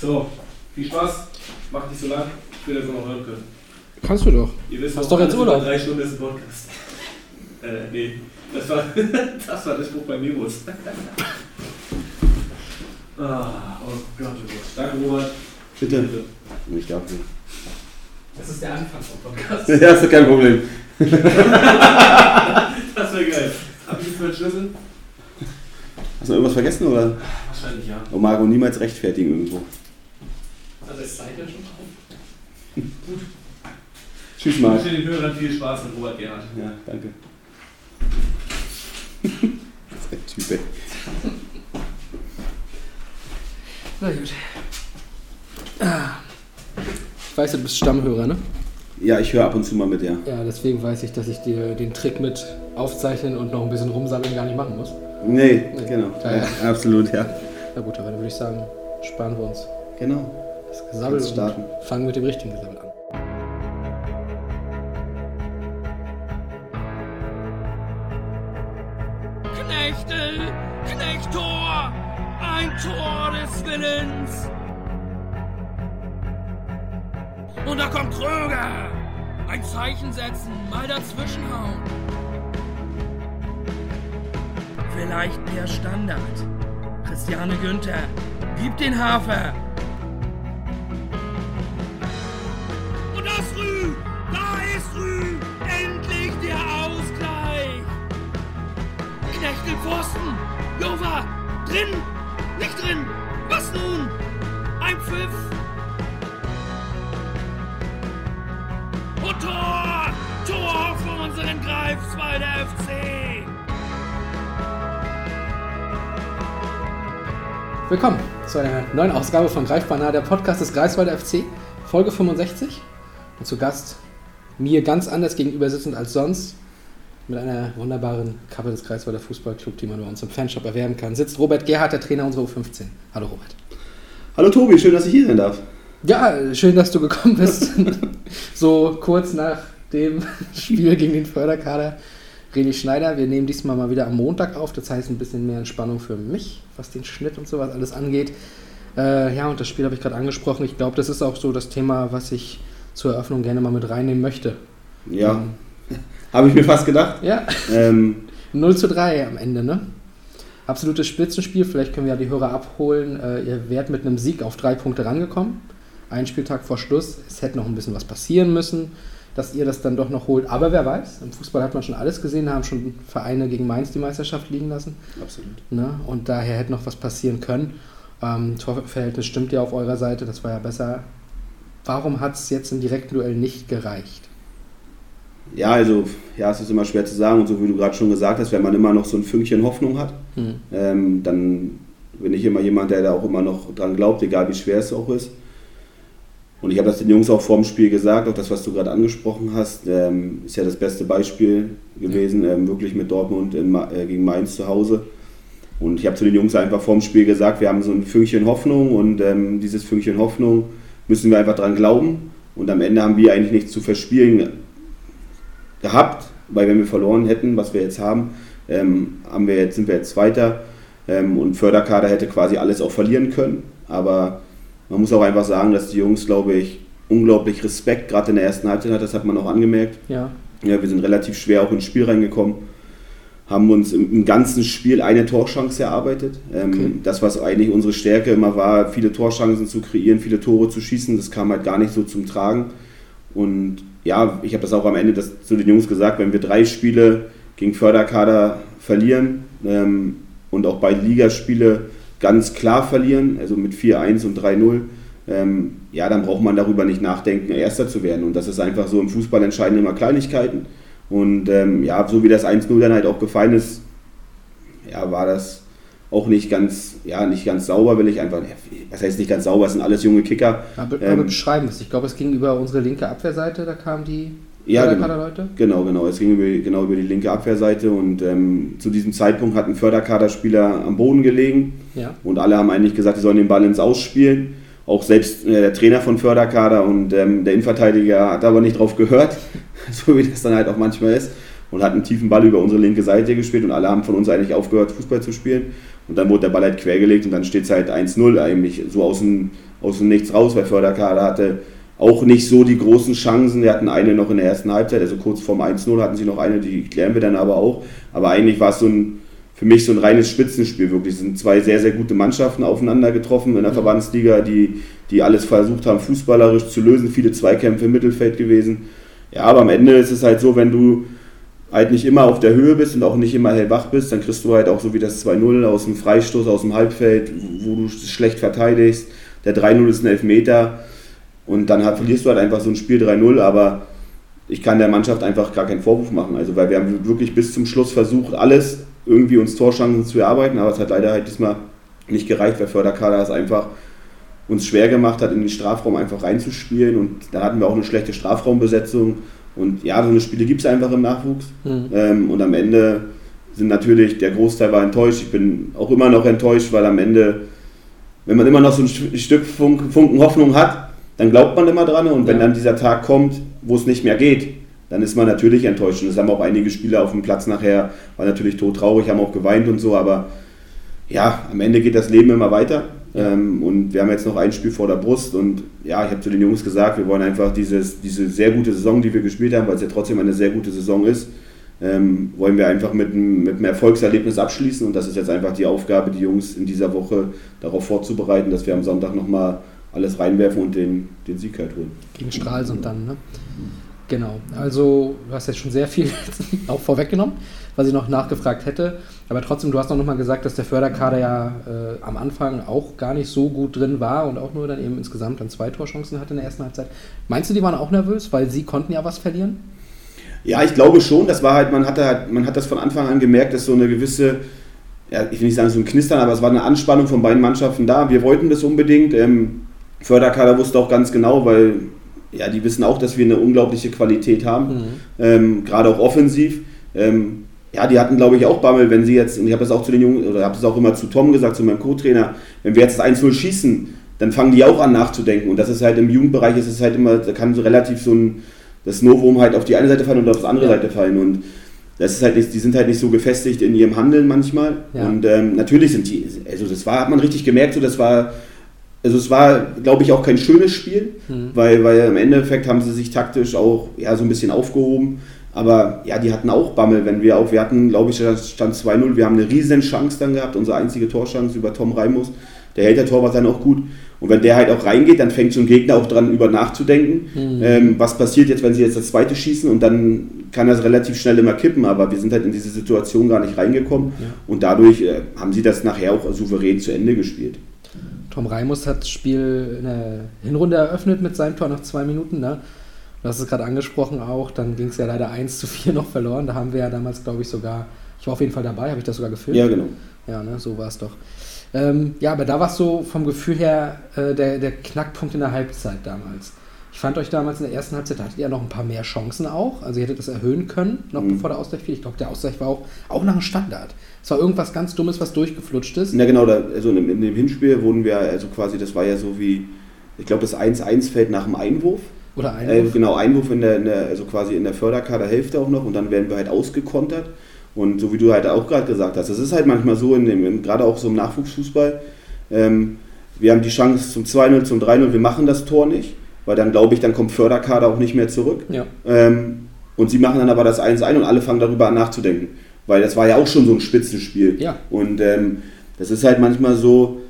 So, viel Spaß. Macht nicht so lang. Ich will das noch hören können. Kannst du doch. Ihr wisst Hast doch jetzt Urlaub. Drei Stunden ist ein Podcast. Äh, nee. Das war, das war der Spruch bei Memos. ah, oh Gott, oh Gott. Danke, Robert. Bitte. Ich dafür. Das ist der Anfang vom Podcast. Ja, ist kein Problem. Das wäre geil. Hab ich jetzt meinen Schlüssel? Hast du noch irgendwas vergessen oder? Wahrscheinlich ja. Oh Marco, niemals rechtfertigen irgendwo. Also es seid ja schon drauf. Tschüss, Ich Marc. wünsche den Hörern viel Spaß mit Robert Gerhard. Ja, danke. das ist der Typ, ey. Na gut. Ich weiß, du bist Stammhörer, ne? Ja, ich höre ab und zu mal mit, ja. Ja, deswegen weiß ich, dass ich dir den Trick mit aufzeichnen und noch ein bisschen rumsammeln gar nicht machen muss. Nee, Nee. genau. Ja. Ja, absolut, ja. Na gut, aber dann würde ich sagen, sparen wir uns Genau. Das Gesabbel starten. fangen mit dem richtigen Gesabbel an. Knechtel, Knechtor, ein Tor des Willens. Und da kommt Kröger. Ein Zeichen setzen, mal dazwischenhauen. Vielleicht der Standard. Christiane Günther, gib den Hafer. Knechtel Pfosten! Jova! Drin! Nicht drin! Was nun? Ein Pfiff! Und Tor! Tor für unseren Greifswalder FC! Willkommen zu einer neuen Ausgabe von Greifbar nah, der Podcast des Greifswalder FC, Folge 65. Und zu Gast mir ganz anders gegenüber sitzend als sonst, mit einer wunderbaren Kappe des Greifswalder Fußballclub, die man bei uns im Fanshop erwerben kann, sitzt Robert Gerhardt, der Trainer unserer U15. Hallo Robert. Hallo Tobi, schön, dass ich hier sein darf. Ja, schön, dass du gekommen bist. so kurz nach dem Spiel gegen den Förderkader René Schneider. Wir nehmen diesmal mal wieder am Montag auf, das heißt ein bisschen mehr Entspannung für mich, was den Schnitt und sowas alles angeht. Äh, ja, und das Spiel habe ich gerade angesprochen. Ich glaube, das ist auch so das Thema, was ich zur Eröffnung gerne mal mit reinnehmen möchte. Ja, Ähm, habe ich mir fast gedacht. ja, Ähm, 0 zu 3 am Ende, ne? Absolutes Spitzenspiel, vielleicht können wir ja die Hörer abholen. Äh, ihr wärt mit einem Sieg auf drei Punkte rangekommen. Ein Spieltag vor Schluss. Es hätte noch ein bisschen was passieren müssen, dass ihr das dann doch noch holt. Aber wer weiß, im Fußball hat man schon alles gesehen, da haben schon Vereine gegen Mainz die Meisterschaft liegen lassen. absolut. Ne? Und daher hätte noch was passieren können. Ähm, Torverhältnis stimmt ja auf eurer Seite, das war ja besser. Warum hat es jetzt im direkten Duell nicht gereicht? Ja, also, ja, es ist immer schwer zu sagen und so wie du gerade schon gesagt hast, wenn man immer noch so ein Fünkchen Hoffnung hat, Hm. ähm, dann bin ich immer jemand, der da auch immer noch dran glaubt, egal wie schwer es auch ist. Und ich habe das den Jungs auch vor dem Spiel gesagt, auch das, was du gerade angesprochen hast, ähm, ist ja das beste Beispiel gewesen, ähm, wirklich mit Dortmund in, äh, gegen Mainz zu Hause. Und ich habe zu den Jungs einfach vor dem Spiel gesagt, wir haben so ein Fünkchen Hoffnung und ähm, dieses Fünkchen Hoffnung müssen wir einfach dran glauben. Und am Ende haben wir eigentlich nichts zu verspielen gehabt, weil wenn wir verloren hätten, was wir jetzt haben, ähm, haben wir jetzt, sind wir jetzt Zweiter ähm, und Förderkader hätte quasi alles auch verlieren können. Aber man muss auch einfach sagen, dass die Jungs, glaube ich, unglaublich Respekt gerade in der ersten Halbzeit hat, das hat man auch angemerkt. Ja, Ja, wir sind relativ schwer auch ins Spiel reingekommen, haben uns im, im ganzen Spiel eine Torchance erarbeitet. Ähm, Okay. Das, was eigentlich unsere Stärke immer war, viele Torchancen zu kreieren, viele Tore zu schießen, das kam halt gar nicht so zum Tragen. Und ja, ich habe das auch am Ende das, zu den Jungs gesagt, wenn wir drei Spiele gegen Förderkader verlieren ähm, und auch beide Ligaspiele ganz klar verlieren, also mit 4-1 und 3-0, ähm, ja, dann braucht man darüber nicht nachdenken, Erster zu werden. Und das ist einfach so im Fußball entscheiden immer Kleinigkeiten. Und ähm, ja, so wie das 1-0 dann halt auch gefallen ist, ja, war das auch nicht ganz, ja, nicht ganz sauber, will ich einfach, was heißt nicht ganz sauber, es sind alles junge Kicker. aber, Ähm, aber beschreiben wir es. Ich glaube, es ging über unsere linke Abwehrseite, da kamen die Ja, genau. Förderkader-Leute. Genau, genau. Es ging über, genau über die linke Abwehrseite und ähm, zu diesem Zeitpunkt hat ein Förderkaderspieler am Boden gelegen Ja. und alle haben eigentlich gesagt, sie sollen den Ball ins Ausspielen. Auch selbst äh, der Trainer von Förderkader und ähm, der Innenverteidiger hat aber nicht drauf gehört, so wie das dann halt auch manchmal ist. Und hat einen tiefen Ball über unsere linke Seite gespielt und alle haben von uns eigentlich aufgehört, Fußball zu spielen. Und dann wurde der Ball halt quergelegt und dann steht es halt 1-0 eigentlich, so aus dem, aus dem Nichts raus, weil Förderkader hatte auch nicht so die großen Chancen. Wir hatten eine noch in der ersten Halbzeit, also kurz vorm 1-0 hatten sie noch eine, die klären wir dann aber auch. Aber eigentlich war es so ein, für mich so ein reines Spitzenspiel wirklich. Es sind zwei sehr, sehr gute Mannschaften aufeinander getroffen in der Verbandsliga, die, die alles versucht haben, fußballerisch zu lösen. Viele Zweikämpfe im Mittelfeld gewesen. Ja, aber am Ende ist es halt so, wenn du halt nicht immer auf der Höhe bist und auch nicht immer hellwach bist, dann kriegst du halt auch so wie das 2-0 aus dem Freistoß, aus dem Halbfeld, wo du schlecht verteidigst. Der 3-0 ist ein Elfmeter und dann halt verlierst du halt einfach so ein Spiel 3-0, aber ich kann der Mannschaft einfach gar keinen Vorwurf machen. Also weil wir haben wirklich bis zum Schluss versucht, alles irgendwie uns Torschancen zu erarbeiten, aber es hat leider halt diesmal nicht gereicht, weil Förderkader es einfach uns schwer gemacht hat, in den Strafraum einfach reinzuspielen und da hatten wir auch eine schlechte Strafraumbesetzung und ja, so eine Spiele gibt es einfach im Nachwuchs Mhm. ähm, und am Ende sind natürlich, der Großteil war enttäuscht, ich bin auch immer noch enttäuscht, weil am Ende, wenn man immer noch so ein St- Stück Funk, Funken Hoffnung hat, dann glaubt man immer dran und wenn Ja. dann dieser Tag kommt, wo es nicht mehr geht, dann ist man natürlich enttäuscht. Und das haben auch einige Spieler auf dem Platz nachher, waren natürlich todtraurig, haben auch geweint und so, aber ja, am Ende geht das Leben immer weiter. Ähm, und wir haben jetzt noch ein Spiel vor der Brust und ja, ich habe zu den Jungs gesagt, wir wollen einfach dieses, diese sehr gute Saison, die wir gespielt haben, weil es ja trotzdem eine sehr gute Saison ist, ähm, wollen wir einfach mit einem, mit einem Erfolgserlebnis abschließen und das ist jetzt einfach die Aufgabe, die Jungs in dieser Woche darauf vorzubereiten, dass wir am Sonntag nochmal alles reinwerfen und den, den Sieg halt holen. Gegen Stralsund dann, ne? Genau. Also, du hast jetzt schon sehr viel auch vorweggenommen, was ich noch nachgefragt hätte. Aber trotzdem, du hast noch mal gesagt, dass der Förderkader ja äh, am Anfang auch gar nicht so gut drin war und auch nur dann eben insgesamt dann zwei Torchancen hatte in der ersten Halbzeit. Meinst du, die waren auch nervös, weil sie konnten ja was verlieren? Ja, ich glaube schon. Das war halt, man hatte halt, man hat das von Anfang an gemerkt, dass so eine gewisse, ja, ich will nicht sagen so ein Knistern, aber es war eine Anspannung von beiden Mannschaften da. Wir wollten das unbedingt. Ähm, Förderkader wusste auch ganz genau, weil ja, die wissen auch, dass wir eine unglaubliche Qualität haben, ähm, gerade auch offensiv. Ähm, ja, die hatten, glaube ich, auch Bammel, wenn sie jetzt, und ich habe das auch zu den Jungen, oder habe das auch immer zu Tom gesagt, zu meinem Co-Trainer, wenn wir jetzt das 1-0 schießen, dann fangen die auch an nachzudenken. Und das ist halt im Jugendbereich, ist es halt immer, da kann so relativ so ein, das Novum halt auf die eine Seite fallen und auf die andere Ja. Seite fallen. Und das ist halt nicht, die sind halt nicht so gefestigt in ihrem Handeln manchmal. Ja. Und ähm, natürlich sind die, also das war, hat man richtig gemerkt, so das war, also es war, glaube ich, auch kein schönes Spiel, Mhm. weil, weil im Endeffekt haben sie sich taktisch auch ja, so ein bisschen aufgehoben. Aber ja, die hatten auch Bammel, wenn wir auch, wir hatten, glaube ich, stand 2-0, wir haben eine riesen Chance dann gehabt, unsere einzige Torchance über Tom Reimus. Der hält der Torwart dann auch gut. Und wenn der halt auch reingeht, dann fängt so ein Gegner auch dran, über nachzudenken. Mhm. Ähm, was passiert jetzt, wenn sie jetzt das zweite schießen und dann kann das relativ schnell immer kippen, aber wir sind halt in diese Situation gar nicht reingekommen Ja. und dadurch äh, haben sie das nachher auch souverän zu Ende gespielt. Tom Reimus hat das Spiel in der Hinrunde eröffnet mit seinem Tor nach zwei Minuten. Ne? Du hast es gerade angesprochen auch. Dann ging es ja leider 1 zu 4 noch verloren. Da haben wir ja damals, glaube ich, sogar, ich war auf jeden Fall dabei, habe ich das sogar gefilmt? Ja, genau. Ja, ne, so war es doch. Ähm, ja, aber da war es so vom Gefühl her äh, der, der Knackpunkt in der Halbzeit damals. Ich fand euch damals in der ersten Halbzeit, da hattet ihr ja noch ein paar mehr Chancen auch. Also ihr hättet das erhöhen können, noch Mhm. bevor der Ausgleich fiel. Ich glaube, der Ausgleich war auch, auch nach einem Standard. Es war irgendwas ganz Dummes, was durchgeflutscht ist. Na genau, da, also in, dem- in dem Hinspiel wurden wir, also quasi, das war ja so wie, ich glaube, das 1-1 fällt nach dem Einwurf. Oder ein. Äh, genau, Einwurf in der, in der, also quasi in der Förderkaderhälfte auch noch und dann werden wir halt ausgekontert. Und so wie du halt auch gerade gesagt hast, das ist halt manchmal so, in dem, gerade auch so im Nachwuchsfußball, ähm, wir haben die Chance zum 2-0, zum 3-0, wir machen das Tor nicht, weil dann glaube ich, dann kommt Förderkader auch nicht mehr zurück. ja. Ähm, und sie machen dann aber das 1-1 und alle fangen darüber an nachzudenken. Weil das war ja auch schon so ein Spitzenspiel. Ja. Und ähm, das ist halt manchmal so,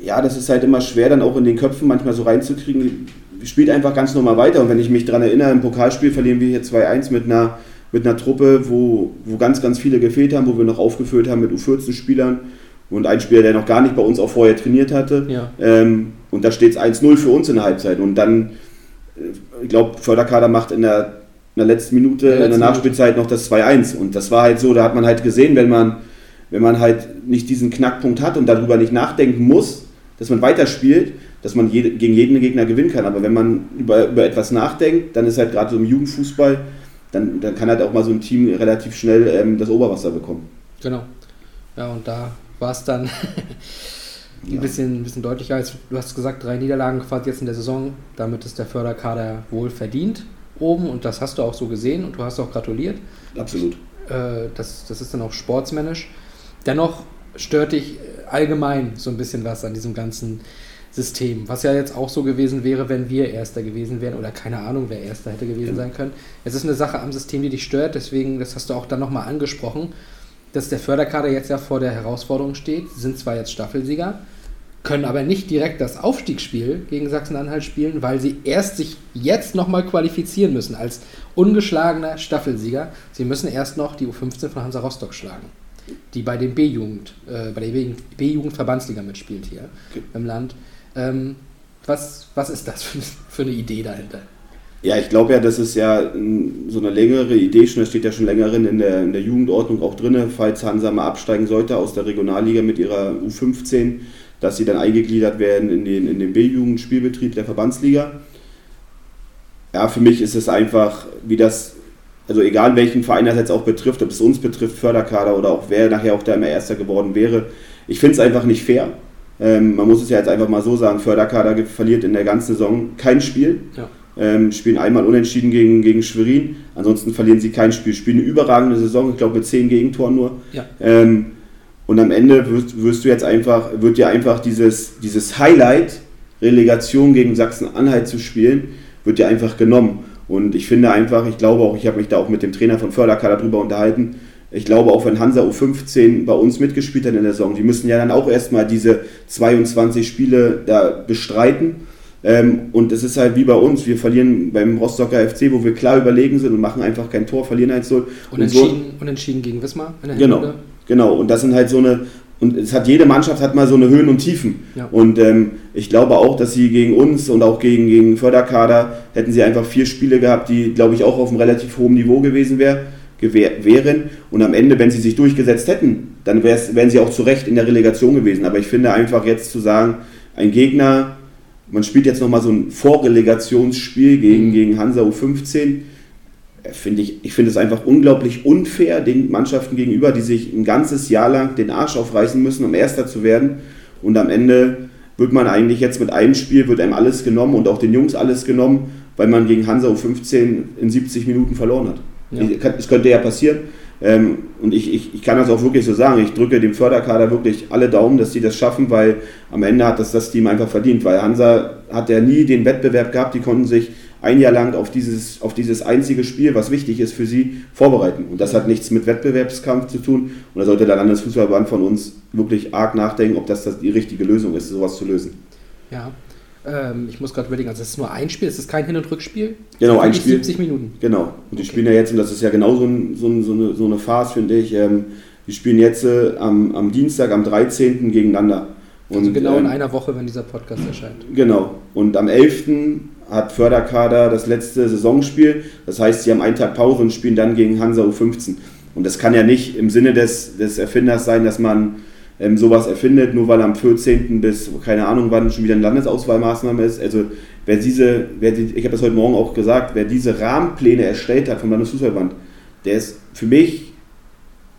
ja, das ist halt immer schwer, dann auch in den Köpfen manchmal so reinzukriegen. Spielt einfach ganz normal weiter. Und wenn ich mich daran erinnere, im Pokalspiel verlieren wir hier 2-1 mit einer, mit einer Truppe, wo, wo ganz, ganz viele gefehlt haben, wo wir noch aufgefüllt haben mit U14-Spielern. Und ein Spieler, der noch gar nicht bei uns auch vorher trainiert hatte. Ja. Ähm, und da steht es 1-0 für uns in der Halbzeit. Und dann, äh, ich glaube, Förderkader macht in der, in der letzten Minute, In der in der letzten Nachspielzeit noch das 2-1. Und das war halt so, da hat man halt gesehen, wenn man, wenn man halt nicht diesen Knackpunkt hat und darüber nicht nachdenken muss, dass man weiterspielt, dass man jede, gegen jeden Gegner gewinnen kann. Aber wenn man über, über etwas nachdenkt, dann ist halt gerade so im Jugendfußball, dann, dann kann halt auch mal so ein Team relativ schnell ähm, das Oberwasser bekommen. Genau. Ja, und da war es dann ein, Ja. bisschen, ein bisschen deutlicher. Als, du hast gesagt, drei Niederlagen quasi jetzt in der Saison. Damit ist der Förderkader wohl verdient oben und das hast du auch so gesehen und du hast auch gratuliert. Absolut. Äh, das, das ist dann auch sportsmännisch. Dennoch stört dich allgemein so ein bisschen was an diesem ganzen System, was ja jetzt auch so gewesen wäre, wenn wir Erster gewesen wären oder keine Ahnung, wer Erster hätte gewesen sein können. Es ist eine Sache am System, die dich stört, deswegen, das hast du auch dann nochmal angesprochen, dass der Förderkader jetzt ja vor der Herausforderung steht, sind zwar jetzt Staffelsieger, können aber nicht direkt das Aufstiegsspiel gegen Sachsen-Anhalt spielen, weil sie erst sich jetzt nochmal qualifizieren müssen als ungeschlagener Staffelsieger. Sie müssen erst noch die U15 von Hansa Rostock schlagen, die bei den B-Jugend, äh, bei der B-Jugend-Verbandsliga mitspielt hier Okay. im Land. Ähm, was, was ist das für, für eine Idee dahinter? Ja, ich glaube ja, das ist ja so eine längere Idee schon, das steht ja schon länger in der, in der Jugendordnung auch drin, falls Hansa mal absteigen sollte aus der Regionalliga mit ihrer U15, dass sie dann eingegliedert werden in den, in den B-Jugend-Spielbetrieb der Verbandsliga. Ja, für mich ist es einfach, wie das, also egal welchen Verein das jetzt auch betrifft, ob es uns betrifft, Förderkader oder auch wer nachher auch da immer Erster geworden wäre, ich finde es einfach nicht fair. Ähm, man muss es ja jetzt einfach mal so sagen, Förderkader verliert in der ganzen Saison kein Spiel Ja. ähm, spielen einmal unentschieden gegen, gegen Schwerin, ansonsten verlieren sie kein Spiel, spielen eine überragende Saison, ich glaube mit zehn Gegentoren nur. Ja. Ähm, und am Ende wirst, wirst du jetzt einfach, wird dir einfach dieses, dieses Highlight, Relegation gegen Sachsen-Anhalt zu spielen, wird dir einfach genommen. Und ich finde einfach, ich glaube auch, ich habe mich da auch mit dem Trainer von Förderkader drüber unterhalten, ich glaube auch, wenn Hansa U15 bei uns mitgespielt hat in der Saison, die müssen ja dann auch erstmal diese 22 Spiele da bestreiten. Ähm, und es ist halt wie bei uns, wir verlieren beim Rostocker FC, wo wir klar überlegen sind und machen einfach kein Tor, verlieren 1-0. Und so, Unentschieden, unentschieden gegen Wismar in der Genau. Genau, und das sind halt so eine, und es hat jede Mannschaft hat mal so eine Höhen und Tiefen. Ja. Und ähm, ich glaube auch, dass sie gegen uns und auch gegen, gegen Förderkader hätten sie einfach vier Spiele gehabt, die, glaube ich, auch auf einem relativ hohen Niveau gewesen wär, gewär, wären. Und am Ende, wenn sie sich durchgesetzt hätten, dann wären sie auch zu Recht in der Relegation gewesen. Aber ich finde einfach jetzt zu sagen, ein Gegner, man spielt jetzt nochmal so ein Vorrelegationsspiel gegen, gegen Hansa U15, äh, finde ich, ich finde es einfach unglaublich unfair den Mannschaften gegenüber, die sich ein ganzes Jahr lang den Arsch aufreißen müssen, um Erster zu werden. Und am Ende wird man eigentlich jetzt mit einem Spiel, wird einem alles genommen und auch den Jungs alles genommen, weil man gegen Hansa U15 in 70 Minuten verloren hat. Ja. Es könnte ja passieren. Ähm, und ich, ich, ich kann das auch wirklich so sagen. Ich drücke dem Förderkader wirklich alle Daumen, dass die das schaffen, weil am Ende hat das das Team einfach verdient. Weil Hansa hat ja nie den Wettbewerb gehabt. Die konnten sich ein Jahr lang auf dieses, auf dieses einzige Spiel, was wichtig ist für sie, vorbereiten. Und das hat nichts mit Wettbewerbskampf zu tun. Und da sollte der Landesfußballverband von uns wirklich arg nachdenken, ob das, das die richtige Lösung ist, sowas zu lösen. Ja. Ähm, ich muss gerade überlegen, also es ist nur ein Spiel, es ist kein Hin- und Rückspiel. Genau, ein Spiel. 70 Minuten. Genau. Und die spielen ja jetzt, und das ist ja genau so, ein, so, ein, so, eine, so eine Phase, finde ich. Ähm, die spielen jetzt äh, am, am Dienstag, am 13. gegeneinander. Und, Also genau in ähm, einer Woche, wenn dieser Podcast erscheint. Genau. Und am 11. hat Förderkader das letzte Saisonspiel. Das heißt, sie haben einen Tag Pause und spielen dann gegen Hansa U15. Und das kann ja nicht im Sinne des, des Erfinders sein, dass man ähm, sowas erfindet, nur weil am 14. bis, keine Ahnung wann, schon wieder eine Landesauswahlmaßnahme ist. Also wer diese, wer die, ich habe das heute Morgen auch gesagt, wer diese Rahmenpläne erstellt hat vom Landesfußballband, der ist für mich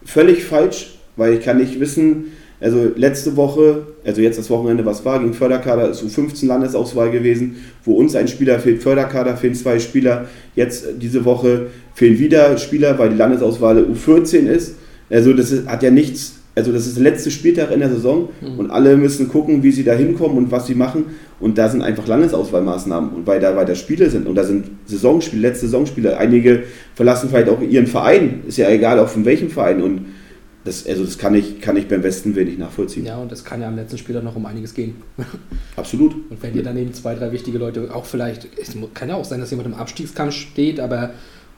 völlig falsch, weil ich kann nicht wissen, also letzte Woche, also jetzt das Wochenende, was war, gegen Förderkader ist U15 Landesauswahl gewesen, wo uns ein Spieler fehlt, Förderkader fehlen zwei Spieler, jetzt äh, diese Woche fehlen wieder Spieler, weil die Landesauswahl U14 ist. Also das ist, hat ja nichts, also das ist der letzte Spieltag in der Saison und alle müssen gucken, wie sie da hinkommen und was sie machen und da sind einfach Landesauswahlmaßnahmen und weil da weiter Spiele sind und da sind Saisonspiele, letzte Saisonspiele, einige verlassen vielleicht auch ihren Verein, ist ja egal auch von welchem Verein und das, also das kann ich, kann ich beim besten Willen nicht nachvollziehen. Ja, und es kann ja am letzten Spiel dann noch um einiges gehen. Absolut. Und wenn dir daneben zwei, drei wichtige Leute, auch vielleicht, es kann ja auch sein, dass jemand im Abstiegskampf steht, aber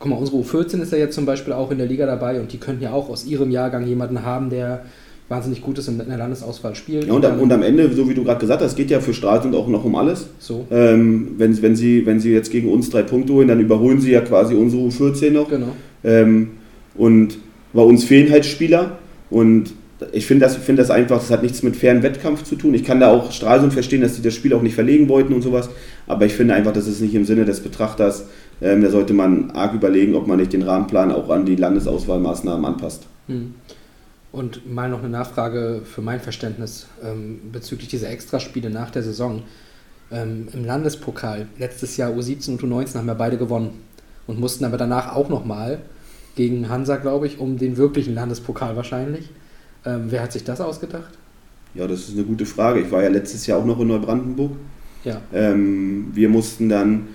guck mal, unsere U14 ist ja jetzt zum Beispiel auch in der Liga dabei und die könnten ja auch aus ihrem Jahrgang jemanden haben, der wahnsinnig gut ist und in der Landesauswahl spielt. Ja, und, am, und am Ende, so wie du gerade gesagt hast, geht ja für Stralsund auch noch um alles. so, Ähm, wenn, wenn, sie, wenn sie jetzt gegen uns drei Punkte holen, dann überholen sie ja quasi unsere U14 noch. genau. Ähm, und bei uns fehlen halt Spieler. Und ich finde das, find das einfach, das hat nichts mit fairen Wettkampf zu tun. Ich kann da auch Stralsund verstehen, dass sie das Spiel auch nicht verlegen wollten und sowas. Aber ich finde einfach, das ist nicht im Sinne des Betrachters. Ähm, da sollte man arg überlegen, ob man nicht den Rahmenplan auch an die Landesauswahlmaßnahmen anpasst. Hm. Und mal noch eine Nachfrage für mein Verständnis ähm, bezüglich dieser Extraspiele nach der Saison. Ähm, Im Landespokal, letztes Jahr U17 und U19 haben wir beide gewonnen und mussten aber danach auch nochmal gegen Hansa, glaube ich, um den wirklichen Landespokal wahrscheinlich. Ähm, wer hat sich das ausgedacht? Ja, das ist eine gute Frage. Ich war ja letztes Jahr auch noch in Neubrandenburg. Ja. Ähm, wir mussten dann,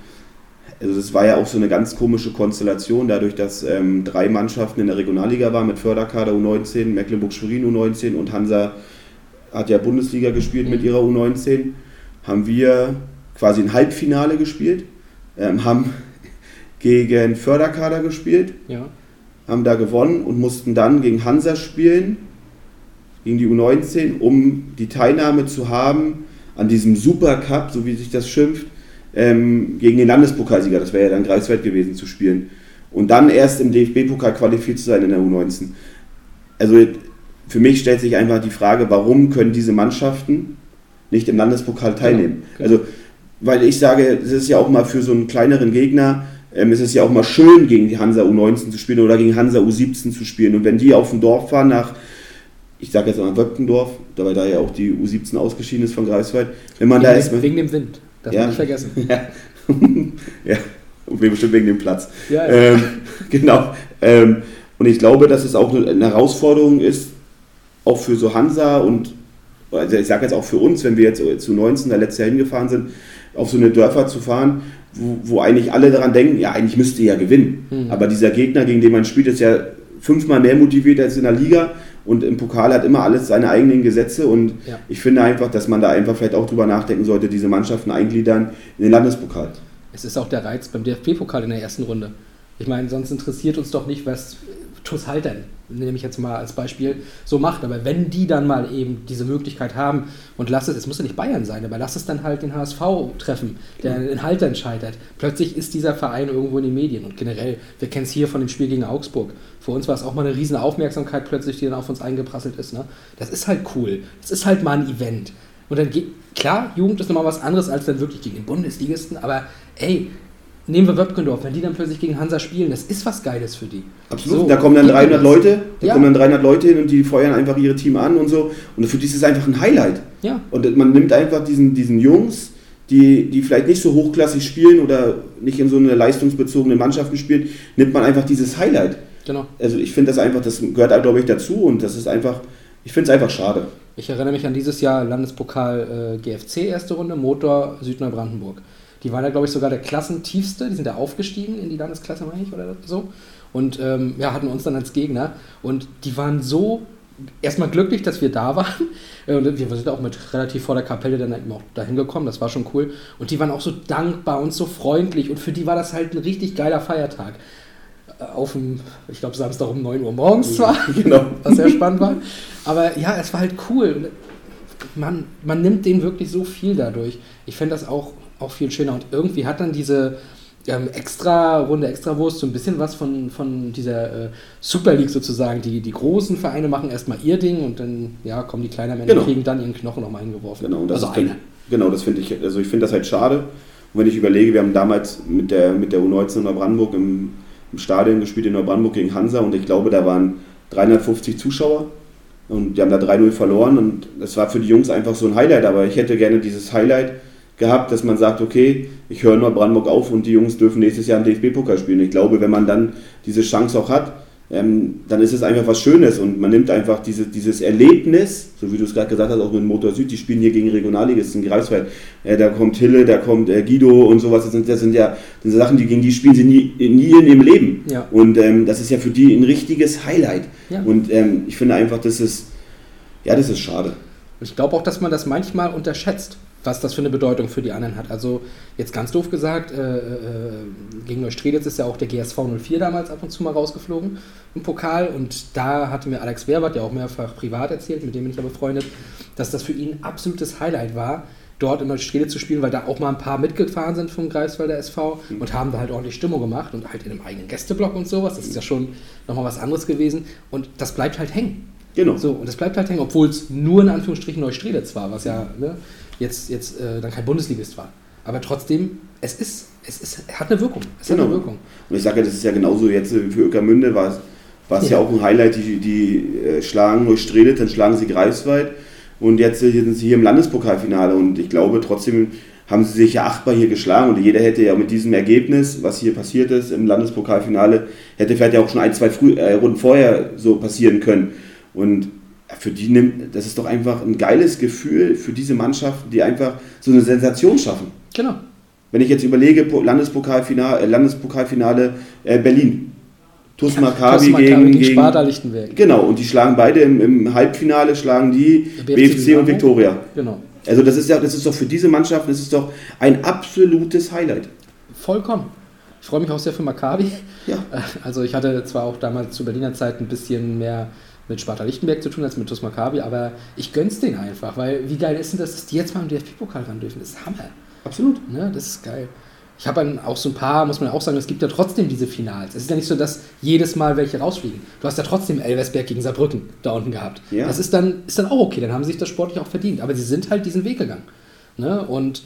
also das war ja auch so eine ganz komische Konstellation, dadurch, dass ähm, drei Mannschaften in der Regionalliga waren mit Förderkader U19, Mecklenburg-Schwerin U19 und Hansa hat ja Bundesliga gespielt mit ihrer U19, haben wir quasi ein Halbfinale gespielt, ähm, haben gegen Förderkader gespielt, Ja. haben da gewonnen und mussten dann gegen Hansa spielen, gegen die U19, um die Teilnahme zu haben an diesem Supercup, so wie sich das schimpft, ähm, gegen den Landespokalsieger, das wäre ja dann Greifswald gewesen, zu spielen. Und dann erst im DFB-Pokal qualifiziert zu sein in der U19. Also für mich stellt sich einfach die Frage, warum können diese Mannschaften nicht im Landespokal teilnehmen? genau. Also, weil ich sage, es ist ja auch mal für so einen kleineren Gegner, ähm, es ist ja auch mal schön, gegen die Hansa U19 zu spielen oder gegen Hansa U17 zu spielen. Und wenn die auf ein Dorf fahren nach, ich sage jetzt mal Wöpkendorf, dabei da ja auch die U17 ausgeschieden ist von Greifswald, wenn man da Wegen, ist. dem- wegen dem Wind. Darf Ja. man nicht vergessen. ja. ja, und wir bestimmt wegen dem Platz. Ja, ja. Ähm, genau. Ähm, und ich glaube, dass es auch eine Herausforderung ist, auch für so Hansa und, also ich sage jetzt auch für uns, wenn wir jetzt zu 19 da letztes Jahr hingefahren sind, auf so eine Dörfer zu fahren, wo, wo eigentlich alle daran denken, ja, eigentlich müsste ihr ja gewinnen. Mhm. Aber dieser Gegner, gegen den man spielt, ist ja fünfmal mehr motiviert als in der Liga und im Pokal hat immer alles seine eigenen Gesetze und Ja. ich finde einfach, dass man da einfach vielleicht auch drüber nachdenken sollte, diese Mannschaften eingliedern in den Landespokal. Es ist auch der Reiz beim DFB-Pokal in der ersten Runde. Ich meine, sonst interessiert uns doch nicht, was TuS Haltern, nehme ich jetzt mal als Beispiel, so macht. Aber wenn die dann mal eben diese Möglichkeit haben und lass es, es muss ja nicht Bayern sein, aber lass es dann halt den HSV treffen, der in Haltern scheitert. Plötzlich ist dieser Verein irgendwo in den Medien und generell, wir kennen es hier von dem Spiel gegen Augsburg. Für uns war es auch mal eine riesen Aufmerksamkeit plötzlich, die dann auf uns eingeprasselt ist. Ne? Das ist halt cool. Das ist halt mal ein Event. Und dann geht, klar, Jugend ist nochmal was anderes als dann wirklich gegen den Bundesligisten, aber ey, nehmen wir Wöpkendorf, wenn die dann plötzlich gegen Hansa spielen, das ist was Geiles für die. Absolut. So, da kommen dann gib mir 300 das. Leute, da Ja. kommen dann 300 Leute hin und die feuern einfach ihre Team an und so. Und für die ist es einfach ein Highlight. Ja, Und man nimmt einfach diesen, diesen Jungs, die, die vielleicht nicht so hochklassig spielen oder nicht in so einer leistungsbezogenen Mannschaften spielen, nimmt man einfach dieses Highlight. genau. Also ich finde das einfach, das gehört glaube ich dazu und das ist einfach, ich finde es einfach schade. Ich erinnere mich an dieses Jahr Landespokal äh, GFC erste Runde, Motor Südneubrandenburg. Die waren ja, glaube ich, sogar der Klassentiefste. Die sind ja aufgestiegen in die Landesklasse, meine ich, oder so. Und ähm, ja, hatten uns dann als Gegner. Und die waren so erstmal glücklich, dass wir da waren. Und wir sind auch mit relativ vor der Kapelle dann eben auch dahin gekommen. Das war schon cool. Und die waren auch so dankbar und so freundlich. Und für die war das halt ein richtig geiler Feiertag. Äh, Auf dem, ich glaube, Samstag um 9 Uhr morgens zwar Genau. was sehr spannend war. Aber ja, es war halt cool. Man, man nimmt denen wirklich so viel dadurch. Ich fände das auch, auch viel schöner. Und irgendwie hat dann diese ähm, extra Runde, extra Wurst so ein bisschen was von, von dieser äh, Super League sozusagen. Die, die großen Vereine machen erstmal ihr Ding und dann ja, kommen die kleinen Männer Genau. kriegen dann ihren Knochen nochmal hingeworfen. Genau, das also einer. Genau, das finde ich, also ich finde das halt schade. Und wenn ich überlege, wir haben damals mit der, mit der U19 in Neubrandenburg im, im Stadion gespielt in Neubrandenburg gegen Hansa und ich glaube, da waren 350 Zuschauer und die haben da 3-0 verloren und das war für die Jungs einfach so ein Highlight, aber ich hätte gerne dieses Highlight gehabt, dass man sagt, okay, ich höre Neubrandenburg auf und die Jungs dürfen nächstes Jahr im DFB-Pokal spielen. Ich glaube, wenn man dann diese Chance auch hat, ähm, dann ist es einfach was Schönes und man nimmt einfach diese, dieses Erlebnis, so wie du es gerade gesagt hast, auch mit Motor Süd, die spielen hier gegen Regionalligisten Greifswald. Äh, da kommt Hille, da kommt äh, Guido und sowas. Das sind, das sind ja sind Sachen, die gegen die spielen sie nie, nie in ihrem Leben. Ja. Und ähm, das ist ja für die ein richtiges Highlight. Ja. Und ähm, ich finde einfach, das ist, ja, das ist schade. Ich glaube auch, dass man das manchmal unterschätzt, was das für eine Bedeutung für die anderen hat. Also jetzt ganz doof gesagt, äh, äh, gegen Neustrelitz ist ja auch der GSV 04 damals ab und zu mal rausgeflogen im Pokal. Und da hatte mir Alex Werbert ja auch mehrfach privat erzählt, mit dem bin ich ja befreundet, dass das für ihn ein absolutes Highlight war, dort in Neustrelitz zu spielen, weil da auch mal ein paar mitgefahren sind vom Greifswalder SV und haben da halt ordentlich Stimmung gemacht und halt in einem eigenen Gästeblock und sowas. Das ist ja schon nochmal was anderes gewesen. Und das bleibt halt hängen. Genau. So, und das bleibt halt hängen, obwohl es nur in Anführungsstrichen Neustrelitz war, was ja ne, jetzt, jetzt äh, dann kein Bundesligist war. Aber trotzdem, es ist, es ist, hat eine Wirkung. Es hat Genau. eine Wirkung. Und ich sage ja, das ist ja genauso jetzt äh, für Öckermünde war es, war es ja. Ja. auch ein Highlight, die, die äh, schlagen Neustrelitz, dann schlagen sie Greifswald und jetzt äh, sind sie hier im Landespokalfinale und ich glaube trotzdem haben sie sich ja achtbar hier geschlagen und jeder hätte ja mit diesem Ergebnis, was hier passiert ist im Landespokalfinale, hätte vielleicht ja auch schon ein, zwei Früh, äh, Runden vorher so passieren können. Und für die nimmt, das ist doch einfach ein geiles Gefühl für diese Mannschaften, die einfach so eine Sensation schaffen. Genau. Wenn ich jetzt überlege, Po- Landespokalfinale, äh, Landespokalfinale äh, Berlin. TuS Maccabi Maccabi gegen, gegen gegen Sparta Lichtenberg. Genau, und die schlagen beide im, im Halbfinale, schlagen die BFC BFC und. Viktoria. Genau. Also das ist ja, das ist doch für diese Mannschaften, das ist doch ein absolutes Highlight. Vollkommen. Ich freue mich auch sehr für Maccabi. Ja. Äh, Also ich hatte zwar auch damals zu Berliner Zeit ein bisschen mehr mit Sparta Lichtenberg zu tun als mit TuS Maccabi, aber ich gönn's denen einfach, weil wie geil ist denn das, dass die jetzt mal im DFB-Pokal ran dürfen? Das ist Hammer. Absolut. Ne? Das ist geil. Ich habe dann auch so ein paar, muss man auch sagen, es gibt ja trotzdem diese Finals. Es ist ja nicht so, dass jedes Mal welche rausfliegen. Du hast ja trotzdem Elversberg gegen Saarbrücken da unten gehabt. Ja. Das ist dann, ist dann auch okay, dann haben sie sich das sportlich auch verdient. Aber sie sind halt diesen Weg gegangen. Ne? Und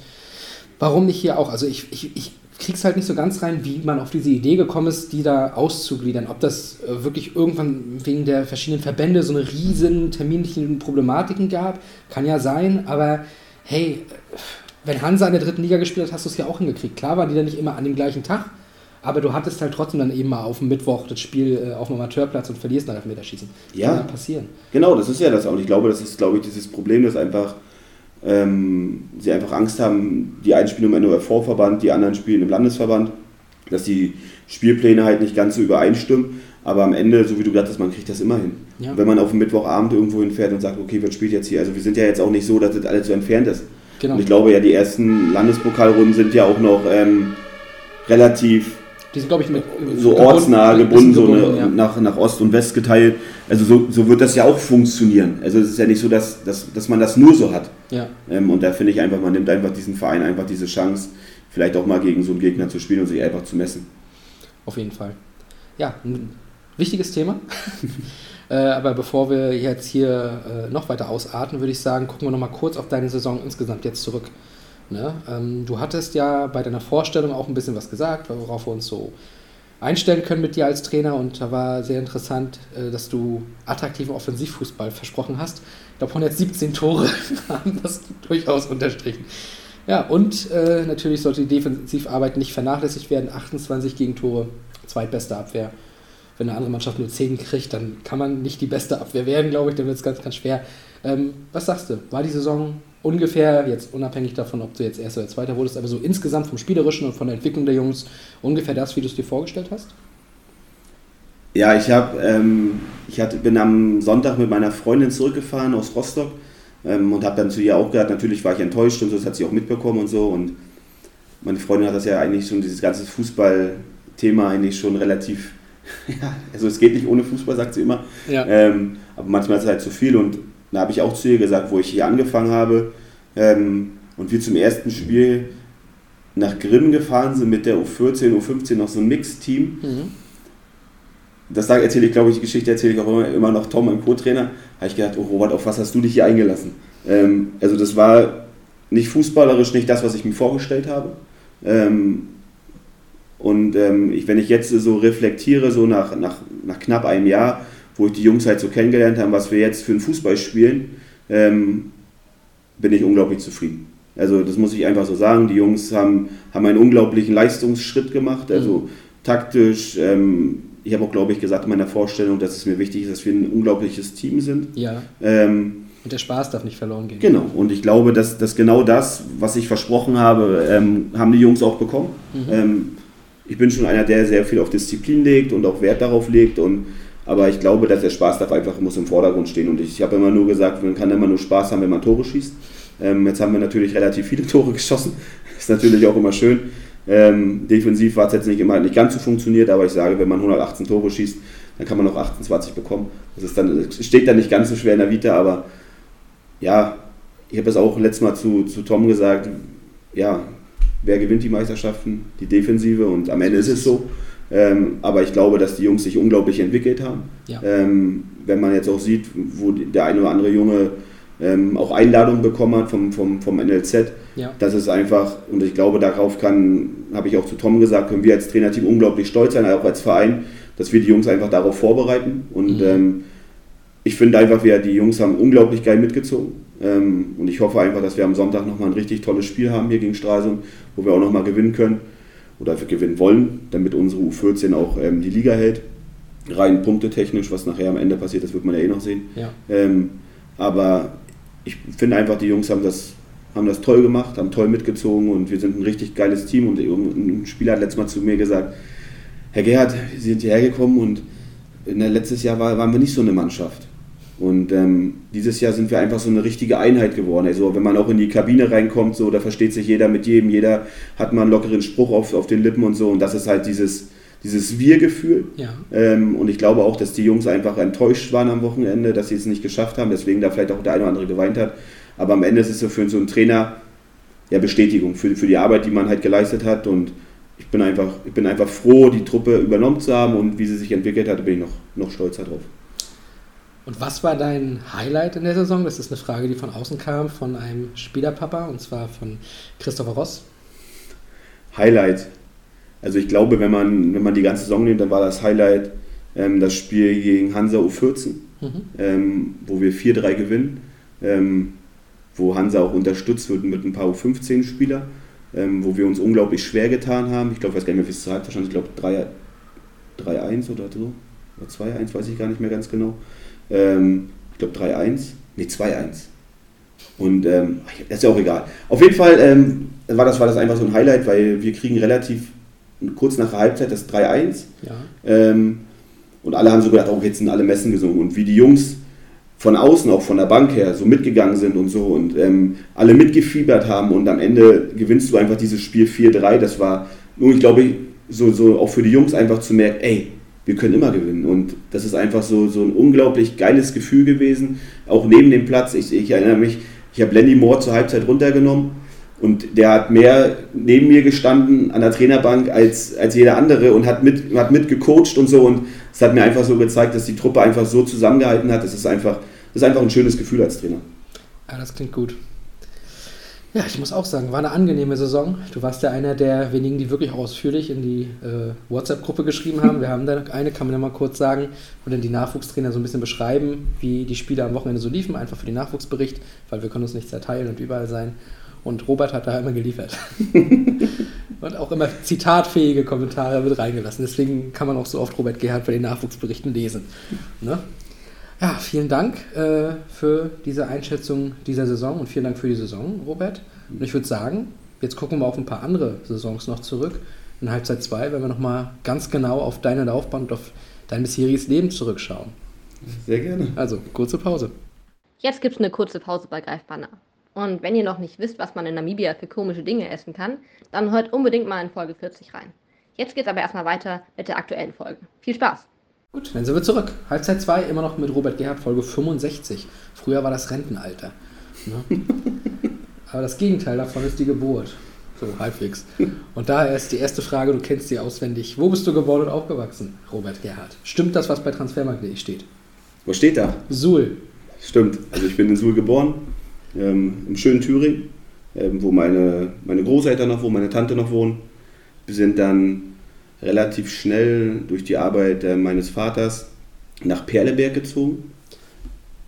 warum nicht hier auch? Also ich, ich, ich krieg's halt nicht so ganz rein, wie man auf diese Idee gekommen ist, die da auszugliedern. Ob das äh, wirklich irgendwann wegen der verschiedenen Verbände so eine riesen terminlichen Problematiken gab, kann ja sein, aber hey, wenn Hansa in der dritten Liga gespielt hat, hast du es ja auch hingekriegt. Klar waren die dann nicht immer an dem gleichen Tag, aber du hattest halt trotzdem dann eben mal auf dem Mittwoch das Spiel äh, auf dem Amateurplatz und verlierst nach Elfmeterschießen. Ja. Kann ja passieren. Genau, das ist ja das auch. Und ich glaube, das ist, glaube ich, dieses Problem, dass einfach ähm, sie einfach Angst haben, die einen spielen im NOFV-Verband, die anderen spielen im Landesverband, dass die Spielpläne halt nicht ganz so übereinstimmen. Aber am Ende, so wie du gesagt hast, man kriegt das immer hin. Ja. Wenn man auf dem Mittwochabend irgendwo hinfährt und sagt, okay, wer spielt jetzt hier? Also wir sind ja jetzt auch nicht so, dass das alles so entfernt ist. Genau. Und ich glaube ja, die ersten Landespokalrunden sind ja auch noch ähm, relativ Die sind, glaube ich, mit so gebunden- ortsnah gebunden, so eine, ja. nach, nach Ost und West geteilt. Also so, so wird das ja auch funktionieren. Also es ist ja nicht so, dass, dass, dass man das nur so hat. Ja. Ähm, und da finde ich einfach, man nimmt einfach diesen Verein einfach diese Chance, vielleicht auch mal gegen so einen Gegner zu spielen und sich einfach zu messen. Auf jeden Fall. Ja, ein wichtiges Thema. äh, aber bevor wir jetzt hier äh, noch weiter ausarten, würde ich sagen, gucken wir noch mal kurz auf deine Saison insgesamt jetzt zurück. Ne? Ähm, du hattest ja bei deiner Vorstellung auch ein bisschen was gesagt, worauf wir uns so einstellen können mit dir als Trainer. Und da war sehr interessant, äh, dass du attraktiven Offensivfußball versprochen hast. Ich glaube, 117 Tore haben das durchaus unterstrichen. Ja, und äh, natürlich sollte die Defensivarbeit nicht vernachlässigt werden. 28 Gegentore, zweitbeste Abwehr. Wenn eine andere Mannschaft nur 10 kriegt, dann kann man nicht die beste Abwehr werden, glaube ich. Dann wird es ganz, ganz schwer. Ähm, was sagst du? War die Saison ungefähr, jetzt unabhängig davon, ob du jetzt Erster oder Zweiter wurdest, aber so insgesamt vom Spielerischen und von der Entwicklung der Jungs ungefähr das, wie du es dir vorgestellt hast? Ja, ich, hab, ähm, ich hatte, bin am Sonntag mit meiner Freundin zurückgefahren aus Rostock ähm, und habe dann zu ihr auch gesagt, natürlich war ich enttäuscht und so, das hat sie auch mitbekommen und so. Und meine Freundin hat das ja eigentlich schon, dieses ganze Fußballthema eigentlich schon relativ, ja, also es geht nicht ohne Fußball, sagt sie immer. Ja. Ähm, aber manchmal ist es halt zu viel und da habe ich auch zu ihr gesagt, wo ich hier angefangen habe ähm, und wir zum ersten Spiel nach Grimm gefahren sind mit der U14, U15 noch so ein Mixteam. Mhm. Das erzähle ich, glaube ich, die Geschichte erzähle ich auch immer, immer noch Tom, meinem Co-Trainer. Habe ich gedacht, oh Robert, auf was hast du dich hier eingelassen? Ähm, also das war nicht fußballerisch nicht das, was ich mir vorgestellt habe. Ähm, und ähm, ich, wenn ich jetzt so reflektiere, so nach, nach, nach knapp einem Jahr, wo ich die Jungs halt so kennengelernt habe, was wir jetzt für einen Fußball spielen, ähm, bin ich unglaublich zufrieden. Also das muss ich einfach so sagen. Die Jungs haben, haben einen unglaublichen Leistungsschritt gemacht, also taktisch. Ähm, ich habe auch, glaube ich, gesagt in meiner Vorstellung, dass es mir wichtig ist, dass wir ein unglaubliches Team sind. Ja. Ähm, Und der Spaß darf nicht verloren gehen. Genau, und ich glaube, dass, dass genau das, was ich versprochen habe, ähm, haben die Jungs auch bekommen. Ähm, ich bin schon einer, der sehr viel auf Disziplin legt und auch Wert darauf legt. Und, aber ich glaube, dass der Spaß darf einfach muss im Vordergrund stehen. Und ich, ich habe immer nur gesagt, man kann immer nur Spaß haben, wenn man Tore schießt. Ähm, jetzt haben wir natürlich relativ viele Tore geschossen. Ist natürlich auch immer schön. Ähm, defensiv war es jetzt nicht immer nicht ganz so funktioniert, aber ich sage, wenn man 118 Tore schießt, dann kann man auch 28 bekommen. Das ist dann, steht dann nicht ganz so schwer in der Vita, aber ja, ich habe es auch letztes Mal zu, zu Tom gesagt, ja, wer gewinnt die Meisterschaften? Die Defensive und am Ende ist es so. Ähm, aber ich glaube, dass die Jungs sich unglaublich entwickelt haben. Ja. Ähm, wenn man jetzt auch sieht, wo der eine oder andere Junge ähm, auch Einladungen bekommen hat vom, vom, vom NLZ, Ja. das ist einfach, und ich glaube, darauf kann, habe ich auch zu Tom gesagt, können wir als Trainerteam unglaublich stolz sein, auch als Verein, dass wir die Jungs einfach darauf vorbereiten. Und Mhm. ähm, ich finde einfach, wir, die Jungs haben unglaublich geil mitgezogen. Ähm, und ich hoffe einfach, dass wir am Sonntag nochmal ein richtig tolles Spiel haben hier gegen Stralsund, wo wir auch nochmal gewinnen können oder wir gewinnen wollen, damit unsere U14 auch ähm, die Liga hält. rein punktetechnisch, was nachher am Ende passiert, das wird man ja eh noch sehen. Ja. Ähm, aber ich finde einfach, die Jungs haben das, haben das toll gemacht, haben toll mitgezogen und wir sind ein richtig geiles Team. Und ein Spieler hat letztes Mal zu mir gesagt, Herr Gerhard, Sie sind hierher gekommen und in der, letztes Jahr war, waren wir nicht so eine Mannschaft. Und ähm, dieses Jahr sind wir einfach so eine richtige Einheit geworden. Also wenn man auch in die Kabine reinkommt, so, da versteht sich jeder mit jedem, jeder hat mal einen lockeren Spruch auf, auf den Lippen und so. Und das ist halt dieses, dieses Wir-Gefühl. Ja. Ähm, und ich glaube auch, dass die Jungs einfach enttäuscht waren am Wochenende, dass sie es nicht geschafft haben, deswegen da vielleicht auch der eine oder andere geweint hat. Aber am Ende ist es so für so einen Trainer ja Bestätigung für, für die Arbeit, die man halt geleistet hat. Und ich bin einfach, ich bin einfach froh, die Truppe übernommen zu haben und wie sie sich entwickelt hat, bin ich noch, noch stolzer drauf. Und was war dein Highlight in der Saison? Das ist eine Frage, die von außen kam, von einem Spielerpapa, und zwar von Christopher Ross. Highlight. Also ich glaube, wenn man, wenn man die ganze Saison nimmt, dann war das Highlight ähm, das Spiel gegen Hansa U14, mhm. ähm, wo wir 4-3 gewinnen, ähm, wo Hansa auch unterstützt wird mit ein paar U15-Spieler, ähm, wo wir uns unglaublich schwer getan haben. Ich glaube, ich weiß gar nicht mehr, wie es sagt, wahrscheinlich, ich glaube 3-1 oder so, oder 2-1, weiß ich gar nicht mehr ganz genau. Ähm, ich glaube 3-1, nee 2-1. Und ähm, das ist ja auch egal. Auf jeden Fall ähm, war, das, war das einfach so ein Highlight, weil wir kriegen relativ kurz nach der Halbzeit das 3-1. Ja. Ähm, und alle haben so gedacht, oh, jetzt sind alle Messen gesungen. Und wie die Jungs von außen, auch von der Bank her, so mitgegangen sind und so und ähm, alle mitgefiebert haben und am Ende gewinnst du einfach dieses Spiel 4-3. Das war nur, ich glaube, so, so auch für die Jungs einfach zu merken, ey, wir können immer gewinnen. Und das ist einfach so, so ein unglaublich geiles Gefühl gewesen. Auch neben dem Platz. Ich, ich erinnere mich, ich habe Lenny Moore zur Halbzeit runtergenommen und der hat mehr neben mir gestanden an der Trainerbank als, als jeder andere und hat mit, hat mit und so. Und es hat mir einfach so gezeigt, dass die Truppe einfach so zusammengehalten hat. Das ist einfach, das ist einfach ein schönes Gefühl als Trainer. Ja, das klingt gut. Ja, ich muss auch sagen, war eine angenehme Saison. Du warst ja einer der wenigen, die wirklich ausführlich in die äh, WhatsApp-Gruppe geschrieben haben. Wir haben da eine, kann man ja mal kurz sagen, wo dann die Nachwuchstrainer so ein bisschen beschreiben, wie die Spiele am Wochenende so liefen, einfach für den Nachwuchsbericht, weil wir können uns nicht zerteilen und überall sein. Und Robert hat da immer geliefert. und auch immer zitatfähige Kommentare mit reingelassen. Deswegen kann man auch so oft Robert Gerhard bei den Nachwuchsberichten lesen. Ne? Ja, vielen Dank äh, für diese Einschätzung dieser Saison und vielen Dank für die Saison, Robert. Und ich würde sagen, jetzt gucken wir auf ein paar andere Saisons noch zurück. In Halbzeit 2, wenn wir nochmal ganz genau auf deine Laufbahn und auf dein bisheriges Leben zurückschauen. Sehr gerne. Also, kurze Pause. Jetzt gibt es eine kurze Pause bei Greifbanner. Und wenn ihr noch nicht wisst, was man in Namibia für komische Dinge essen kann, dann hört unbedingt mal in Folge 40 rein. Jetzt geht es aber erstmal weiter mit der aktuellen Folge. Viel Spaß! Gut, dann sind wir zurück. Halbzeit 2, immer noch mit Robert Gerhard, Folge 65. Früher war das Rentenalter. Ne? Aber das Gegenteil davon ist die Geburt. So, halbwegs. Und daher ist die erste Frage, du kennst sie auswendig. Wo bist du geboren und aufgewachsen, Robert Gerhard? Stimmt das, was bei Transfermarkt.de steht? Was steht da? Suhl. Stimmt. Also ich bin in Suhl geboren, ähm, im schönen Thüringen, ähm, wo meine, meine Großeltern noch wohnen, meine Tante noch wohnen. Wir sind dann relativ schnell durch die Arbeit äh, meines Vaters nach Perleberg gezogen.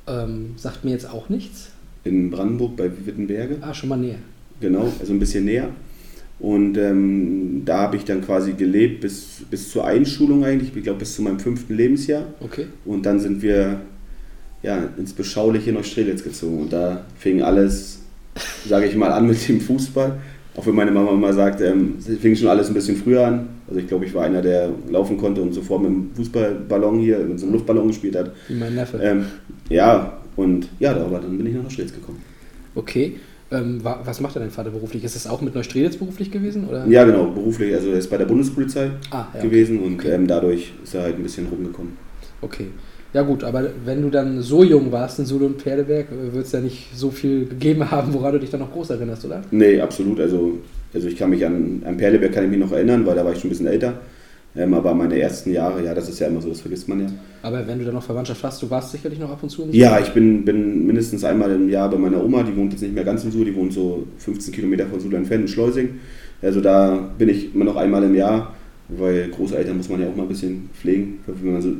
Ähm, sagt mir jetzt auch nichts. In Brandenburg bei Wittenberge. Ah, schon mal näher. Genau, also ein bisschen näher. Und ähm, da habe ich dann quasi gelebt bis, bis zur Einschulung eigentlich, ich glaube bis zu meinem fünften Lebensjahr. Okay. Und dann sind wir ja, ins beschauliche Neustrelitz gezogen. Und da fing alles, sage ich mal, an mit dem Fußball. Auch wenn meine Mama immer sagt, ähm, fing schon alles ein bisschen früher an. Also ich glaube, ich war einer, der laufen konnte und sofort mit dem Fußballballon hier, mit so einem Luftballon gespielt hat. Wie mein Neffe. Ähm, ja, und ja, darüber dann bin ich nach Neustrelitz gekommen. Okay. Ähm, was macht dein Vater beruflich? Ist das auch mit Neustrelitz beruflich gewesen? Oder? Ja, genau, beruflich. Also er ist bei der Bundespolizei ah, ja, gewesen okay. und okay. Ähm, dadurch ist er halt ein bisschen rumgekommen. Okay. Ja gut, aber wenn du dann so jung warst in Sud und Perleberg, wird es ja nicht so viel gegeben haben, woran du dich dann noch groß erinnerst, oder? Nee, absolut. Also, also ich kann mich an, an Perleberg kann ich mich noch erinnern, weil da war ich schon ein bisschen älter. Ähm, aber meine ersten Jahre, ja, das ist ja immer so, das vergisst man ja. Aber wenn du dann noch Verwandtschaft hast, du warst sicherlich noch ab und zu im Ja, ich bin, bin mindestens einmal im Jahr bei meiner Oma, die wohnt jetzt nicht mehr ganz in Suhl, die wohnt so 15 Kilometer von Suhl entfernt in Schleusing. Also da bin ich immer noch einmal im Jahr, weil Großeltern muss man ja auch mal ein bisschen pflegen, so,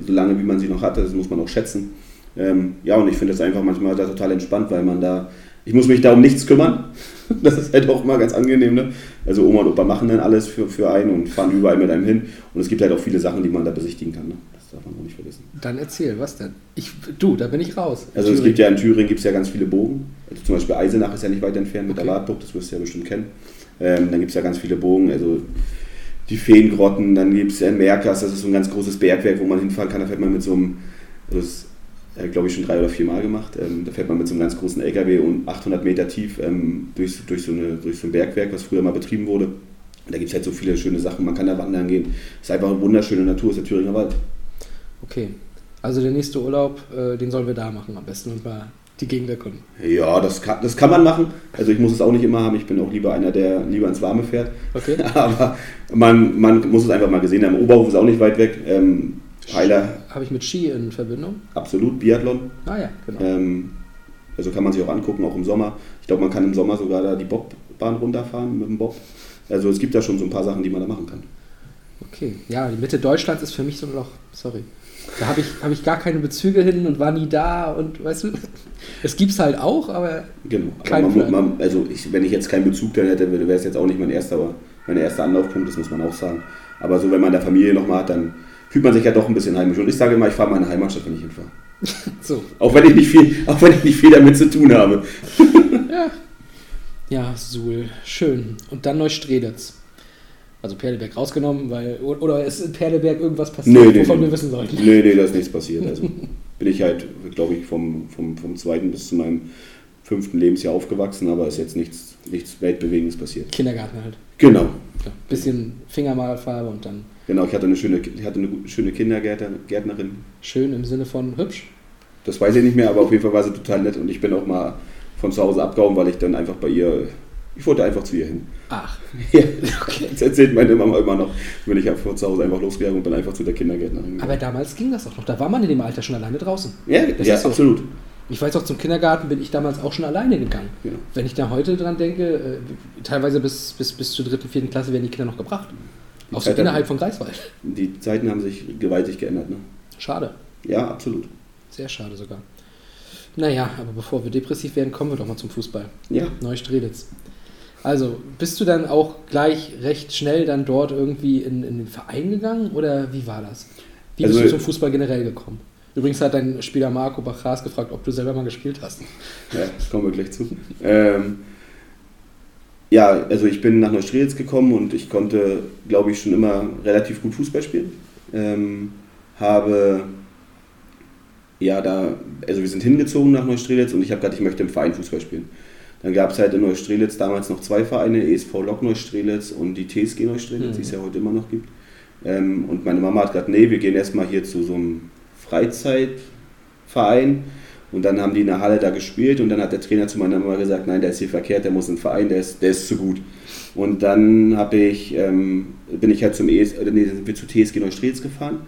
so lange wie man sie noch hatte, das muss man auch schätzen. Ähm, ja, und ich finde das einfach manchmal da total entspannt, weil man da ich muss mich da um nichts kümmern. Das ist halt auch immer ganz angenehm. Ne? Also Oma und Opa machen dann alles für, für einen und fahren überall mit einem hin. Und es gibt halt auch viele Sachen, die man da besichtigen kann. Ne? Das darf man auch nicht vergessen. Dann erzähl, was denn? Ich, du, da bin ich raus. Also es gibt ja in Thüringen gibt's ja ganz viele Bogen. Also zum Beispiel Eisenach ist ja nicht weit entfernt mit Okay. der Wartburg, das wirst du ja bestimmt kennen. Ähm, dann gibt es ja ganz viele Bogen, also die Feengrotten, dann gibt es ja in Merkas, das ist so ein ganz großes Bergwerk, wo man hinfahren kann. Da fährt man mit so einem, also das äh, glaube ich schon drei oder vier Mal gemacht, ähm, da fährt man mit so einem ganz großen LKW und 800 Meter tief ähm, durch, durch, so eine, durch so ein Bergwerk, was früher mal betrieben wurde. Und da gibt es halt so viele schöne Sachen, man kann da wandern gehen. Es ist einfach eine wunderschöne Natur, ist der Thüringer Wald. Okay. Also der nächste Urlaub, äh, den sollen wir da machen am besten und mal die Gegend erkunden. Ja, das kann, das kann man machen. Also ich muss es auch nicht immer haben. Ich bin auch lieber einer, der lieber ins Warme fährt. Okay. Aber man, man muss es einfach mal gesehen haben. Oberhof ist auch nicht weit weg. Ähm, Heiler, Habe ich mit Ski in Verbindung? absolut. Biathlon. Ah ja, genau. Ähm, also kann man sich auch angucken, auch im Sommer. Ich glaube, man kann im Sommer sogar da die Bobbahn runterfahren mit dem Bob. Also es gibt da schon so ein paar Sachen, die man da machen kann. Okay. Ja, die Mitte Deutschlands ist für mich so ein Loch. Sorry. Da habe ich, hab ich gar keine Bezüge hin und war nie da und weißt du, es gibt's halt auch, aber Genau. Aber man, man, also ich, wenn ich jetzt keinen Bezug dann hätte, wäre es jetzt auch nicht mein erster, mein erster Anlaufpunkt, das muss man auch sagen. Aber so, wenn man da Familie nochmal hat, dann fühlt man sich ja doch ein bisschen heimisch. Und ich sage immer, ich fahre meine Heimatstadt, wenn ich hinfahre. so. Auch wenn ich nicht viel, auch wenn ich nicht viel damit zu tun habe. Ja, Suhl, schön. Und dann Neustrelitz. Also Perleberg rausgenommen, weil. Oder ist in Perleberg irgendwas passiert, Nee, nee, wovon nee. wir wissen sollten? Nee, nee, da ist nichts passiert. Also bin ich halt, glaube ich, vom, vom, vom zweiten bis zu meinem fünften Lebensjahr aufgewachsen, aber ist jetzt nichts, nichts Weltbewegendes passiert. Kindergarten halt. Genau. Ja, bisschen Fingermalfarbe und dann Genau, ich hatte eine schöne, ich hatte eine schöne Kindergärtnerin. schön im Sinne von hübsch. Das weiß ich nicht mehr, aber auf jeden Fall war sie total nett und ich bin auch mal von zu Hause abgehauen, weil ich dann einfach bei ihr, ich wollte einfach zu ihr hin. Ach, Ja, okay. das erzählt meine Mama immer noch, bin ich von zu Hause einfach losgegangen und bin einfach zu der Kindergärtnerin. Aber damals ging das auch noch. Da war man in dem Alter schon alleine draußen. ja, das ja ist so. absolut. Ich weiß auch, zum Kindergarten bin ich damals auch schon alleine gegangen. Ja. Wenn ich da heute dran denke, äh, teilweise bis, bis, bis zur dritten, vierten Klasse werden die Kinder noch gebracht. Auch so innerhalb von Greifswald. Die Zeiten haben sich gewaltig geändert. Ne? Schade. Ja, absolut. Sehr schade sogar. Naja, aber bevor wir depressiv werden, kommen wir doch mal zum Fußball. Ja. Neustrelitz. Also, bist du dann auch gleich recht schnell dann dort irgendwie in, in den Verein gegangen oder wie war das? Wie Also- bist du zum Fußball generell gekommen? Übrigens hat dein Spieler Marco Bachras gefragt, ob du selber mal gespielt hast. Ja, das kommen wir gleich zu. Ähm, ja, also ich bin nach Neustrelitz gekommen und ich konnte, glaube ich, schon immer relativ gut Fußball spielen. Ähm, habe, ja, da, also wir sind hingezogen nach Neustrelitz und ich habe gesagt, ich möchte im Verein Fußball spielen. Dann gab es halt in Neustrelitz damals noch zwei Vereine, ESV Lok Neustrelitz und die TSG Neustrelitz, Mhm. die es ja heute immer noch gibt. Ähm, und meine Mama hat gesagt, nee, wir gehen erstmal hier zu so einem Freizeitverein. Und dann haben die in der Halle da gespielt und dann hat der Trainer zu meiner Mama gesagt, nein, der ist hier verkehrt, der muss in den Verein, der ist, der ist zu gut. Und dann habe ich, ähm, bin ich halt zum ES, äh, nee, sind wir zu TSG Neustrelitz gefahren.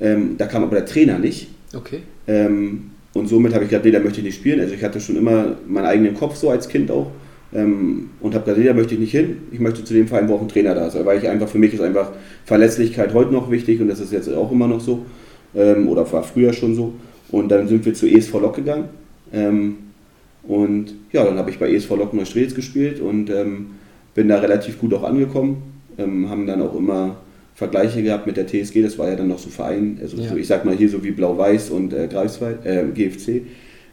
Ähm, da kam aber der Trainer nicht. Okay. Ähm, und somit habe ich gesagt, nee, da möchte ich nicht spielen. Also ich hatte schon immer meinen eigenen Kopf so als Kind auch. Ähm, und habe gesagt, nee, da möchte ich nicht hin. Ich möchte zu dem Verein, wo auch ein Trainer da ist. Weil ich einfach, für mich ist einfach Verlässlichkeit heute noch wichtig und das ist jetzt auch immer noch so. Ähm, oder war früher schon so. Und dann sind wir zu ESV Lok gegangen. Ähm, und ja, dann habe ich bei ESV Lok Neustrelitz gespielt und ähm, bin da relativ gut auch angekommen. Ähm, haben dann auch immer Vergleiche gehabt mit der TSG, das war ja dann noch so Verein, also Ja. so, ich sag mal hier so wie Blau-Weiß und äh, Greifswald, äh, GFC.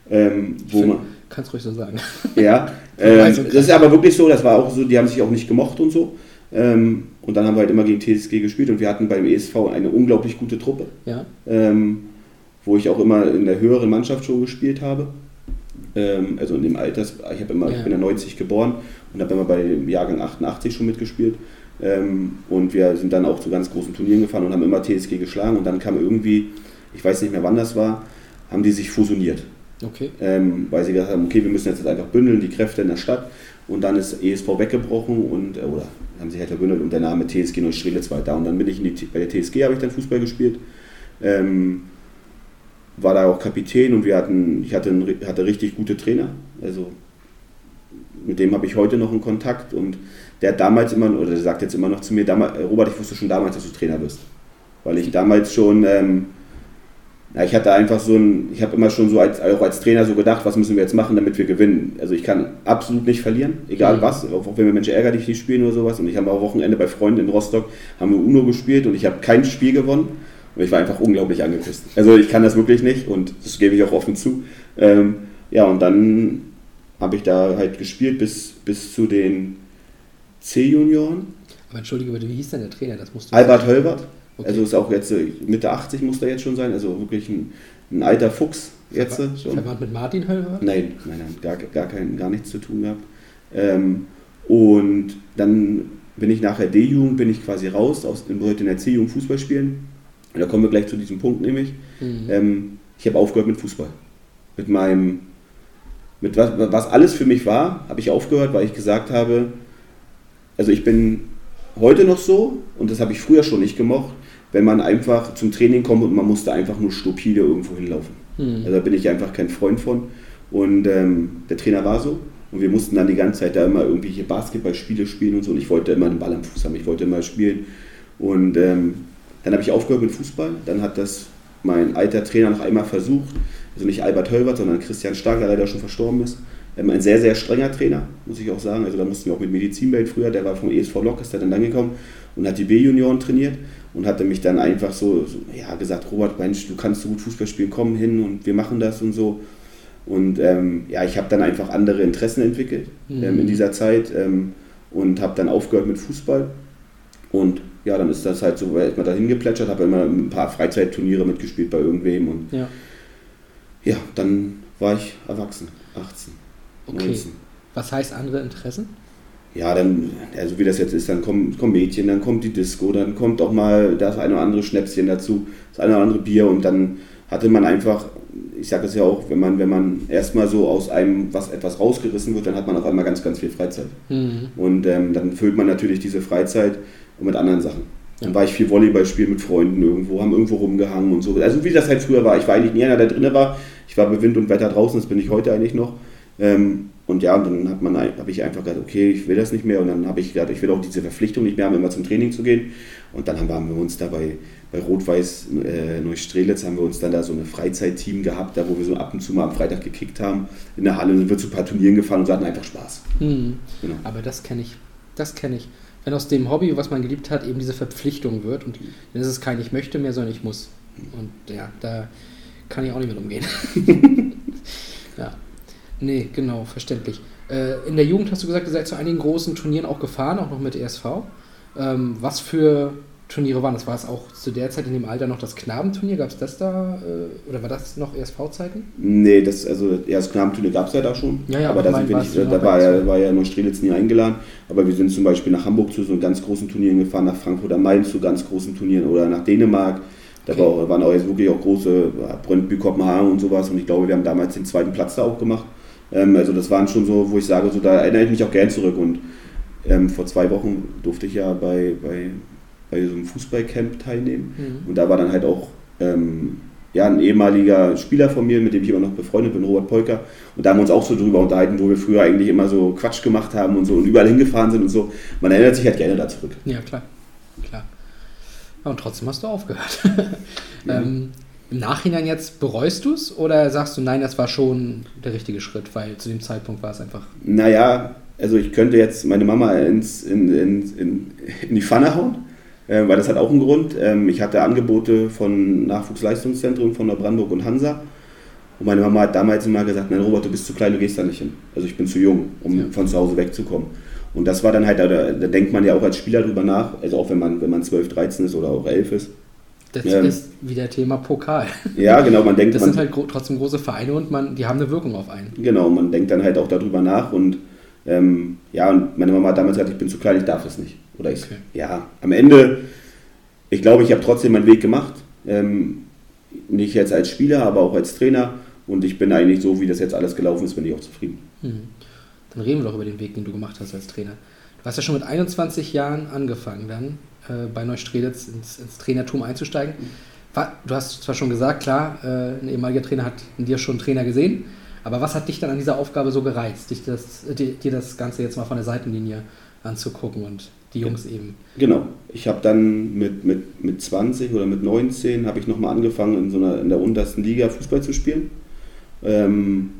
Ähm, wo man, Kannst ruhig so sagen. ja, ähm, das ist aber wirklich so, das war auch so, die haben sich auch nicht gemocht und so. Ähm, und dann haben wir halt immer gegen TSG gespielt und wir hatten beim ESV eine unglaublich gute Truppe, Ja. ähm, wo ich auch immer in der höheren Mannschaft schon gespielt habe. Ähm, also in dem Alters, ich, hab immer, Ja. ich bin ja 90 geboren und habe immer bei dem Jahrgang 88 schon mitgespielt. Ähm, und wir sind dann auch zu ganz großen Turnieren gefahren und haben immer TSG geschlagen und dann kam irgendwie, ich weiß nicht mehr wann das war, haben die sich fusioniert Okay. ähm, weil sie gesagt haben, okay, wir müssen jetzt einfach bündeln, die Kräfte in der Stadt. Und dann ist ESV weggebrochen und, äh, oder haben sich halt verbündelt und der Name TSG Neustrelitz war da. Und dann bin ich in die, bei der TSG, habe ich dann Fußball gespielt. Ähm, war da auch Kapitän und wir hatten, ich hatte, einen, hatte richtig gute Trainer. Also mit dem habe ich heute noch einen Kontakt und der hat damals immer, oder der sagt jetzt immer noch zu mir, damals, äh, Robert, ich wusste schon damals, dass du Trainer bist. Weil ich damals schon ähm, Ja, ich hatte einfach so ein, ich habe immer schon so als, auch als Trainer so gedacht, was müssen wir jetzt machen, damit wir gewinnen. Also ich kann absolut nicht verlieren, egal Mhm. was, auch wenn wir Menschen ärger dich nicht spielen oder sowas. Und ich habe am Wochenende bei Freunden in Rostock, haben wir Uno gespielt und ich habe kein Spiel gewonnen. Und ich war einfach unglaublich angepisst. Also ich kann das wirklich nicht und das gebe ich auch offen zu. Ähm, ja, und dann habe ich da halt gespielt bis, bis zu den C-Junioren. Aber entschuldige bitte, wie hieß denn der Trainer? Das musst du Albert Hölbert, Okay. also ist auch jetzt äh, Mitte 80 muss er jetzt schon sein, also wirklich ein, ein alter Fuchs jetzt äh, schon. Verwandt mit Martin Höllwer? Nein, nein, nein, gar, gar, kein, gar nichts zu tun gehabt. Ähm, und dann bin ich nachher D-Jugend, bin ich quasi raus, aus, wollte in der C-Jugend Fußball spielen. Und da kommen wir gleich zu diesem Punkt nämlich. Mhm. Ähm, ich habe aufgehört mit Fußball. Mit meinem, mit was, was alles für mich war, habe ich aufgehört, weil ich gesagt habe, also ich bin heute noch so, und das habe ich früher schon nicht gemocht, wenn man einfach zum Training kommt und man musste einfach nur stupide irgendwo hinlaufen. Mhm. Also da bin ich einfach kein Freund von. Und ähm, der Trainer war so. Und wir mussten dann die ganze Zeit da immer irgendwelche Basketballspiele spielen und so. Und ich wollte immer den Ball am Fuß haben, ich wollte immer spielen. Und ähm, dann habe ich aufgehört mit Fußball. Dann hat das mein alter Trainer noch einmal versucht. Also nicht Albert Hölbert, sondern Christian Stark, der leider schon verstorben ist. Ähm, ein sehr, sehr strenger Trainer, muss ich auch sagen. Also da mussten wir auch mit Medizinwelt früher, der war vom ESV Lok, ist dann gekommen und hat die B-Junioren trainiert und hatte mich dann einfach so, so ja, gesagt, Robert, Mensch, du kannst so gut Fußball spielen, komm hin und wir machen das und so. Und ähm, ja, ich habe dann einfach andere Interessen entwickelt Mhm. ähm, in dieser Zeit ähm, und habe dann aufgehört mit Fußball. Und ja, dann ist das halt so erstmal dahin geplätschert, habe immer ein paar Freizeitturniere mitgespielt bei irgendwem und Ja, ja, dann war ich erwachsen, 18, okay. 19. Was heißt andere Interessen? Ja, dann, also wie das jetzt ist, dann kommen, kommen Mädchen, dann kommt die Disco, dann kommt auch mal das eine oder andere Schnäpschen dazu, das eine oder andere Bier und dann hatte man einfach, ich sage es ja auch, wenn man, wenn man erstmal so aus einem was etwas rausgerissen wird, dann hat man auf einmal ganz, ganz viel Freizeit. Mhm. Und ähm, dann füllt man natürlich diese Freizeit mit anderen Sachen. Dann war ich viel Volleyball spielen mit Freunden irgendwo, haben irgendwo rumgehangen und so. Also wie das halt früher war. Ich war eigentlich nie einer, der drin war. Ich war bei Wind und Wetter draußen, das bin ich heute eigentlich noch. Ähm, und ja, und dann hat man, habe ich einfach gesagt, okay, ich will das nicht mehr. Und dann habe ich gesagt, ich will auch diese Verpflichtung nicht mehr haben, immer zum Training zu gehen. Und dann haben wir, uns da bei, bei Rot-Weiß äh, Neustrelitz, haben wir uns dann da so ein Freizeitteam gehabt, da wo wir so ab und zu mal am Freitag gekickt haben in der Halle. Und sind wir zu ein paar Turnieren gefahren und hatten einfach Spaß. Mhm. Genau. Aber das kenne ich. Das kenne ich. Wenn aus dem Hobby, was man geliebt hat, eben diese Verpflichtung wird und dann ist es kein Ich möchte mehr, sondern ich muss. Und ja, da kann ich auch nicht mit umgehen. ja. Nee, genau, verständlich. Äh, in der Jugend hast du gesagt, ihr seid zu einigen großen Turnieren auch gefahren, auch noch mit ESV. Ähm, was für Turniere waren das? War es auch zu der Zeit in dem Alter noch das Knabenturnier? Gab es das da? Äh, oder war das noch ESV-Zeiten? Nee, das, also erst Knabenturnier gab es ja da schon. Ja, ja, aber da sind wir nicht, du da war ja, uns. war ja Neustrelitz nie eingeladen. Aber wir sind zum Beispiel nach Hamburg zu so ganz großen Turnieren gefahren, nach Frankfurt am Main zu ganz großen Turnieren oder nach Dänemark. Da Okay. war auch, waren auch jetzt wirklich auch große ja, Brøndby, Kopenhagen und sowas. Und ich glaube, wir haben damals den zweiten Platz da auch gemacht. Ähm, also das waren schon so, wo ich sage, so, da erinnere ich mich auch gern zurück. Und ähm, vor zwei Wochen durfte ich ja bei, bei, bei so einem Fußballcamp teilnehmen. Mhm. Und da war dann halt auch ähm, ja, ein ehemaliger Spieler von mir, mit dem ich immer noch befreundet bin, Robert Polker. Und da haben wir uns auch so drüber unterhalten, wo wir früher eigentlich immer so Quatsch gemacht haben und so und überall hingefahren sind und so. Man erinnert sich halt gerne da zurück. Ja, klar. klar. Und trotzdem hast du aufgehört. Ja. ähm, Im Nachhinein jetzt bereust du es oder sagst du, nein, das war schon der richtige Schritt, weil zu dem Zeitpunkt war es einfach. Naja, also ich könnte jetzt meine Mama ins, in, in, in, in die Pfanne hauen, äh, weil das hat auch einen Grund. Ähm, ich hatte Angebote von Nachwuchsleistungszentren von Neubrandenburg und Hansa. Und meine Mama hat damals immer gesagt, nein Robert, du bist zu klein, du gehst da nicht hin. Also ich bin zu jung, um Ja. von zu Hause wegzukommen. Und das war dann halt, da, da denkt man ja auch als Spieler drüber nach, also auch wenn man, wenn man 12, 13 ist oder auch 11 ist. Das Ähm. ist wieder Thema Pokal. Ja, genau, man denkt, Das man, sind halt gro trotzdem große Vereine und man, die haben eine Wirkung auf einen. Genau, man denkt dann halt auch darüber nach und ähm, ja, und meine Mama hat damals gesagt, ich bin zu klein, ich darf es nicht. Oder ich, Okay. ja, am Ende, ich glaube, ich habe trotzdem meinen Weg gemacht. Ähm, nicht jetzt als Spieler, aber auch als Trainer. Und ich bin eigentlich so, wie das jetzt alles gelaufen ist, bin ich auch zufrieden. Mhm. Dann reden wir doch über den Weg, den du gemacht hast als Trainer. Du hast ja schon mit 21 Jahren angefangen, dann äh, bei Neustrelitz ins, ins Trainertum einzusteigen. War, du hast zwar schon gesagt, klar, äh, ein ehemaliger Trainer hat in dir schon einen Trainer gesehen, aber was hat dich dann an dieser Aufgabe so gereizt, dich das, dir, das Ganze jetzt mal von der Seitenlinie anzugucken und die Jungs eben? Genau. ich habe dann mit, mit, mit 20 oder mit 19 habe ich nochmal angefangen, in, so einer, in der untersten Liga Fußball zu spielen. Ähm,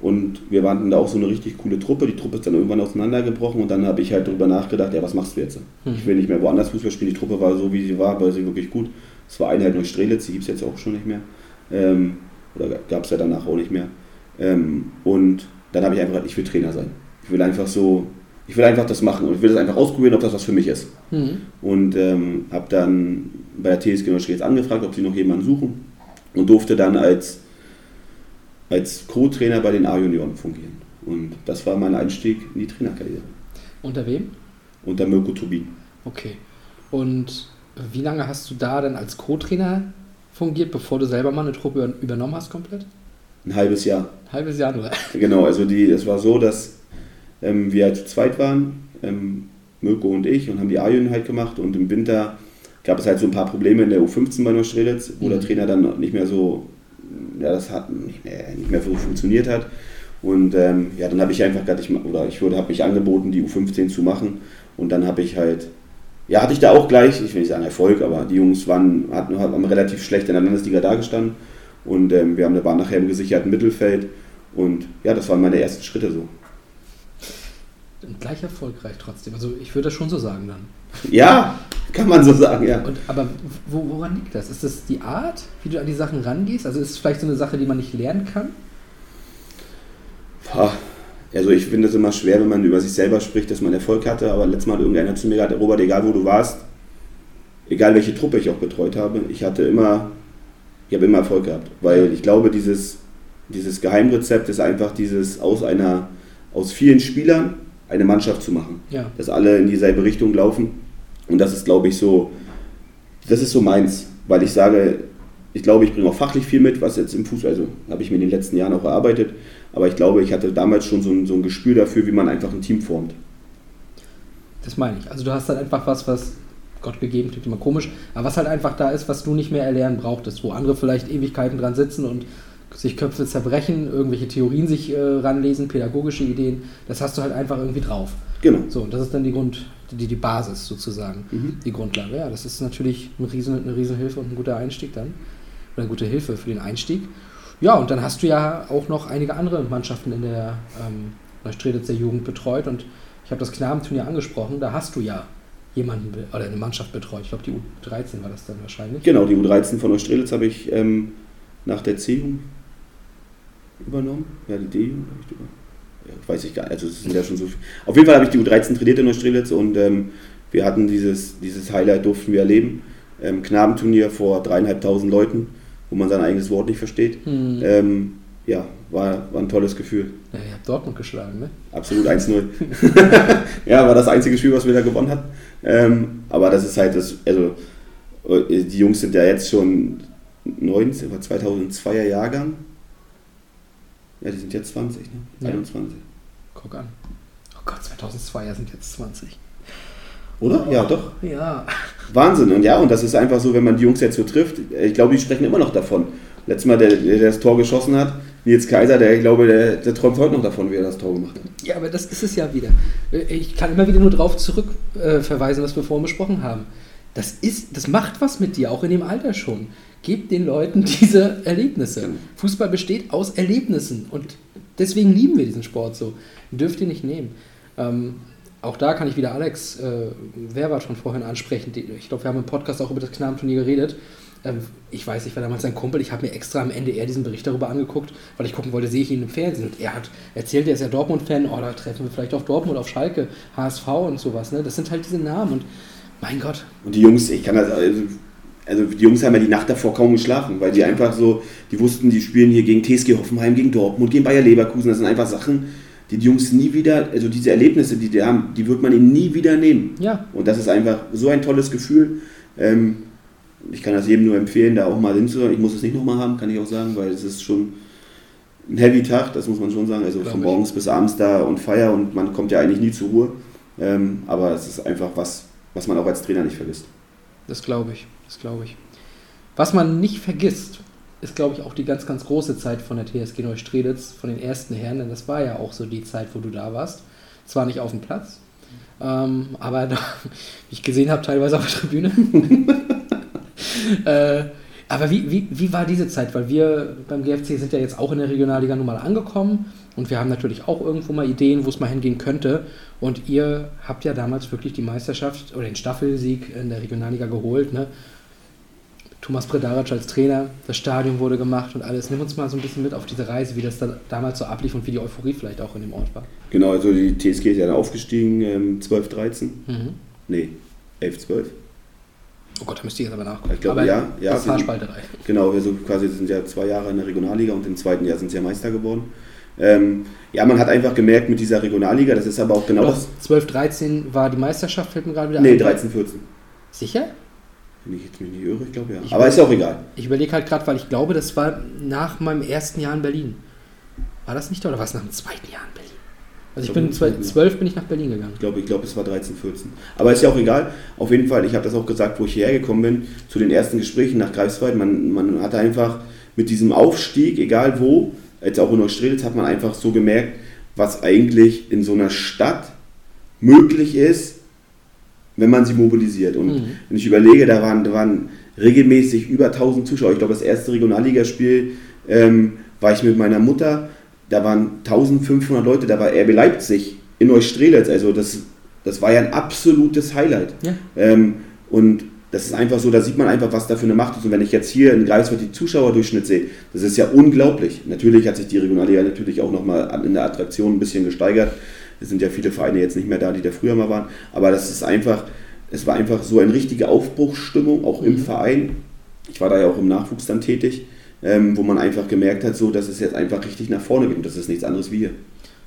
und wir waren da auch so eine richtig coole Truppe. Die Truppe ist dann irgendwann auseinandergebrochen und dann habe ich halt darüber nachgedacht, ja, was machst du jetzt? Hm. Ich will nicht mehr woanders Fußball spielen. Die Truppe war so, wie sie war, war sie wirklich gut. Es war Einheit Neustrelitz, die gibt es jetzt auch schon nicht mehr. Ähm, oder gab es ja danach auch nicht mehr. Ähm, und dann habe ich einfach gesagt, ich will Trainer sein. Ich will einfach so, ich will einfach das machen und ich will das einfach ausprobieren, ob das was für mich ist. Mhm. Und ähm, habe dann bei der TSG Neustrelitz angefragt, ob sie noch jemanden suchen und durfte dann als, als Co-Trainer bei den A-Junioren fungieren. Und das war mein Einstieg in die Trainerkarriere. Unter wem? Unter Mirko Turbin. Okay. Und wie lange hast du da dann als Co-Trainer fungiert, bevor du selber mal eine Truppe über- übernommen hast komplett? Ein halbes Jahr. Ein halbes Jahr nur. Genau, also die, es war so, dass ähm, wir halt zu zweit waren, ähm, Mirko und ich, und haben die A-Jugend halt gemacht. Und im Winter gab es halt so ein paar Probleme in der U15 bei Neustrelitz, wo der Mhm. Trainer dann nicht mehr so, ja, das hat nicht mehr, nicht mehr so funktioniert hat. Und ähm, ja, dann habe ich einfach ma- oder ich wurde, habe mich angeboten, die U15 zu machen. Und dann habe ich halt, ja, hatte ich da auch gleich, ich will nicht sagen Erfolg, aber die Jungs waren, hatten, haben relativ schlecht in der Landesliga dagestanden. Und ähm, wir haben, waren nachher im gesicherten Mittelfeld. Und ja, das waren meine ersten Schritte so. Und gleich erfolgreich trotzdem. Also ich würde das schon so sagen dann. Ja, kann man so sagen, ja. Und, aber wo, woran liegt das? Ist das die Art, wie du an die Sachen rangehst? Also ist es vielleicht so eine Sache, die man nicht lernen kann? Also ich finde es immer schwer, wenn man über sich selber spricht, dass man Erfolg hatte, aber letztes Mal hat irgendeiner zu mir gesagt, Robert, egal wo du warst, egal welche Truppe ich auch betreut habe, ich hatte immer, ich habe immer Erfolg gehabt. Weil ich glaube, dieses, dieses Geheimrezept ist einfach dieses aus einer, aus vielen Spielern eine Mannschaft zu machen. Ja. Dass alle in dieselbe Richtung laufen. Und das ist, glaube ich, so, das ist so meins, weil ich sage, ich glaube, ich bringe auch fachlich viel mit, was jetzt im Fußball, also habe ich mir in den letzten Jahren auch erarbeitet, aber ich glaube, ich hatte damals schon so ein, so ein Gespür dafür, wie man einfach ein Team formt. Das meine ich. Also du hast dann einfach was, was Gott gegeben, klingt immer komisch, aber was halt einfach da ist, was du nicht mehr erlernen brauchtest, wo andere vielleicht Ewigkeiten dran sitzen und sich Köpfe zerbrechen, irgendwelche Theorien sich äh, ranlesen, pädagogische Ideen, das hast du halt einfach irgendwie drauf. Genau. So, und das ist dann die Grund, die, die Basis sozusagen, Mhm. die Grundlage. Ja, das ist natürlich eine riesen, eine riesen Hilfe und ein guter Einstieg dann. Oder eine gute Hilfe für den Einstieg. Ja, und dann hast du ja auch noch einige andere Mannschaften in der ähm, Neustrelitzer Jugend betreut und ich habe das Knabenturnier angesprochen, da hast du ja jemanden oder eine Mannschaft betreut. Ich glaube, die U13 war das dann wahrscheinlich. Genau, die U13 von Neustrelitz habe ich ähm, nach der C-Jugend übernommen. Ja, die D-Jugend habe ich über. Ja, weiß ich gar nicht. Also es sind ja schon so viel. Auf jeden Fall habe ich die U13 trainiert in Neustrelitz und ähm, wir hatten dieses, dieses Highlight, durften wir erleben. Ähm, Knabenturnier vor dreieinhalbtausend Leuten, wo man sein eigenes Wort nicht versteht. Hm. Ähm, ja, war, war ein tolles Gefühl. Ja, ihr habt Dortmund geschlagen, ne? Absolut 1-0. ja, war das einzige Spiel, was wir da gewonnen hatten. Ähm, aber das ist halt das, also äh, die Jungs sind ja jetzt schon 19, war 2002er Jahrgang. Ja, die sind jetzt 20, ne? Ja. 21. Guck an. Oh Gott, 2002er sind jetzt 20. Oder? Ja, doch. Ja. Wahnsinn. Und ja, und das ist einfach so, wenn man die Jungs jetzt so trifft, ich glaube, die sprechen immer noch davon. Letztes Mal, der, der das Tor geschossen hat, Nils Kaiser, der, ich glaube, der, der träumt heute noch davon, wie er das Tor gemacht hat. Ja, aber das ist es ja wieder. Ich kann immer wieder nur darauf zurückverweisen, äh, was wir vorhin besprochen haben. Das, ist, das macht was mit dir, auch in dem Alter schon. Gebt den Leuten diese Erlebnisse. Genau. Fußball besteht aus Erlebnissen und deswegen lieben wir diesen Sport so. Dürft ihr nicht nehmen. Ähm, auch da kann ich wieder Alex äh, Werwart von vorhin ansprechen. Ich glaube, wir haben im Podcast auch über das Knabenturnier geredet. Ähm, ich weiß, ich war damals sein Kumpel. Ich habe mir extra am NDR diesen Bericht darüber angeguckt, weil ich gucken wollte, sehe ich ihn im Fernsehen. Und er hat erzählt, er ist ja Dortmund-Fan. Oh, da treffen wir vielleicht auf Dortmund, auf Schalke, HSV und sowas. Ne? Das sind halt diese Namen. Und mein Gott, Und die Jungs, ich kann das, also, also die Jungs haben ja die Nacht davor kaum geschlafen, weil die einfach so, die wussten, die spielen hier gegen TSG Hoffenheim, gegen Dortmund, gegen Bayer Leverkusen. Das sind einfach Sachen, die die Jungs nie wieder, also diese Erlebnisse, die die haben, die wird man ihnen nie wieder nehmen. ja, Und das ist einfach so ein tolles Gefühl. Ähm, ich kann das jedem nur empfehlen, da auch mal hinzuhören. Ich muss es nicht nochmal haben, kann ich auch sagen, weil es ist schon ein heavy Tag, das muss man schon sagen. Also Glaub von ich. morgens bis abends da und Feier und man kommt ja eigentlich nie zur Ruhe. Ähm, aber es ist einfach was, was man auch als Trainer nicht vergisst. Das glaube ich, das glaube ich. Was man nicht vergisst, ist, glaube ich, auch die ganz, ganz große Zeit von der TSG Neustrelitz, von den ersten Herren, denn das war ja auch so die Zeit, wo du da warst. Zwar nicht auf dem Platz, Ähm, aber da, wie ich gesehen habe, teilweise auf der Tribüne. äh, aber wie, wie, wie war diese Zeit? Weil wir beim GFC sind ja jetzt auch in der Regionalliga nun mal angekommen und wir haben natürlich auch irgendwo mal Ideen, wo es mal hingehen könnte. Und ihr habt ja damals wirklich die Meisterschaft oder den Staffelsieg in der Regionalliga geholt. Ne? Thomas Predaric als Trainer, das Stadion wurde gemacht und alles. Nimm uns mal so ein bisschen mit auf diese Reise, wie das da damals so ablief und wie die Euphorie vielleicht auch in dem Ort war. Genau, also die TSG ist ja dann aufgestiegen, ähm, 12, 13. Mhm. Nee, 11, 12. Oh Gott, da müsste ich jetzt aber nachgucken. Ich glaube, aber ja, ja, Haarspalterei. Genau, wir so quasi sind ja zwei Jahre in der Regionalliga und im zweiten Jahr sind sie ja Meister geworden. Ähm, ja, man hat einfach gemerkt mit dieser Regionalliga, das ist aber auch genau Doch, das. 12, 13 war die Meisterschaft, fällt mir gerade wieder Nee, ein. 13, 14. Sicher? Wenn ich jetzt mich nicht irre, ich glaube ja. Ich aber ist ja auch egal. Ich überlege halt gerade, weil ich glaube, das war nach meinem ersten Jahr in Berlin. War das nicht oder war es nach dem zweiten Jahr in Berlin? Also ich, bin glaube, zwei- ja. zwölf bin ich nach Berlin gegangen. Ich glaube, ich glaube, es war 13, 14. Aber ist ja auch egal. Auf jeden Fall, ich habe das auch gesagt, wo ich hierher gekommen bin, zu den ersten Gesprächen nach Greifswald. Man, man hatte einfach mit diesem Aufstieg, egal wo, jetzt auch in Neustrelitz, hat man einfach so gemerkt, was eigentlich in so einer Stadt möglich ist, wenn man sie mobilisiert. Und Mhm. wenn ich überlege, da waren, da waren regelmäßig über 1000 Zuschauer. Ich glaube, das erste Regionalligaspiel ähm, war ich mit meiner Mutter. Da waren 1500 Leute, da war RB Leipzig in Neustrelitz. Also das, das war ja ein absolutes Highlight. Ja. Ähm, und das ist einfach so, da sieht man einfach, was da für eine Macht ist. Und wenn ich jetzt hier in Greifswald die Zuschauerdurchschnitt sehe, das ist ja unglaublich. Natürlich hat sich die Regionalliga natürlich auch nochmal in der Attraktion ein bisschen gesteigert. Es sind ja viele Vereine jetzt nicht mehr da, die da früher mal waren. Aber das ist einfach, es war einfach so eine richtige Aufbruchsstimmung, auch im Mhm. Verein. Ich war da ja auch im Nachwuchs dann tätig, ähm, wo man einfach gemerkt hat, so, dass es jetzt einfach richtig nach vorne geht. Und das ist nichts anderes wie hier.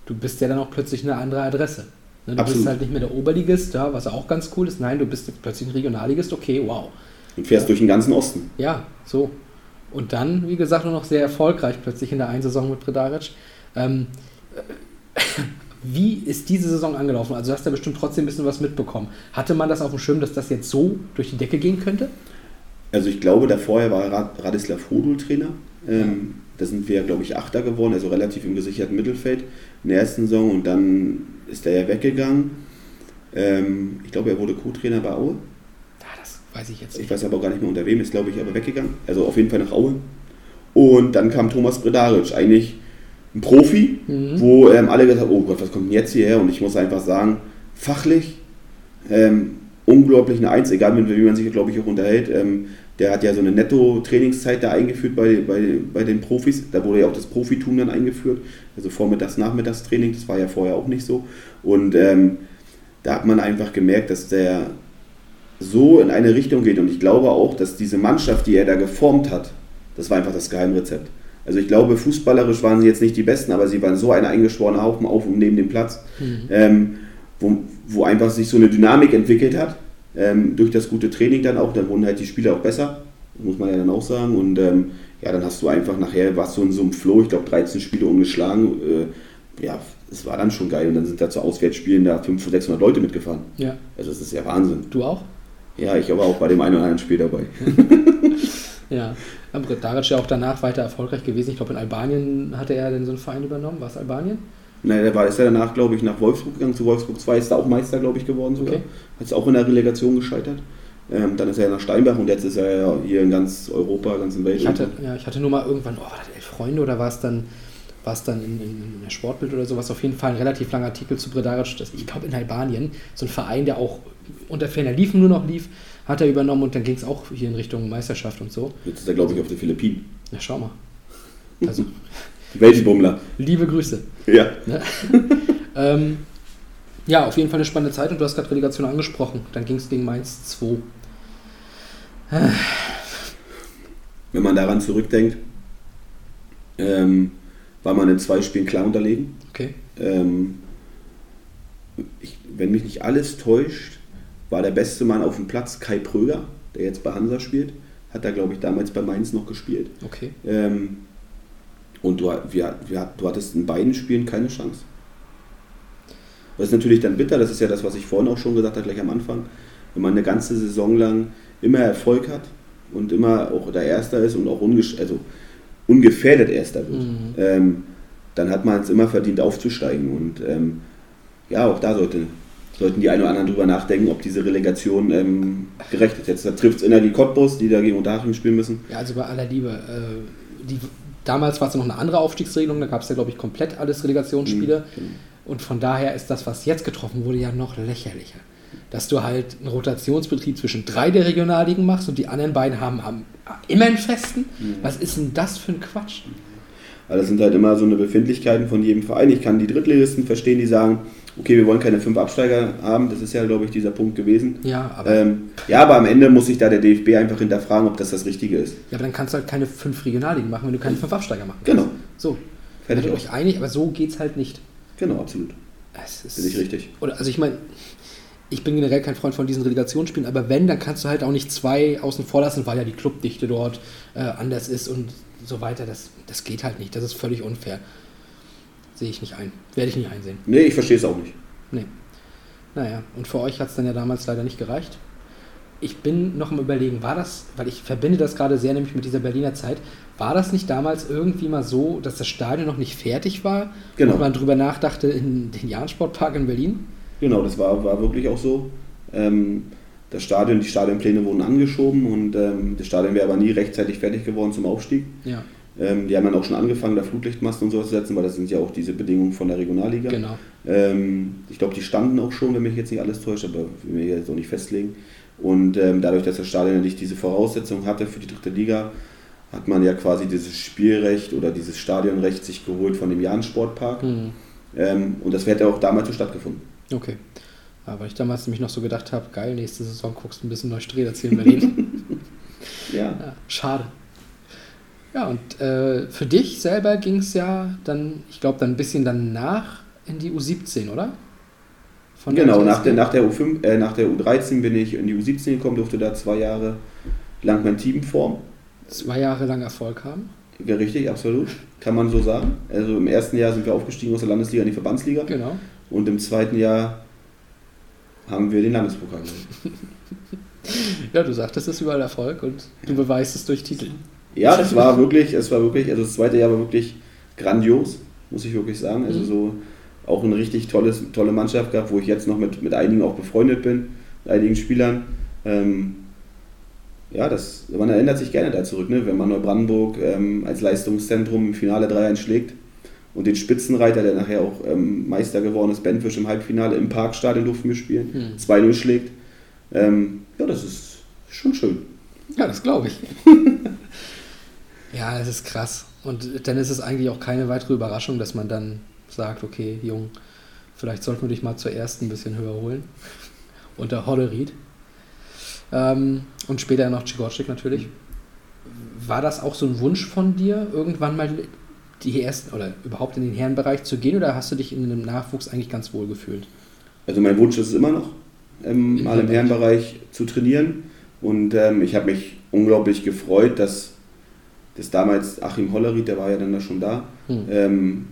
Du bist ja dann auch plötzlich eine andere Adresse. Ne, Du Absolut. bist halt nicht mehr der Oberligist, ja, was auch ganz cool ist. Nein, du bist jetzt plötzlich ein Regionalligist, okay, wow. Und fährst durch den ganzen Osten. Ja, so. Und dann, wie gesagt, nur noch sehr erfolgreich plötzlich in der einen Saison mit Predaric. Ähm, äh, wie ist diese Saison angelaufen? Also du hast ja bestimmt trotzdem ein bisschen was mitbekommen. Hatte man das auf dem Schirm, dass das jetzt so durch die Decke gehen könnte? Also ich glaube, da vorher war Rad- Radislav Hodul Trainer. Ähm, da sind wir, glaube ich, Achter geworden, also relativ im gesicherten Mittelfeld in der ersten Saison. Und dann ist er ja weggegangen. Ähm, ich glaube, er wurde Co-Trainer bei Aue. Ja, das weiß ich jetzt Ich nicht. weiß aber auch gar nicht mehr unter wem, ist, glaube ich, aber weggegangen. Also auf jeden Fall nach Aue. Und dann kam Thomas Bredaric, eigentlich ein Profi, Mhm. wo ähm, alle gesagt haben, oh Gott, was kommt denn jetzt hierher? Und ich muss einfach sagen, fachlich ähm, unglaublich eine Eins, egal mit wem man sich, glaube ich, auch unterhält. Ähm, der hat ja so eine Netto-Trainingszeit da eingeführt bei, bei, bei den Profis. Da wurde ja auch das Profitum dann eingeführt. Also Vormittags-, Nachmittagstraining, das war ja vorher auch nicht so. Und ähm, da hat man einfach gemerkt, dass der so in eine Richtung geht. Und ich glaube auch, dass diese Mannschaft, die er da geformt hat, das war einfach das Geheimrezept. Also ich glaube, fußballerisch waren sie jetzt nicht die Besten, aber sie waren so ein eingeschworener Haufen auf und neben dem Platz, Mhm. ähm, wo, wo einfach sich so eine Dynamik entwickelt hat. Ähm, durch das gute Training dann auch, dann wurden halt die Spieler auch besser, muss man ja dann auch sagen. Und ähm, ja, dann hast du einfach nachher, warst du in so einem Flow, ich glaube 13 Spiele ungeschlagen. Äh, ja, es war dann schon geil. Und dann sind da zu Auswärtsspielen da 500, 600 Leute mitgefahren. Ja, Also das ist ja Wahnsinn. du auch? Ja, ich war auch bei dem einen oder anderen Spiel dabei. Ja. Aber Daric ja auch danach weiter erfolgreich gewesen. Ich glaube, in Albanien hatte er dann so einen Verein übernommen. War es Albanien? Nein, der war ist ja danach, glaube ich, nach Wolfsburg gegangen. Zu Wolfsburg 2 ist er auch Meister, glaube ich, geworden sogar. Okay. Hat es auch in der Relegation gescheitert. Ähm, dann ist er ja nach Steinbach und jetzt ist er ja hier in ganz Europa, ganz in Welt. Ich hatte, ja, ich hatte nur mal irgendwann, oh, war das elf Freunde oder war es dann, war es dann in, in, in der Sportbild oder sowas? Auf jeden Fall ein relativ langer Artikel zu Bredaric. Das, ich glaube in Albanien, so ein Verein, der auch unter ferner Liefen nur noch lief, hat er übernommen und dann ging es auch hier in Richtung Meisterschaft und so. Jetzt ist er, glaube ich, auf den Philippinen. Na, schau mal. Also, Weltenbummler. liebe Grüße. Ja. Ne? ähm, ja, auf jeden Fall eine spannende Zeit und du hast gerade Relegation angesprochen. Dann ging es gegen Mainz 2. Wenn man daran zurückdenkt, ähm, war man in zwei Spielen klar unterlegen. Okay. Ähm, ich, wenn mich nicht alles täuscht, war der beste Mann auf dem Platz Kai Pröger, der jetzt bei Hansa spielt. Hat da, glaube ich, damals bei Mainz noch gespielt. Okay. Ähm, und du, wir, wir, du hattest in beiden Spielen keine Chance. Das ist natürlich dann bitter, das ist ja das, was ich vorhin auch schon gesagt habe, gleich am Anfang. Wenn man eine ganze Saison lang immer Erfolg hat und immer auch der Erster ist und auch ungesch also ungefährdet Erster wird, Mhm. ähm, dann hat man es immer verdient aufzusteigen. Und ähm, ja, auch da sollte sollten die einen oder anderen drüber nachdenken, ob diese Relegation ähm, gerecht ist. Jetzt trifft es Energie Cottbus, die da gegen Unterhaching spielen müssen. Ja, also bei aller Liebe. Äh, die, damals war es noch eine andere Aufstiegsregelung, da gab es ja, glaube ich, komplett alles Relegationsspiele. Mhm. Und von daher ist das, was jetzt getroffen wurde, ja noch lächerlicher. Dass du halt einen Rotationsbetrieb zwischen drei der Regionalligen machst und die anderen beiden haben, haben immer einen festen. Was ist denn das für ein Quatsch? Also das sind halt immer so eine Befindlichkeiten von jedem Verein. Ich kann die Drittligisten verstehen, die sagen, okay, wir wollen keine fünf Absteiger haben. Das ist ja, glaube ich, dieser Punkt gewesen. Ja, aber, Ähm, ja, aber am Ende muss sich da der DFB einfach hinterfragen, ob das das Richtige ist. ja, aber dann kannst du halt keine fünf Regionalligen machen, wenn du keine fünf Absteiger machen Genau. kannst. So, Fertig werdet aus. euch einig, aber so geht es halt nicht. Genau, absolut. Es ist, ich richtig. Oder, also ich meine, ich bin generell kein Freund von diesen Relegationsspielen, aber wenn, dann kannst du halt auch nicht zwei außen vor lassen, weil ja die Clubdichte dort äh, anders ist und so weiter. Das, das geht halt nicht. Das ist völlig unfair. Sehe ich nicht ein. Werde ich nicht einsehen. Nee, ich verstehe es auch nicht. Nee. Naja, und für euch hat es dann ja damals leider nicht gereicht. Ich bin noch am überlegen, war das, weil ich verbinde das gerade sehr nämlich mit dieser Berliner Zeit, war das nicht damals irgendwie mal so, dass das Stadion noch nicht fertig war Genau. und man drüber nachdachte in den Jahn-Sportpark in Berlin? Genau, das war, war wirklich auch so. Ähm, das Stadion, die Stadionpläne wurden angeschoben und ähm, das Stadion wäre aber nie rechtzeitig fertig geworden zum Aufstieg. Ja, Ähm, die haben dann auch schon angefangen, da Flutlichtmasten und sowas zu setzen, weil das sind ja auch diese Bedingungen von der Regionalliga. genau. Ähm, ich glaube, die standen auch schon, wenn mich jetzt nicht alles täuscht, aber will mir jetzt auch nicht festlegen. Und ähm, dadurch, dass das Stadion nicht diese Voraussetzung hatte für die dritte Liga, hat man ja quasi dieses Spielrecht oder dieses Stadionrecht sich geholt von dem Jahn-Sportpark. Hm. Ähm, und das hätte auch damals so stattgefunden. Okay. Weil ich damals nämlich noch so gedacht habe, geil, nächste Saison guckst du ein bisschen Neustrelitz erzählen in Berlin. Ja. ja, schade. Ja, und äh, für dich selber ging es ja dann, ich glaube, dann ein bisschen danach in die U17, oder? Von Genau, nach der, nach, der U5, äh, nach der U13 bin ich in die U17 gekommen, durfte da zwei Jahre lang mein Team formen. Zwei Jahre lang Erfolg haben. Ja, richtig, absolut. Kann man so sagen. Also im ersten Jahr sind wir aufgestiegen aus der Landesliga in die Verbandsliga. Genau. Und im zweiten Jahr haben wir den Landespokal gewonnen. Ja, du sagtest, es ist überall Erfolg und du beweist es durch Titel. Ja, das war wirklich, es war wirklich, also das zweite Jahr war wirklich grandios, muss ich wirklich sagen. Also Mhm. so auch eine richtig tolles, tolle Mannschaft gehabt, wo ich jetzt noch mit, mit einigen auch befreundet bin, mit einigen Spielern. Ähm, ja, das, man erinnert sich gerne da zurück, ne? wenn man Neubrandenburg ähm, als Leistungszentrum im Finale 3 einschlägt und den Spitzenreiter, der nachher auch ähm, Meister geworden ist, Benfisch im Halbfinale im Parkstadion durften wir spielen, Mhm. 2-0 schlägt. Ähm, ja, das ist schon schön. Ja, das glaube ich. ja, das ist krass. Und dann ist es eigentlich auch keine weitere Überraschung, dass man dann sagt, okay, Jung, vielleicht sollten wir dich mal zuerst ein bisschen höher holen. Unter Hollerried. Ähm, und später noch Czigorczyk natürlich. War das auch so ein Wunsch von dir, irgendwann mal die ersten oder überhaupt in den Herrenbereich zu gehen oder hast du dich in einem Nachwuchs eigentlich ganz wohl gefühlt? Also mein Wunsch ist es immer noch, ähm, mal im Herrenbereich zu trainieren. Und ähm, ich habe mich unglaublich gefreut, dass, dass damals Achim Hollerried, der war ja dann da schon da, Hm. ähm,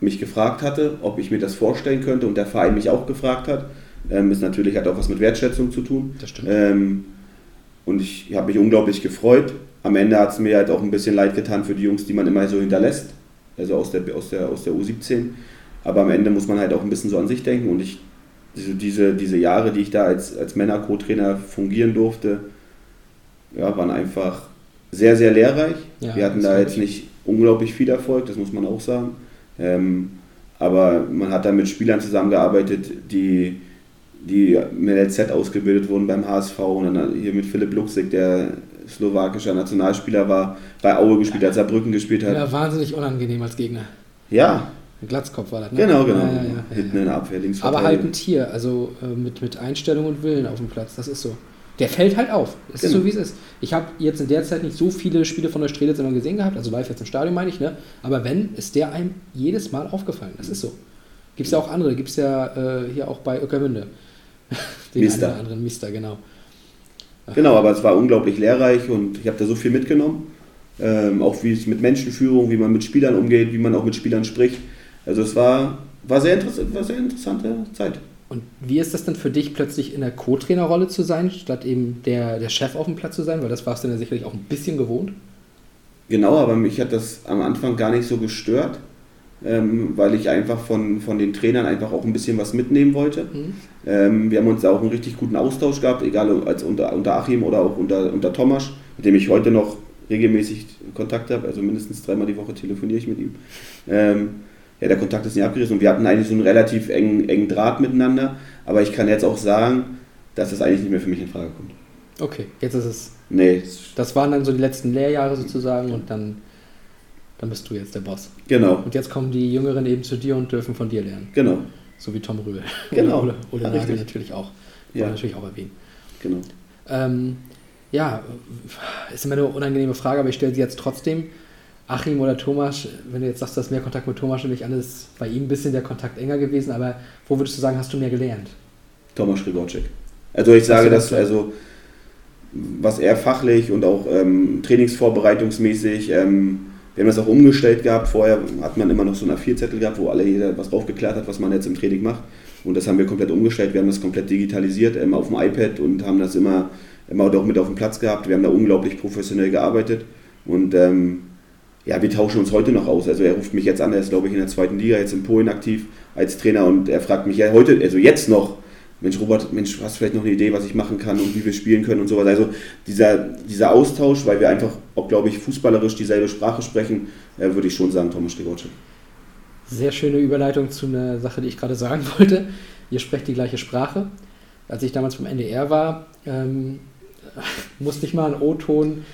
mich gefragt hatte, ob ich mir das vorstellen könnte und der Verein mich auch gefragt hat. Ähm, ist natürlich hat auch was mit Wertschätzung zu tun. Das stimmt. Ähm, und ich habe mich unglaublich gefreut. Am Ende hat es mir halt auch ein bisschen leid getan für die Jungs, die man immer so hinterlässt, also aus der, aus der, aus der U17. Aber am Ende muss man halt auch ein bisschen so an sich denken. Und ich, diese, diese, diese Jahre, die ich da als, als Männer-Co-Trainer fungieren durfte, ja, waren einfach sehr, sehr lehrreich. Ja, Wir hatten da jetzt ich. nicht unglaublich viel Erfolg, das muss man auch sagen. Ähm, aber man hat da mit Spielern zusammengearbeitet, die, die mit LZ ausgebildet wurden beim HSV und dann hier mit Philipp Luxig, der slowakischer Nationalspieler war, bei Aue gespielt hat, Saarbrücken gespielt hat. Ja, wahnsinnig unangenehm als Gegner. Ja, Ein Glatzkopf war das, ne? genau, genau. Ja, ja, ja, Hinten in der Abwehr, links Aber halt ein Tier, also äh, mit, mit Einstellung und Willen auf dem Platz, das ist so. Der fällt halt auf. Es ist Genau. so, wie es ist. Ich habe jetzt in der Zeit nicht so viele Spiele von der Strelitz immer gesehen gehabt, also live jetzt im Stadion meine ich, ne? Aber wenn, ist der einem jedes Mal aufgefallen. Das ist so. Gibt es ja auch andere, gibt es ja äh, hier auch bei Öckermünde. Den Mister. einen anderen Mister, genau. Genau, aber es war unglaublich lehrreich und ich habe da so viel mitgenommen. Ähm, auch wie es mit Menschenführung, wie man mit Spielern umgeht, wie man auch mit Spielern spricht. Also es war, war, sehr, interess war sehr interessante Zeit. Und wie ist das denn für dich, plötzlich in der Co-Trainerrolle zu sein, statt eben der, der Chef auf dem Platz zu sein? Weil das warst du dann ja sicherlich auch ein bisschen gewohnt. Genau, aber mich hat das am Anfang gar nicht so gestört, ähm, weil ich einfach von, von den Trainern einfach auch ein bisschen was mitnehmen wollte. Mhm. Ähm, wir haben uns auch einen richtig guten Austausch gehabt, egal als unter, unter Achim oder auch unter, unter Thomas, mit dem ich heute noch regelmäßig Kontakt habe, also mindestens dreimal die Woche telefoniere ich mit ihm. Ähm, ja, der Kontakt ist nicht abgerissen und wir hatten eigentlich so einen relativ engen, engen Draht miteinander, aber ich kann jetzt auch sagen, dass es eigentlich nicht mehr für mich in Frage kommt. Okay, jetzt ist es. Nee, Das waren dann so die letzten Lehrjahre sozusagen und dann, dann bist du jetzt der Boss. genau, Und jetzt kommen die Jüngeren eben zu dir und dürfen von dir lernen. genau, So wie Tom Rühl. Genau. Oder, oder Nagel natürlich auch. Ja. Ja. natürlich auch erwähnen. genau. Ähm, ja, ist immer eine unangenehme Frage, aber ich stelle sie jetzt trotzdem. Achim oder Thomas, wenn du jetzt sagst, du hast mehr Kontakt mit Thomas, nehme ich an, ist bei ihm ein bisschen der Kontakt enger gewesen, aber wo würdest du sagen, hast du mehr gelernt? Thomas Grigorczyk. Also ich sage, du dass das also was er fachlich und auch ähm, trainingsvorbereitungsmäßig, ähm, wir haben das auch umgestellt gehabt. Vorher hat man immer noch so einen A4-Zettel gehabt, wo alle jeder was draufgeklärt hat, was man jetzt im Training macht. Und das haben wir komplett umgestellt. Wir haben das komplett digitalisiert ähm, auf dem iPad und haben das immer, immer auch mit auf dem Platz gehabt. Wir haben da unglaublich professionell gearbeitet. Und ähm, ja, wir tauschen uns heute noch aus. Also er ruft mich jetzt an, er ist glaube ich in der zweiten Liga, jetzt in Polen aktiv als Trainer und er fragt mich ja heute, also jetzt noch, Mensch Robert, Mensch, hast du vielleicht noch eine Idee, was ich machen kann und wie wir spielen können und sowas. Also dieser, dieser Austausch, weil wir einfach auch, glaube ich, fußballerisch dieselbe Sprache sprechen, äh, würde ich schon sagen, Thomas Stegorczyk. Sehr schöne Überleitung zu einer Sache, die ich gerade sagen wollte. Ihr sprecht die gleiche Sprache. Als ich damals beim NDR war, ähm, musste ich mal einen O-Ton,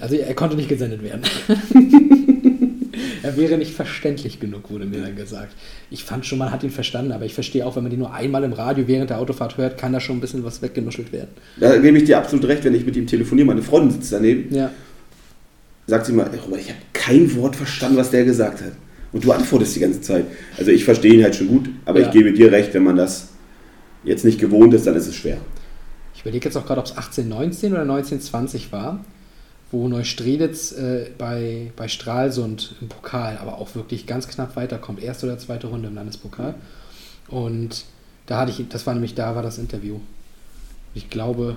also er konnte nicht gesendet werden. er wäre nicht verständlich genug, wurde mir dann gesagt. Ich fand schon, man hat ihn verstanden, aber ich verstehe auch, wenn man die nur einmal im Radio während der Autofahrt hört, kann da schon ein bisschen was weggenuschelt werden. Da gebe ich dir absolut recht, wenn ich mit ihm telefoniere, meine Freundin sitzt daneben, Ja, sagt sie mal, "Ey, Robert, ich habe kein Wort verstanden, was der gesagt hat. Und du antwortest die ganze Zeit. Also ich verstehe ihn halt schon gut, aber Ja. ich gebe dir recht, wenn man das jetzt nicht gewohnt ist, dann ist es schwer. Ich überlege jetzt auch gerade, ob es 1819 oder 1920 war, wo Neustrelitz äh, bei, bei Stralsund im Pokal, aber auch wirklich ganz knapp weiterkommt. Erste oder zweite Runde im Landespokal. Und da hatte ich, das war nämlich, da war das Interview. Ich glaube,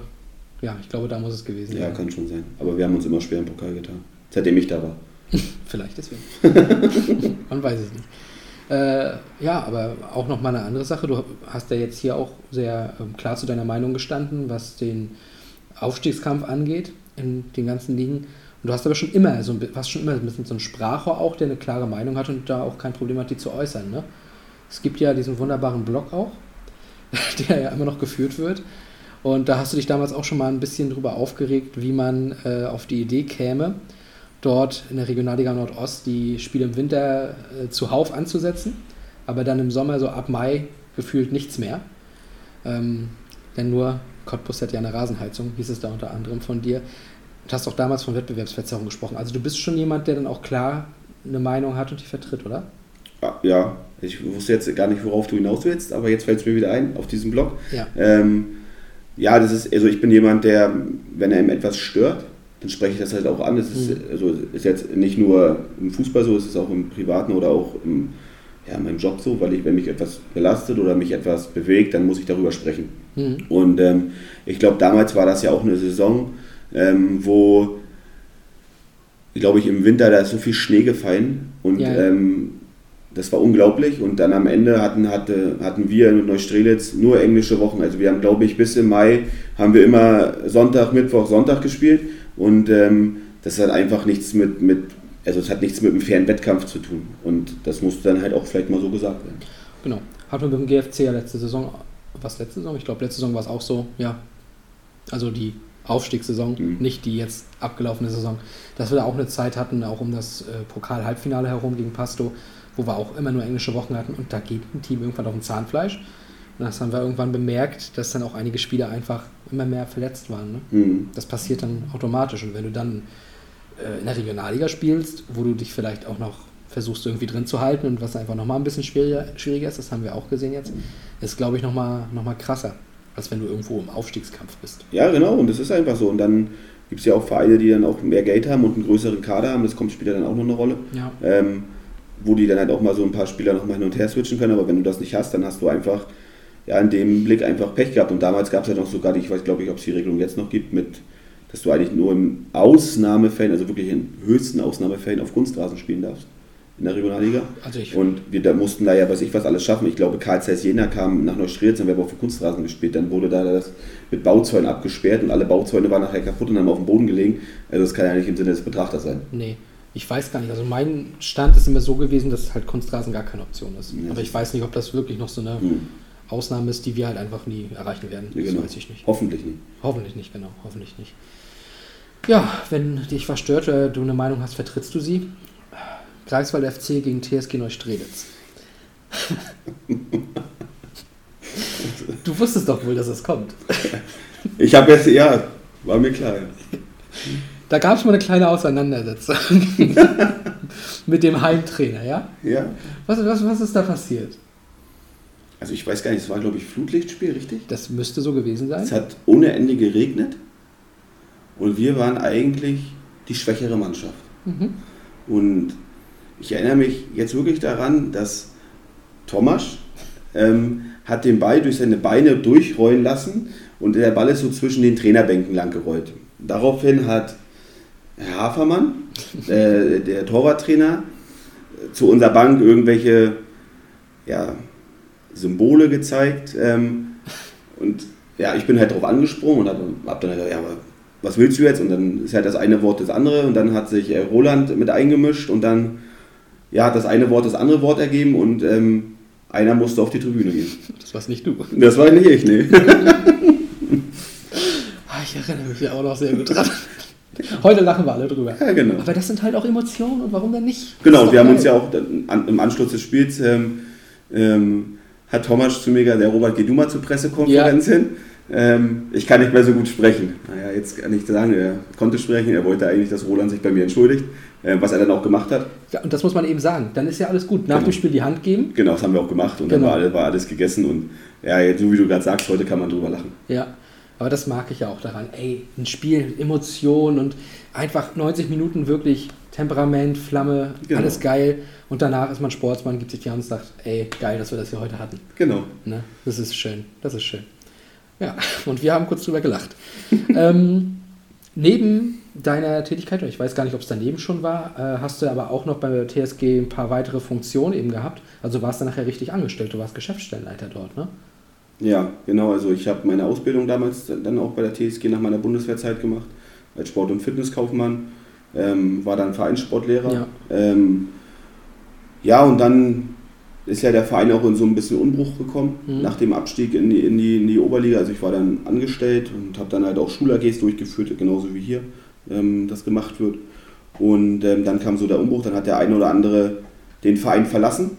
ja, ich glaube, da muss es gewesen Ja, sein. kann schon sein. Aber wir haben uns immer schwer im Pokal getan. Seitdem ich da war. Vielleicht deswegen. Man weiß es nicht. Äh, ja, aber auch noch mal eine andere Sache. Du hast ja jetzt hier auch sehr ähm, klar zu deiner Meinung gestanden, was den Aufstiegskampf angeht in den ganzen Ligen. Und du hast aber schon immer so ein, warst schon immer ein bisschen so ein Sprachrohr auch, der eine klare Meinung hat und da auch kein Problem hat, die zu äußern. Ne? Es gibt ja diesen wunderbaren Blog auch, der ja immer noch geführt wird. Und da hast du dich damals auch schon mal ein bisschen drüber aufgeregt, wie man äh, auf die Idee käme, dort in der Regionalliga Nordost die Spiele im Winter äh, zuhauf anzusetzen, aber dann im Sommer so ab Mai gefühlt nichts mehr. Ähm, denn nur Cottbus hat ja eine Rasenheizung, hieß es da unter anderem von dir. Du hast auch damals von Wettbewerbsverzerrung gesprochen. Also du bist schon jemand, der dann auch klar eine Meinung hat und die vertritt, oder? Ah, Ja, ich wusste jetzt gar nicht, worauf du hinaus willst, aber jetzt fällt es mir wieder ein auf diesem Blog. Ja. Ähm, ja, das ist, also ich bin jemand, der, wenn er ihm etwas stört, dann spreche ich das halt auch an. Das ist, Mhm. also ist jetzt nicht nur im Fußball so, es ist auch im Privaten oder auch im, ja, in meinem Job so, weil ich, wenn mich etwas belastet oder mich etwas bewegt, dann muss ich darüber sprechen. Mhm. Und ähm, ich glaube, damals war das ja auch eine Saison, ähm, wo, glaube ich, im Winter da ist so viel Schnee gefallen und Ja, ja. ähm, das war unglaublich. Und dann am Ende hatten, hatte, hatten wir in Neustrelitz nur englische Wochen. Also wir haben, glaube ich, bis im Mai haben wir immer Sonntag, Mittwoch, Sonntag gespielt und ähm, das hat einfach nichts mit, mit, also es hat nichts mit einem fairen Wettkampf zu tun. Und das musste dann halt auch vielleicht mal so gesagt werden. Genau. Hat man mit dem GFC ja letzte Saison, was letzte Saison? Ich glaube, letzte Saison war es auch so, ja. Also die Aufstiegssaison, Mhm. nicht die jetzt abgelaufene Saison. Dass wir da auch eine Zeit hatten, auch um das äh, Pokal-Halbfinale herum gegen Pasto, wo wir auch immer nur englische Wochen hatten und da geht ein Team irgendwann auf dem Zahnfleisch. Und das haben wir irgendwann bemerkt, dass dann auch einige Spieler einfach immer mehr verletzt waren. Ne? Mhm. Das passiert dann automatisch. Und wenn du dann in der Regionalliga spielst, wo du dich vielleicht auch noch versuchst irgendwie drin zu halten und was einfach nochmal ein bisschen schwieriger, schwieriger ist, das haben wir auch gesehen jetzt, ist glaube ich nochmal noch mal krasser, als wenn du irgendwo im Aufstiegskampf bist. Ja, genau, und das ist einfach so. Und dann gibt es ja auch Vereine, die dann auch mehr Geld haben und einen größeren Kader haben. Das kommt später dann auch noch eine Rolle. Ja. Ähm, wo die dann halt auch mal so ein paar Spieler noch mal hin und her switchen können. Aber wenn du das nicht hast, dann hast du einfach ja, in dem Blick einfach Pech gehabt. Und damals gab es ja noch sogar, die- ich weiß glaube ich, ob es die Regelung jetzt noch gibt, mit, dass du eigentlich nur in Ausnahmefällen, also wirklich in höchsten Ausnahmefällen auf Kunstrasen spielen darfst. in der Regionalliga. Also Und wir da mussten da ja, weiß ich was, alles schaffen. Ich glaube, Karl Zeiss Jena kam nach Neustrelitz und wir haben auf dem Kunstrasen gespielt. Dann wurde da das mit Bauzäunen abgesperrt und alle Bauzäune waren nachher kaputt und haben auf dem Boden gelegen. Also das kann ja nicht im Sinne des Betrachters sein. nee, ich weiß gar nicht. Also mein Stand ist immer so gewesen, dass halt Kunstrasen gar keine Option ist. Ja, Aber ich weiß nicht, ob das wirklich noch so eine Hm. Ausnahme ist, die wir halt einfach nie erreichen werden. Ja, Das genau. weiß ich nicht. Hoffentlich nicht. Hoffentlich nicht, genau. Hoffentlich nicht. Ja, wenn dich was stört oder du eine Meinung hast, vertrittst du sie. Greifswald FC gegen TSG Neustrelitz. du wusstest doch wohl, dass es kommt. Ich habe jetzt, ja, war mir klar. Da gab es mal eine kleine Auseinandersetzung mit dem Heimtrainer, ja? ja. Was, was, was ist da passiert? Also ich weiß gar nicht, es war glaube ich Flutlichtspiel, richtig? Das müsste so gewesen sein. Es hat ohne Ende geregnet und wir waren eigentlich die schwächere Mannschaft. Mhm. Und ich erinnere mich jetzt wirklich daran, dass Thomas ähm, hat den Ball durch seine Beine durchrollen lassen und der Ball ist so zwischen den Trainerbänken lang gerollt. Daraufhin hat Herr Hafermann, äh, der Torwarttrainer, zu unserer Bank irgendwelche ja, Symbole gezeigt. Ähm, und ja, ich bin halt darauf angesprungen und habe hab dann gesagt, ja, aber was willst du jetzt? Und dann ist halt das eine Wort das andere und dann hat sich äh, Roland mit eingemischt und dann ja, hat das eine Wort das andere Wort ergeben und ähm, einer musste auf die Tribüne gehen. Das war's nicht du. Das war nicht ich, nee. Ah, ich erinnere mich ja auch noch sehr gut dran. Heute lachen wir alle drüber. Ja, genau. Aber das sind halt auch Emotionen und warum denn nicht? Genau, wir haben geil. uns ja auch an, im Anschluss des Spiels ähm, ähm, hat Thomas zu mir gesagt, der Robert, geh du mal zur Pressekonferenz hin. Ähm, ich kann nicht mehr so gut sprechen. Naja, jetzt kann ich sagen, er konnte sprechen, er wollte eigentlich, dass Roland sich bei mir entschuldigt, äh, was er dann auch gemacht hat. Ja, und das muss man eben sagen. Dann ist ja alles gut. Nach Genau. dem Spiel die Hand geben. Genau, das haben wir auch gemacht und Genau. dann war, alles- war alles gegessen und ja, jetzt, so wie du gerade sagst, heute kann man drüber lachen. Ja. Aber das mag ich ja auch daran. Ey, ein Spiel, Emotion und einfach 90 Minuten wirklich Temperament, Flamme, Genau. alles geil. Und danach ist man Sportsmann, gibt sich die Hand und sagt, ey, geil, dass wir das hier heute hatten. Genau. Ne? Das ist schön, das ist schön. Ja, und wir haben kurz drüber gelacht. ähm, neben deiner Tätigkeit, ich weiß gar nicht, ob es daneben schon war, äh, hast du aber auch noch bei der TSG ein paar weitere Funktionen eben gehabt. Also warst du nachher richtig angestellt, du warst Geschäftsstellenleiter dort, ne? Ja, genau. Also ich habe meine Ausbildung damals dann auch bei der TSG nach meiner Bundeswehrzeit gemacht, als Sport- und Fitnesskaufmann. Ähm, war dann Vereinssportlehrer. Ja. Ähm, ja, und dann ist ja der Verein auch in so ein bisschen Umbruch gekommen, Mhm. nach dem Abstieg in die, in, die, in die Oberliga. Also ich war dann angestellt und habe dann halt auch Schul-AGs durchgeführt, genauso wie hier ähm, das gemacht wird. Und ähm, dann kam so der Umbruch, dann hat der eine oder andere den Verein verlassen.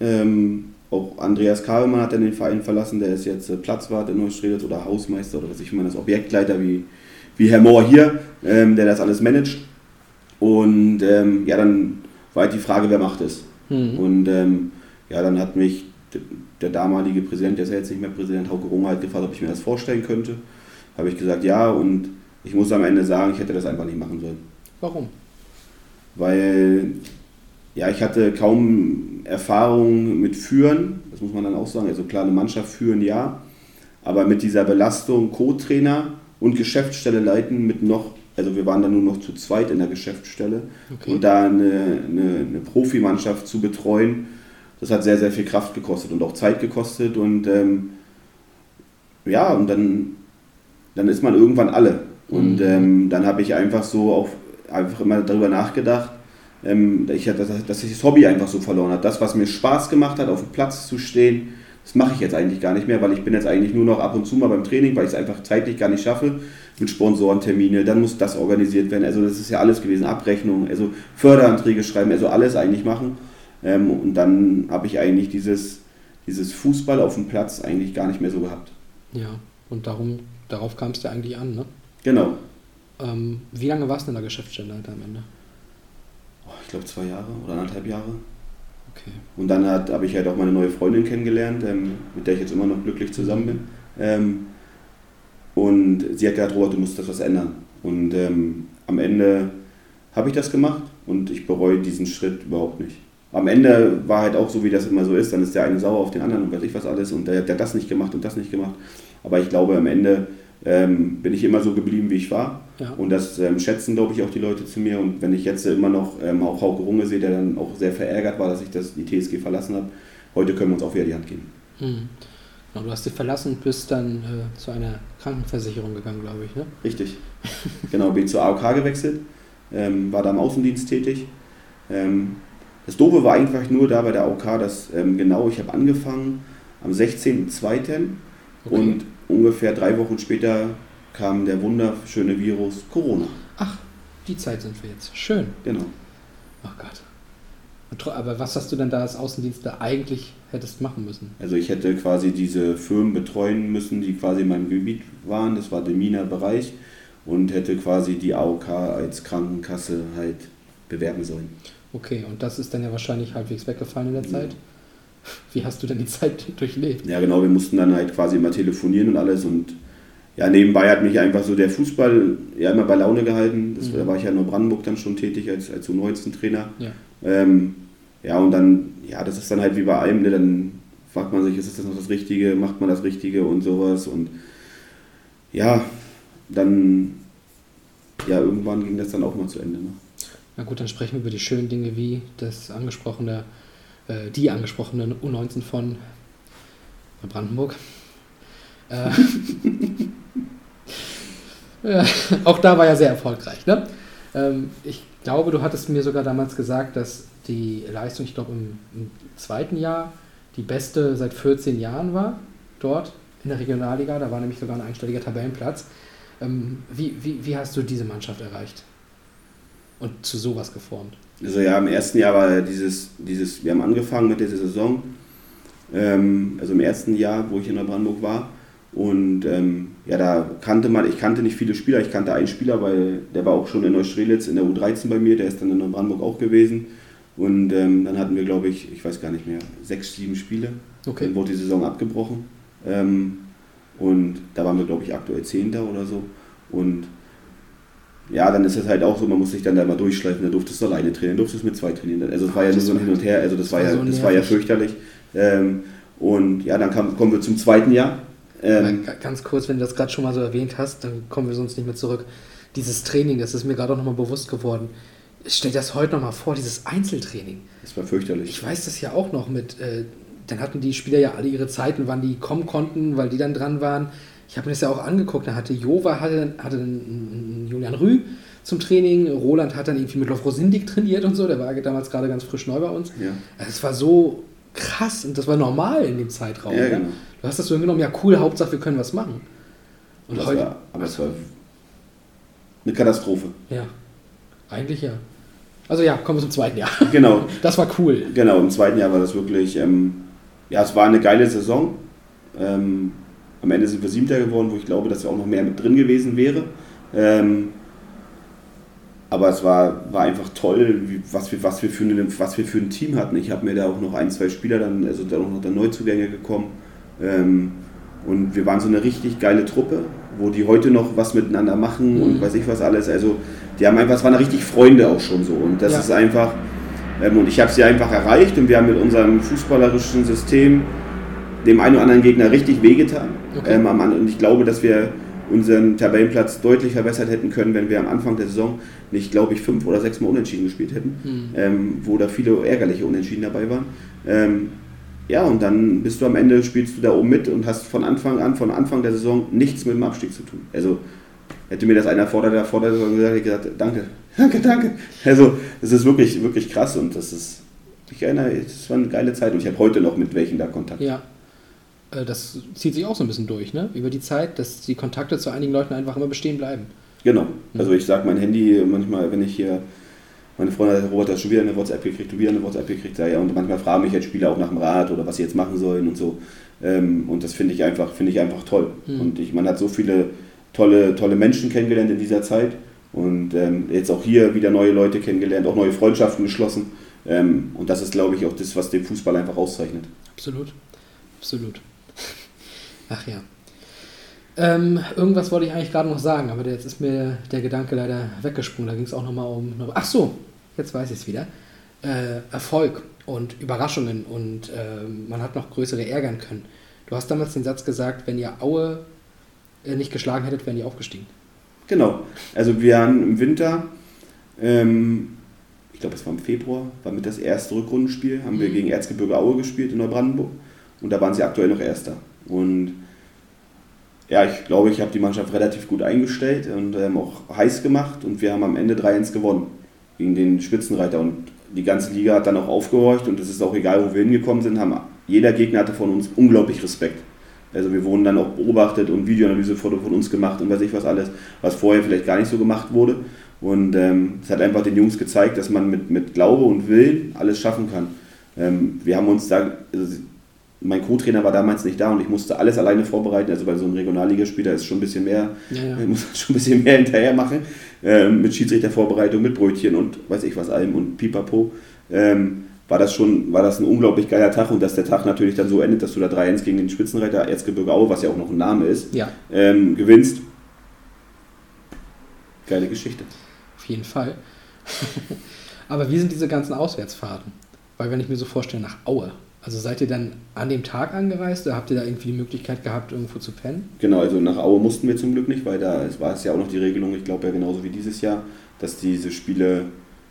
Ähm, auch Andreas Kabelmann hat dann den Verein verlassen, der ist jetzt äh, Platzwart in Neustrelitz oder Hausmeister oder was ich meine, das Objektleiter wie, wie Herr Mohr hier, ähm, der das alles managt. Und ähm, ja, dann war halt die Frage, wer macht es? Mhm. Und ähm, ja, dann hat mich der damalige Präsident, der ist ja jetzt nicht mehr Präsident, Hauke Runge, halt gefragt, ob ich mir das vorstellen könnte. Habe ich gesagt, ja, und ich muss am Ende sagen, ich hätte das einfach nicht machen sollen Warum? weil ja, ich hatte kaum Erfahrung mit Führen, das muss man dann auch sagen. Also klar, eine Mannschaft führen, ja, aber mit dieser Belastung Co-Trainer und Geschäftsstelle leiten mit noch, also wir waren dann nur noch zu zweit in der Geschäftsstelle Okay. und da eine, eine, eine Profimannschaft zu betreuen, das hat sehr, sehr viel Kraft gekostet und auch Zeit gekostet und ähm, ja, und dann, dann ist man irgendwann alle. Und Mhm. ähm, dann habe ich einfach so auf, einfach immer darüber nachgedacht, ähm, ich, dass, dass ich das Hobby einfach so verloren habe. Das, was mir Spaß gemacht hat, auf dem Platz zu stehen, das mache ich jetzt eigentlich gar nicht mehr, weil ich bin jetzt eigentlich nur noch ab und zu mal beim Training, weil ich es einfach zeitlich gar nicht schaffe. Mit Sponsorentermine, dann muss das organisiert werden. Also das ist ja alles gewesen, Abrechnung, also Förderanträge schreiben, also alles eigentlich machen. Ähm, und dann habe ich eigentlich dieses, dieses Fußball auf dem Platz eigentlich gar nicht mehr so gehabt. Ja, und darum, darauf kam es dir eigentlich an, ne? Genau. Ähm, wie lange warst du in der Geschäftsstellenleiter am Ende? Oh, ich glaube zwei Jahre oder anderthalb Jahre. Okay. Und dann habe ich halt auch meine neue Freundin kennengelernt, ähm, mit der ich jetzt immer noch glücklich zusammen bin. Ähm, und sie hat gesagt, Robert, du musst das was ändern. Und ähm, am Ende habe ich das gemacht und ich bereue diesen Schritt überhaupt nicht. Am Ende war halt auch so, wie das immer so ist, dann ist der eine sauer auf den anderen und weiß ich was alles und der hat das nicht gemacht und das nicht gemacht. Aber ich glaube, am Ende ähm, bin ich immer so geblieben, wie ich war. Ja. Und das ähm, schätzen, glaube ich, auch die Leute zu mir. Und wenn ich jetzt immer noch ähm, auch Hauke Runge sehe, der dann auch sehr verärgert war, dass ich das, die TSG verlassen habe, heute können wir uns auch wieder die Hand geben. Hm. Genau, du hast sie verlassen und bist dann äh, zu einer Krankenversicherung gegangen, glaube ich. Ne? Richtig. genau, bin zur AOK gewechselt, ähm, war da im Außendienst tätig. Ähm, das Doofe war einfach nur da bei der AOK, dass ähm, genau, ich habe angefangen am 16.02. Okay. und ungefähr drei Wochen später kam der wunderschöne Virus Corona. Ach, die Zeit sind wir jetzt. Schön. Genau. Ach Gott. Aber was hast du denn da als Außendienstler eigentlich hättest machen müssen? Also ich hätte quasi diese Firmen betreuen müssen, die quasi in meinem Gebiet waren. Das war der Miner Bereich und hätte quasi die AOK als Krankenkasse halt bewerben sollen. Okay, und das ist dann ja wahrscheinlich halbwegs weggefallen in der Zeit. Wie hast du denn die Zeit durchlebt? Ja genau, wir mussten dann halt quasi immer telefonieren und alles und ja, nebenbei hat mich einfach so der Fußball ja immer bei Laune gehalten. Das, Mhm. Da war ich ja in Neubrandenburg dann schon tätig als, als U19-Trainer. Ja. Ähm, ja, und dann, ja, das ist dann halt wie bei allem, ne? dann fragt man sich, ist das noch das Richtige, macht man das Richtige und sowas. Und ja, dann, ja, irgendwann ging das dann auch mal zu Ende. Ne? Na gut, dann sprechen wir über die schönen Dinge wie das angesprochene, äh, die angesprochene U19 von Brandenburg. Äh, ja, auch da war ja sehr erfolgreich. Ne? Ähm, ich glaube, du hattest mir sogar damals gesagt, dass die Leistung, ich glaube, im, im zweiten Jahr die beste seit 14 Jahren war, dort in der Regionalliga. Da war nämlich sogar ein einstelliger Tabellenplatz. Ähm, wie, wie, wie hast du diese Mannschaft erreicht? Und zu sowas geformt? Also ja, im ersten Jahr war dieses, dieses, wir haben angefangen mit dieser Saison, ähm, also im ersten Jahr, wo ich in Neubrandenburg war. Und ähm, ja, da kannte man, ich kannte nicht viele Spieler, ich kannte einen Spieler, weil der war auch schon in Neustrelitz in der U13 bei mir, der ist dann in Neubrandenburg auch gewesen. Und ähm, dann hatten wir, glaube ich, ich weiß gar nicht mehr, sechs, sieben Spiele. Okay. Dann wurde die Saison abgebrochen. Ähm, und da waren wir, glaube ich, aktuell Zehnter oder so. Und ja, dann ist es halt auch so, man muss sich dann da mal durchschleifen, da durftest du alleine trainieren, durftest mit zwei trainieren. Also es war ja nur so ein Hin und Her, also das, das war war ja, so das war ja fürchterlich. Ähm, und ja, dann kam, kommen wir zum zweiten Jahr. Ähm, Ganz kurz, wenn du das gerade schon mal so erwähnt hast, dann kommen wir sonst nicht mehr zurück. Dieses Training, das ist mir gerade auch nochmal bewusst geworden. Stell dir das heute nochmal vor, dieses Einzeltraining. das war fürchterlich. Ich weiß das ja auch noch mit, äh, dann hatten die Spieler ja alle ihre Zeiten, wann die kommen konnten, weil die dann dran waren. Ich habe mir das ja auch angeguckt, da hatte Jova, hatte, hatte Julian Rü zum Training, Roland hat dann irgendwie mit Lovro Sindig trainiert und so, der war damals gerade ganz frisch neu bei uns. Ja. Also es war so krass und das war normal in dem Zeitraum. Ja, ne? genau. Du hast das so hingenommen, ja cool, Hauptsache wir können was machen. Und das heute, war, aber es war eine Katastrophe. ja, eigentlich ja. Also ja, kommen wir zum zweiten Jahr. Genau, Das war cool. Genau, im zweiten Jahr war das wirklich, ähm, ja, es war eine geile Saison. Ähm, am Ende sind wir Siebter geworden, wo ich glaube, dass wir auch noch mehr mit drin gewesen wäre. Ähm, aber es war, war einfach toll, wie, was, wir, was, wir für eine, was wir für ein Team hatten. Ich habe mir da auch noch ein, zwei Spieler, dann, also da auch noch dann Neuzugänge gekommen. Ähm, und wir waren so eine richtig geile Truppe, wo die heute noch was miteinander machen und Mhm. weiß ich was alles. Also die haben einfach, es waren richtig Freunde auch schon so. Und das Ja. ist einfach, ähm, und ich habe sie einfach erreicht und wir haben mit unserem fußballerischen System dem einen oder anderen Gegner richtig wehgetan. Okay. Ähm, am und ich glaube, dass wir unseren Tabellenplatz deutlich verbessert hätten können, wenn wir am Anfang der Saison nicht, glaube ich, fünf oder sechs Mal unentschieden gespielt hätten, Hm. ähm, wo da viele ärgerliche Unentschieden dabei waren. Ähm, ja, und dann bist du am Ende, spielst du da oben mit und hast von Anfang an, von Anfang der Saison nichts mit dem Abstieg zu tun. Also hätte mir das einer vor der, vor der Saison gesagt, hätte ich gesagt, danke, danke, danke. Also es ist wirklich, wirklich krass und das ist, ich erinnere, es war eine geile Zeit und ich habe heute noch mit welchen da Kontakt. Ja. Äh, Das zieht sich auch so ein bisschen durch, ne? Über die Zeit, dass die Kontakte zu einigen Leuten einfach immer bestehen bleiben. Genau. Also ich sage mein Handy manchmal, wenn ich hier, meine Freundin hat Robert hat schon wieder eine WhatsApp gekriegt, du wieder eine WhatsApp gekriegt, ja, und manchmal fragen mich jetzt Spieler auch nach dem Rat oder was sie jetzt machen sollen und so. Ähm, Und das finde ich einfach, finde ich einfach toll. Mhm. Und ich, man hat so viele tolle, tolle Menschen kennengelernt in dieser Zeit und ähm, jetzt auch hier wieder neue Leute kennengelernt, auch neue Freundschaften geschlossen. Ähm, Und das ist, glaube ich, auch das, was den Fußball einfach auszeichnet. Absolut. Absolut. Ach ja. Ähm, irgendwas wollte ich eigentlich gerade noch sagen, aber jetzt ist mir der Gedanke leider weggesprungen. Da ging es auch nochmal um. Ach so, jetzt weiß ich es wieder. Äh, Erfolg und Überraschungen und ähm, man hat noch größere ärgern können. Du hast damals den Satz gesagt, wenn ihr Aue äh, nicht geschlagen hättet, wären die aufgestiegen. Genau. Also wir haben im Winter, ähm, ich glaube es war im Februar, war mit das erste Rückrundenspiel, haben wir Mhm. gegen Erzgebirge Aue gespielt in Neubrandenburg. Und da waren sie aktuell noch Erster. Und ja, ich glaube, ich habe die Mannschaft relativ gut eingestellt und ähm, auch heiß gemacht. Und wir haben am Ende 3-1 gewonnen gegen den Spitzenreiter. Und die ganze Liga hat dann auch aufgehorcht. Und es ist auch egal, wo wir hingekommen sind, haben, jeder Gegner hatte von uns unglaublich Respekt. Also wir wurden dann auch beobachtet und Videoanalyse von uns gemacht und weiß ich was alles, was vorher vielleicht gar nicht so gemacht wurde. Und ähm, es hat einfach den Jungs gezeigt, dass man mit, mit Glaube und Willen alles schaffen kann. Ähm, wir haben uns da, also mein Co-Trainer war damals nicht da und ich musste alles alleine vorbereiten. Also bei so einem Regionalligaspiel, da ist schon ein bisschen mehr, Ja, ja. ich muss schon ein bisschen mehr hinterher machen. Ähm, mit Schiedsrichtervorbereitung, mit Brötchen und weiß ich was allem und Pipapo. Ähm, war das schon, war das ein unglaublich geiler Tag und dass der Tag natürlich dann so endet, dass du da 3-1 gegen den Spitzenreiter Erzgebirge Aue, was ja auch noch ein Name ist, Ja, ähm, gewinnst. Geile Geschichte. auf jeden Fall. Aber wie sind diese ganzen Auswärtsfahrten? Weil wenn ich mir so vorstelle, nach Aue, also seid ihr dann an dem Tag angereist oder habt ihr da irgendwie die Möglichkeit gehabt, irgendwo zu pennen? Genau, also nach Aue mussten wir zum Glück nicht, weil da es war es ja auch noch die Regelung, ich glaube ja genauso wie dieses Jahr, dass diese Spiele,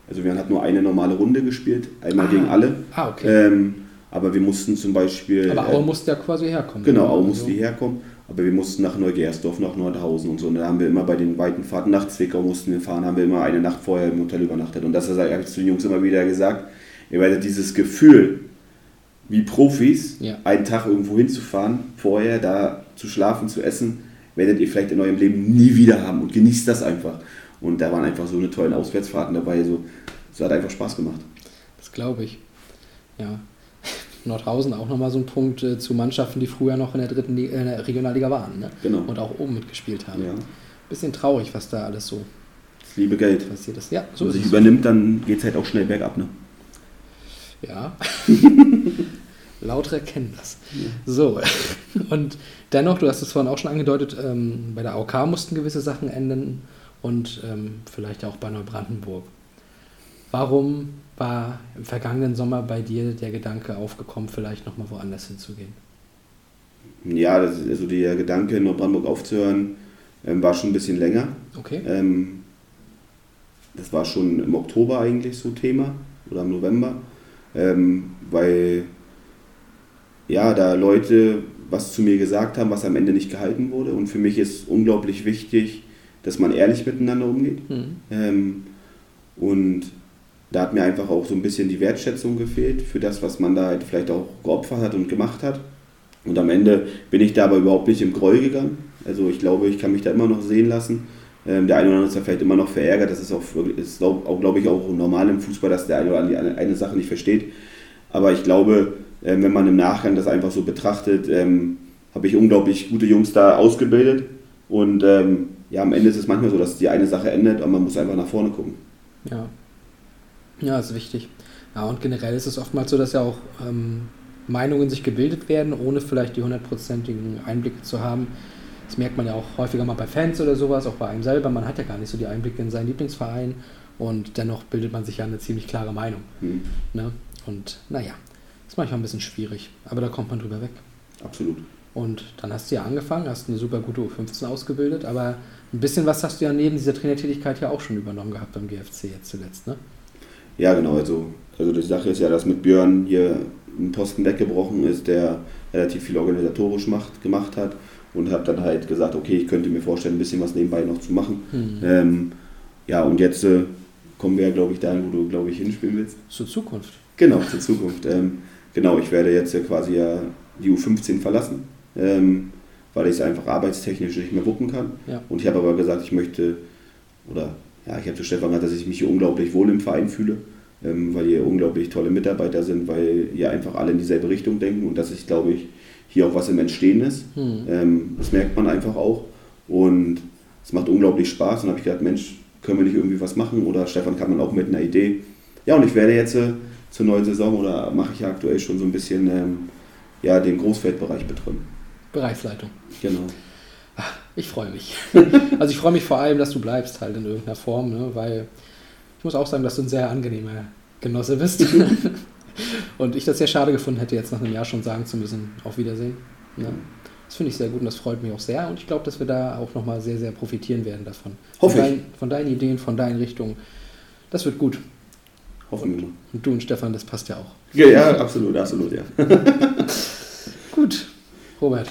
also wir hatten nur eine normale Runde gespielt, einmal Ah. gegen alle. Ah, okay. Ähm, aber wir mussten zum Beispiel. Aber äh, Aue musste ja quasi herkommen. Genau, Aue Also- musste hierher kommen, aber wir mussten nach Neugersdorf, nach Nordhausen und so. Und da haben wir immer bei den weiten Fahrten nach Zwickau mussten wir fahren, haben wir immer eine Nacht vorher im Hotel übernachtet. Und das habe ich zu den Jungs immer wieder gesagt, ihr werdet dieses Gefühl, wie Profis, Ja. einen Tag irgendwo hinzufahren, vorher da zu schlafen, zu essen, werdet ihr vielleicht in eurem Leben nie wieder haben und genießt das einfach. Und da waren einfach so eine tollen Auswärtsfahrten dabei, so, es hat einfach Spaß gemacht. Das glaube ich. Ja. Nordhausen auch nochmal so ein Punkt äh, zu Mannschaften, die früher noch in der dritten Liga, der Regionalliga waren ne? Genau. und auch oben mitgespielt haben. Ja, Bisschen traurig, was da alles so das liebe Geld. passiert ist. Ja, so Wenn man sich übernimmt, dann geht es halt auch schnell bergab. Ne? Ja. Lautere kennen das. So. Und dennoch, du hast es vorhin auch schon angedeutet, ähm, bei der AOK mussten gewisse Sachen enden und ähm, vielleicht auch bei Neubrandenburg. Warum war im vergangenen Sommer bei dir der Gedanke aufgekommen, vielleicht nochmal woanders hinzugehen? Ja, das ist, also der Gedanke, in Neubrandenburg aufzuhören, ähm, war schon ein bisschen länger. Okay. Ähm, das war schon im Oktober eigentlich so Thema oder im November, ähm, weil ja, da Leute was zu mir gesagt haben, was am Ende nicht gehalten wurde. Und für mich ist unglaublich wichtig, dass man ehrlich miteinander umgeht. Hm. Ähm, und da hat mir einfach auch so ein bisschen die Wertschätzung gefehlt für das, was man da halt vielleicht auch geopfert hat und gemacht hat. Und am Ende bin ich da aber überhaupt nicht im Groll gegangen. Also ich glaube, ich kann mich da immer noch sehen lassen. Ähm, der eine oder andere ist da vielleicht immer noch verärgert. Das ist auch, ist auch, auch glaube ich, auch normal im Fußball, dass der eine oder andere eine, eine Sache nicht versteht. Aber ich glaube, ähm, wenn man im Nachgang das einfach so betrachtet, ähm, habe ich unglaublich gute Jungs da ausgebildet. Und ähm, ja, am Ende ist es manchmal so, dass die eine Sache endet, aber man muss einfach nach vorne gucken. Ja. Ja, ist wichtig. Ja, und generell ist es oftmals so, dass ja auch Meinungen sich gebildet werden, ohne vielleicht die hundertprozentigen Einblicke zu haben. Das merkt man ja auch häufiger mal bei Fans oder sowas, auch bei einem selber. Man hat ja gar nicht so die Einblicke in seinen Lieblingsverein und dennoch bildet man sich ja eine ziemlich klare Meinung. Hm, Ne? Und naja, ist manchmal ein bisschen schwierig, aber da kommt man drüber weg. absolut. Und dann hast du ja angefangen, hast eine super gute U15 ausgebildet, aber ein bisschen was hast du ja neben dieser Trainertätigkeit ja auch schon übernommen gehabt beim GFC jetzt zuletzt, ne? Ja, genau. Also, also die Sache ist ja, dass mit Björn hier ein Posten weggebrochen ist, der relativ viel organisatorisch macht, gemacht hat und habe dann halt gesagt, okay, ich könnte mir vorstellen, ein bisschen was nebenbei noch zu machen. Hm. Ähm, ja, und jetzt äh, kommen wir ja, glaube ich, dahin, wo du, glaube ich, hinspielen willst. Zur Zukunft. Genau, zur Zukunft. Ähm, genau, ich werde jetzt ja quasi ja die U15 verlassen, ähm, weil ich es einfach arbeitstechnisch nicht mehr wuppen kann. Ja. Und ich habe aber gesagt, ich möchte, oder ja, ich habe zu Stefan gesagt, dass ich mich hier unglaublich wohl im Verein fühle, ähm, weil hier unglaublich tolle Mitarbeiter sind, weil hier einfach alle in dieselbe Richtung denken und dass ich, glaube ich, hier auch was im Entstehen ist. Hm. Ähm, das merkt man einfach auch. Und es macht unglaublich Spaß. Und habe ich gedacht, Mensch, können wir nicht irgendwie was machen? Oder Stefan kann man auch mit einer Idee. Ja, und ich werde jetzt äh, zur neuen Saison oder mache ich ja aktuell schon so ein bisschen ähm, ja, den Großfeldbereich betreuen. Bereichsleitung. Genau. Ich freue mich. also ich freue mich vor allem, dass du bleibst halt in irgendeiner Form, ne? weil ich muss auch sagen, dass du ein sehr angenehmer Genosse bist. Und ich das sehr schade gefunden hätte, jetzt nach einem Jahr schon sagen zu müssen, auf Wiedersehen. Ne? Das finde ich sehr gut und das freut mich auch sehr. Und ich glaube, dass wir da auch nochmal sehr, sehr profitieren werden davon. Hoffe von, dein, von deinen Ideen, von deinen Richtungen. Das wird gut. Hoffen wir mal. Und du und Stefan, das passt ja auch. Ja, ja, absolut, absolut, ja. Gut, Robert.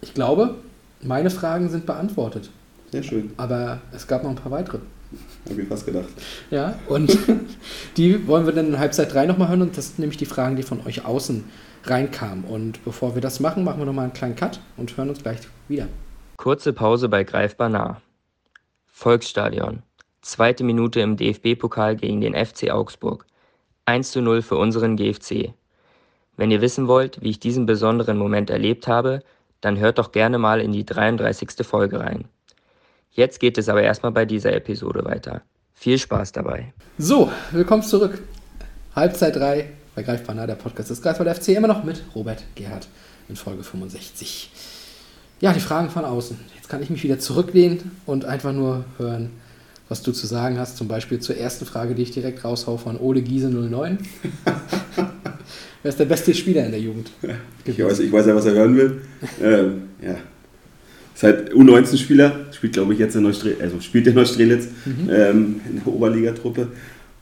Ich glaube, meine Fragen sind beantwortet. Sehr schön. Aber es gab noch ein paar weitere. Hab ich fast gedacht. Ja, und die wollen wir dann in Halbzeit 3 nochmal hören. Und das sind nämlich die Fragen, die von euch außen reinkamen. Und bevor wir das machen, machen wir nochmal einen kleinen Cut und hören uns gleich wieder. Kurze Pause bei Greifbar nah. Volksstadion. Zweite Minute im DFB-Pokal gegen den FC Augsburg. 1 zu 0 für unseren GFC. Wenn ihr wissen wollt, wie ich diesen besonderen Moment erlebt habe, dann hört doch gerne mal in die 33. Folge rein. Jetzt geht es aber erstmal bei dieser Episode weiter. Viel Spaß dabei. So, willkommen zurück. Halbzeit 3 bei Greifbar nah, der Podcast des Greifswald FC, immer noch mit Robert Gerhard in Folge 65. Ja, die Fragen von außen. Jetzt kann ich mich wieder zurücklehnen und einfach nur hören, was du zu sagen hast. Zum Beispiel zur ersten Frage, die ich direkt raushau von Ole Giese 09. Wer ist der beste Spieler in der Jugend? Ich weiß, ich weiß ja, was er hören will. ähm, ja. Ist halt U19-Spieler, spielt glaube ich jetzt in Neustrelitz, also spielt in Neustrelitz ähm, in der Oberligatruppe.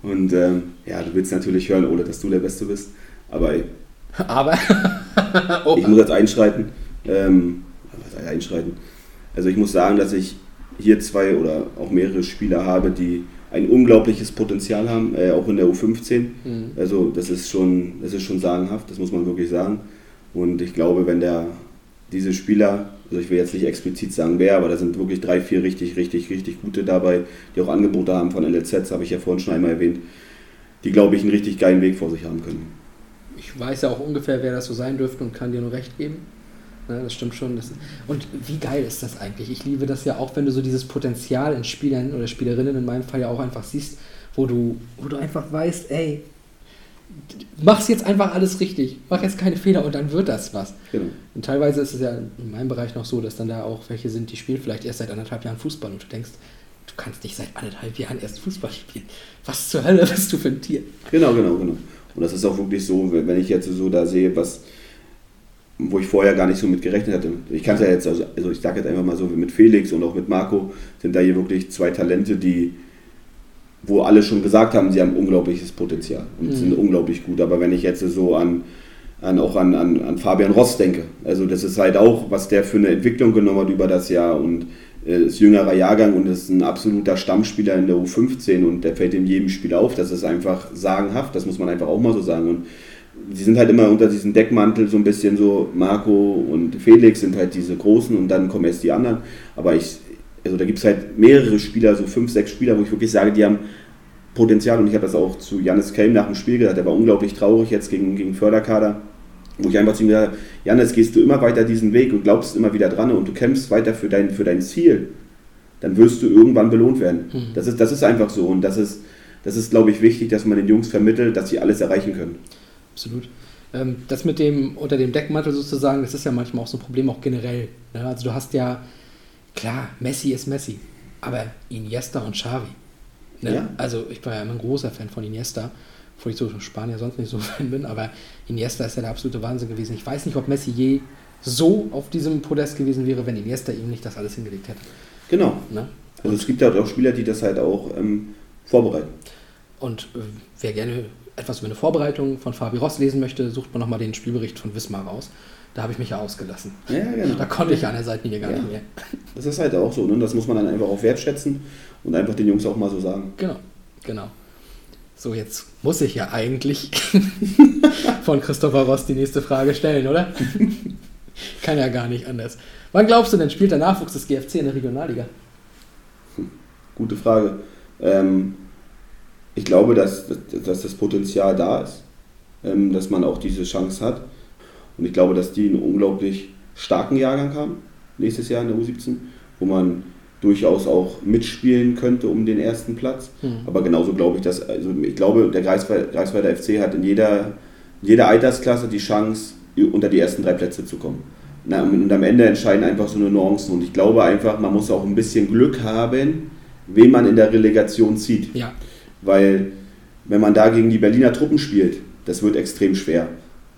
Und ähm, ja, du willst natürlich hören, Ole, dass du der Beste bist. Aber ich, Aber. oh, ich muss jetzt einschreiten. Ähm, was einschreiten? Also ich muss sagen, dass ich hier zwei oder auch mehrere Spieler habe, die ein unglaubliches Potenzial haben, äh, auch in der U15. Mhm. Also das ist schon, das ist schon sagenhaft, das muss man wirklich sagen. Und ich glaube, wenn der diese Spieler, also ich will jetzt nicht explizit sagen wer, aber da sind wirklich drei, vier richtig, richtig, richtig gute dabei, die auch Angebote haben von LLZ, habe ich ja vorhin schon einmal erwähnt, die glaube ich einen richtig geilen Weg vor sich haben können. ich weiß ja auch ungefähr, wer das so sein dürfte und kann dir nur recht geben. Ne, das stimmt schon. Das und wie geil ist das eigentlich? Ich liebe das ja auch, wenn du so dieses Potenzial in Spielern oder Spielerinnen in meinem Fall ja auch einfach siehst, wo du, wo du einfach weißt, ey, mach's jetzt einfach alles richtig, mach jetzt keine Fehler und dann wird das was. Genau. Und teilweise ist es ja in meinem Bereich noch so, dass dann da auch welche sind, die spielen vielleicht erst seit anderthalb Jahren Fußball und du denkst, du kannst nicht seit anderthalb Jahren erst Fußball spielen. Was zur Hölle bist du für ein Tier? Genau, genau, genau. Und das ist auch wirklich so, wenn ich jetzt so da sehe, was, wo ich vorher gar nicht so mit gerechnet hatte. Ich kann es ja jetzt, also, also ich sage jetzt einfach mal so, mit Felix und auch mit Marco sind da hier wirklich zwei Talente, die, wo alle schon gesagt haben, sie haben unglaubliches Potenzial und Mhm. sind unglaublich gut. Aber wenn ich jetzt so an, an auch an, an, an Fabian Ross denke, also das ist halt auch, was der für eine Entwicklung genommen hat über das Jahr und äh, ist jüngerer Jahrgang und ist ein absoluter Stammspieler in der U15 und der fällt in jedem Spiel auf. Das ist einfach sagenhaft, das muss man einfach auch mal so sagen. Und die sind halt immer unter diesem Deckmantel so ein bisschen so, Marco und Felix sind halt diese Großen und dann kommen erst die anderen. Aber ich, also da gibt es halt mehrere Spieler, so fünf, sechs Spieler, wo ich wirklich sage, die haben Potenzial und ich habe das auch zu Janis Kelm nach dem Spiel gesagt, der war unglaublich traurig jetzt gegen, gegen Förderkader, wo ich einfach zu ihm gesagt habe, Janis, gehst du immer weiter diesen Weg und glaubst immer wieder dran und du kämpfst weiter für dein, für dein Ziel, dann wirst du irgendwann belohnt werden. Mhm. Das, ist, das ist einfach so und das ist, das ist, glaube ich, wichtig, dass man den Jungs vermittelt, dass sie alles erreichen können. Absolut. Ähm, das mit dem unter dem Deckmantel sozusagen, das ist ja manchmal auch so ein Problem, auch generell. Ne? Also du hast ja, klar, Messi ist Messi, aber Iniesta und Xavi. Ne? Ja. Also ich war ja immer ein großer Fan von Iniesta, obwohl ich so Spanier sonst nicht so Fan bin, aber Iniesta ist ja der absolute Wahnsinn gewesen. Ich weiß nicht, ob Messi je so auf diesem Podest gewesen wäre, wenn Iniesta ihm nicht das alles hingelegt hätte. Genau. Ne? Also es gibt halt auch Spieler, die das halt auch ähm, vorbereiten. Und äh, wer gerne etwas über eine Vorbereitung von Fabi Ross lesen möchte, sucht man nochmal den Spielbericht von Wismar raus. Da habe ich mich ja ausgelassen. Ja, genau. Da konnte ich an der Seitenlinie gar Ja. nicht mehr. Das ist halt auch so, ne? das muss man dann einfach auch wertschätzen und einfach den Jungs auch mal so sagen. Genau, genau. So, jetzt muss ich ja eigentlich von Christopher Ross die nächste Frage stellen, oder? Kann ja gar nicht anders. Wann glaubst du denn, spielt der Nachwuchs des GFC in der Regionalliga? Gute Frage. Ähm, ich glaube, dass, dass das Potenzial da ist, ähm, dass man auch diese Chance hat. Und ich glaube, dass die einen unglaublich starken Jahrgang haben, nächstes Jahr in der U17, wo man durchaus auch mitspielen könnte um den ersten Platz. Hm. Aber genauso glaube ich, dass, also ich glaube, der Greifswald- Greifswalder FC hat in jeder, jeder Altersklasse die Chance, unter die ersten drei Plätze zu kommen. Na, und am Ende entscheiden einfach so eine Nuancen. Und ich glaube einfach, man muss auch ein bisschen Glück haben, wen man in der Relegation zieht. Ja, Weil, wenn man da gegen die Berliner Truppen spielt, das wird extrem schwer.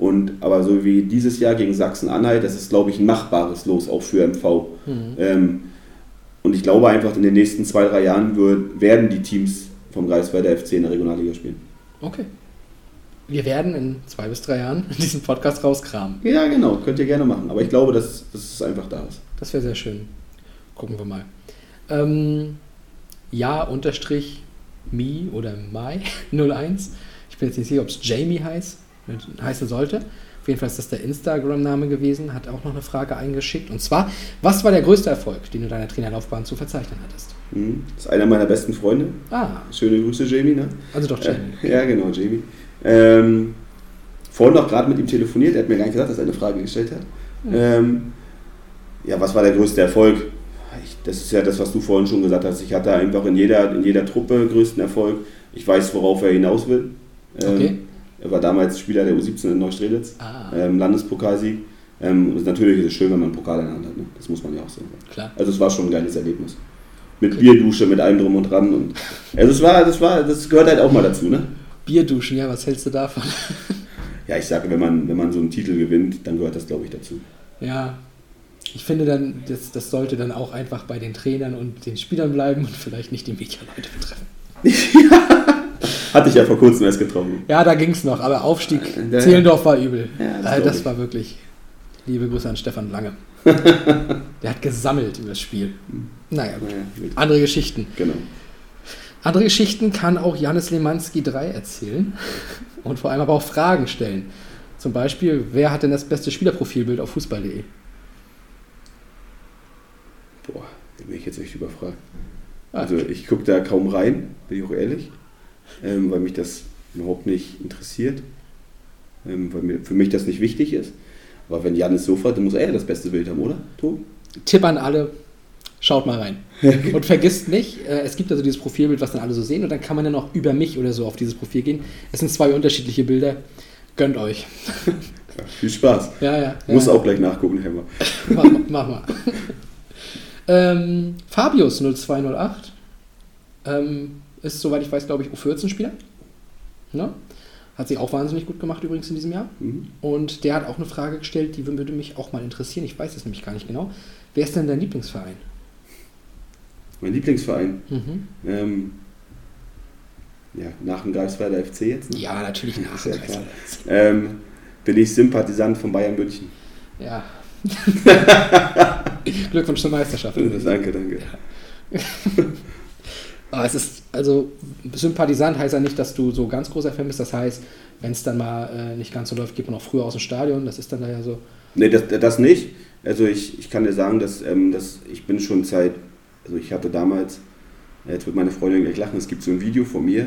Und, aber so wie dieses Jahr gegen Sachsen-Anhalt, das ist, glaube ich, ein machbares Los auch für MV. Mhm. Ähm, und ich glaube einfach, in den nächsten zwei, drei Jahren wird, werden die Teams vom Greifswalder FC in der Regionalliga spielen. Okay. Wir werden in zwei bis drei Jahren diesen Podcast rauskramen. Ja, genau, könnt ihr gerne machen. Aber ich glaube, dass, dass es einfach da ist. Das wäre sehr schön. Gucken wir mal. Ähm, ja, unterstrich me oder mai 01. Ich bin jetzt nicht sicher, ob es Jamie heißt, heißen sollte. Auf jeden Fall ist das der Instagram-Name gewesen, hat auch noch eine Frage eingeschickt. Und zwar, was war der größte Erfolg, den du deiner Trainerlaufbahn zu verzeichnen hattest? Mhm. Das ist einer meiner besten Freunde. Ah, Schöne Grüße, Jamie. Ne? also doch Jamie. Äh, ja, genau, Jamie. Ähm, vorhin noch gerade mit ihm telefoniert, er hat mir gar nicht gesagt, dass er eine Frage gestellt hat. Ähm, ja, was war der größte Erfolg? Ich, das ist ja das, was du vorhin schon gesagt hast. Ich hatte einfach in jeder, in jeder Truppe größten Erfolg. Ich weiß, worauf er hinaus will. Ähm, Okay. Er war damals Spieler der U17 in Neustrelitz, Ah, ähm, Landespokalsieg. Ähm, und natürlich ist es schön, wenn man einen Pokal in der Hand hat. Ne? Das muss man ja auch sagen. klar. Also es war schon ein geiles Erlebnis. Mit Bierdusche, mit allem drum und dran. Und, also es war, das war, das gehört halt auch mal dazu, ne? Bierduschen, ja, was hältst du davon? Ja, ich sage, wenn man, wenn man so einen Titel gewinnt, dann gehört das, glaube ich, dazu. Ja, ich finde dann, das, das sollte dann auch einfach bei den Trainern und den Spielern bleiben und vielleicht nicht die Medialeute betreffen. Hatte ich ja vor kurzem erst getroffen. Ja, da ging es noch, aber Aufstieg Ja. Zehlendorf war übel. Ja, das das glaub das war wirklich. Liebe Grüße an Stefan Lange. Der hat gesammelt über das Spiel. Naja, gut. Naja, gut. Andere Geschichten. Genau. Andere Geschichten kann auch Janis Lemanski 3 erzählen und vor allem aber auch Fragen stellen. Zum Beispiel, wer hat denn das beste Spielerprofilbild auf fußball.de? Boah, da bin ich jetzt echt überfragt. Ah, Also ich gucke da kaum rein, bin ich auch ehrlich, ähm, weil mich das überhaupt nicht interessiert, ähm, weil mir, für mich das nicht wichtig ist. Aber wenn Janis so fragt, dann muss er ja das beste Bild haben, oder? Tobi? Tipp an alle, schaut mal rein. Und vergisst nicht, äh, es gibt also dieses Profilbild, was dann alle so sehen, und dann kann man dann auch über mich oder so auf dieses Profil gehen. Es sind zwei unterschiedliche Bilder. Gönnt euch. Ja, viel Spaß. Ja, ja. ja. Muss auch gleich nachgucken, Helmer. Mach, mal- mach mal. ähm, Fabius 0208 ähm, ist, soweit ich weiß, glaube ich, U14-Spieler. Ne? Hat sich auch wahnsinnig gut gemacht übrigens in diesem Jahr. Mhm. Und der hat auch eine Frage gestellt, die würde mich auch mal interessieren. Ich weiß es nämlich gar nicht genau. Wer ist denn dein Lieblingsverein? Mein Lieblingsverein. Mhm. Ähm, ja, nach dem Greifswalder FC jetzt. Ne? Ja, natürlich nach. Ja klar. Ähm, bin ich Sympathisant von Bayern München. Ja. Glückwunsch zur Meisterschaft. danke, danke. Aber es ist, also Sympathisant heißt ja nicht, dass du so ganz großer Fan bist. Das heißt, wenn es dann mal äh, nicht ganz so läuft, geht man auch früher aus dem Stadion. Das ist dann da ja so. Nee, das, das nicht. Also ich, ich kann dir sagen, dass, ähm, dass ich bin schon seit, also ich hatte damals, jetzt wird meine Freundin gleich lachen, es gibt so ein Video von mir.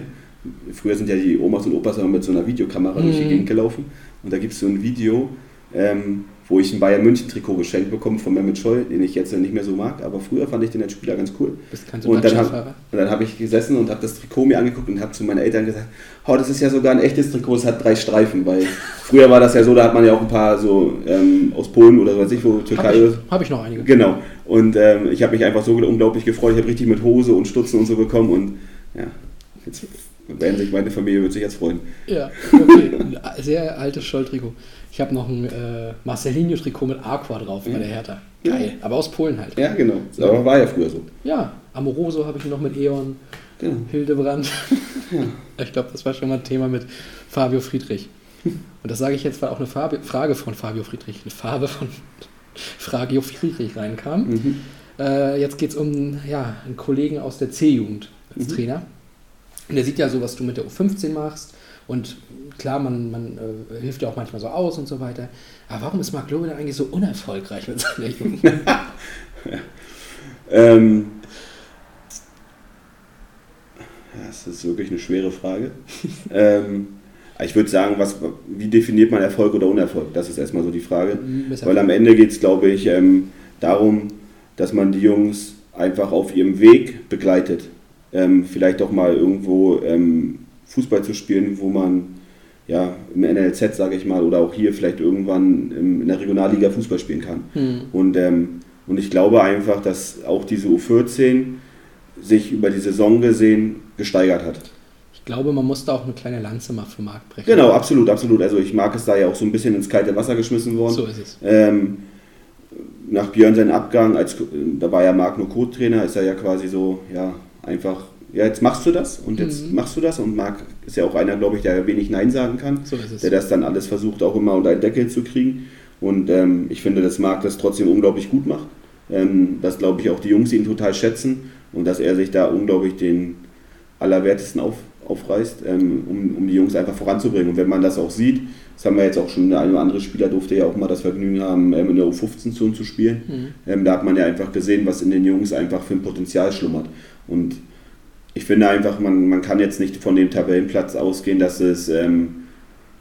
Früher sind ja die Omas und Opas immer mit so einer Videokamera durch die Mhm. Gegend gelaufen. Und da gibt es so ein Video, ähm, wo ich ein Bayern München Trikot geschenkt bekomme von Mehmet Scholl, den ich jetzt nicht mehr so mag. Aber früher fand ich den als Spieler ganz cool. Bist kein Und dann habe und dann hab ich gesessen und habe das Trikot mir angeguckt und habe zu meinen Eltern gesagt, oh, das ist ja sogar ein echtes Trikot, es hat drei Streifen, weil früher war das ja so, da hat man ja auch ein paar so ähm, aus Polen oder was weiß ich, wo Türkei Habe ich, hab ich noch einige. Genau. Und ähm, ich habe mich einfach so unglaublich gefreut. Ich habe richtig mit Hose und Stutzen und so bekommen und ja, jetzt werden sich meine Familie wird sich jetzt freuen. Ja, okay. Ein sehr altes Scholl-Trikot. Ich habe noch ein äh, Marcelinho-Trikot mit Aqua drauf bei der Hertha. Geil. Aber aus Polen halt. Ja, genau. Aber war ja früher so. Ja, Amoroso habe ich noch mit Eon, Genau. Hildebrand. Ich glaube, das war schon mal ein Thema mit Fabio Friedrich. Und das sage ich jetzt, weil auch eine Farbe, Frage von Fabio Friedrich, eine Farbe von Fragio Friedrich reinkam. Mhm. Äh, jetzt geht es um ja, einen Kollegen aus der C-Jugend als Mhm. Trainer. Und der sieht ja so, was du mit der U15 machst. Und klar, man, man äh, hilft ja auch manchmal so aus und so weiter. Aber warum ist Marc Lobe denn eigentlich so unerfolgreich mit seiner Jugend? Ähm, das ist wirklich eine schwere Frage. ähm, ich würde sagen, was, wie definiert man Erfolg oder Unerfolg? Das ist erstmal so die Frage. Besser- Weil am Ende geht es, glaube ich, ähm, darum, dass man die Jungs einfach auf ihrem Weg begleitet. Ähm, vielleicht auch mal irgendwo ähm, Fußball zu spielen, wo man ja, im NLZ, sage ich mal, oder auch hier vielleicht irgendwann in der Regionalliga Fußball spielen kann. Hm. Und, ähm, und ich glaube einfach, dass auch diese U14 sich über die Saison gesehen gesteigert hat. Ich glaube, man musste auch eine kleine Lanze mal für Marc brechen. Genau, absolut, absolut. Also ich mag es da ja auch so ein bisschen ins kalte Wasser geschmissen worden. So ist es. Ähm, nach Björn seinen Abgang, als, da war ja Marc nur Co-Trainer, ist er ja quasi so, ja, einfach, ja, jetzt machst du das und jetzt Mhm. machst du das. Und Marc ist ja auch einer, glaube ich, der wenig Nein sagen kann, So der das dann alles versucht, auch immer unter einen Deckel zu kriegen. Und ähm, ich finde, dass Marc das trotzdem unglaublich gut macht. Ähm, dass, glaube ich, auch die Jungs ihn total schätzen und dass er sich da unglaublich den Allerwertesten auf, aufreißt, ähm, um, um die Jungs einfach voranzubringen. Und wenn man das auch sieht, das haben wir jetzt auch schon, der eine oder andere Spieler durfte ja auch mal das Vergnügen haben, ähm, in der U15 zu uns zu spielen. Mhm. Ähm, da hat man ja einfach gesehen, was in den Jungs einfach für ein Potenzial schlummert. Und ich finde einfach, man, man kann jetzt nicht von dem Tabellenplatz ausgehen, dass es ähm,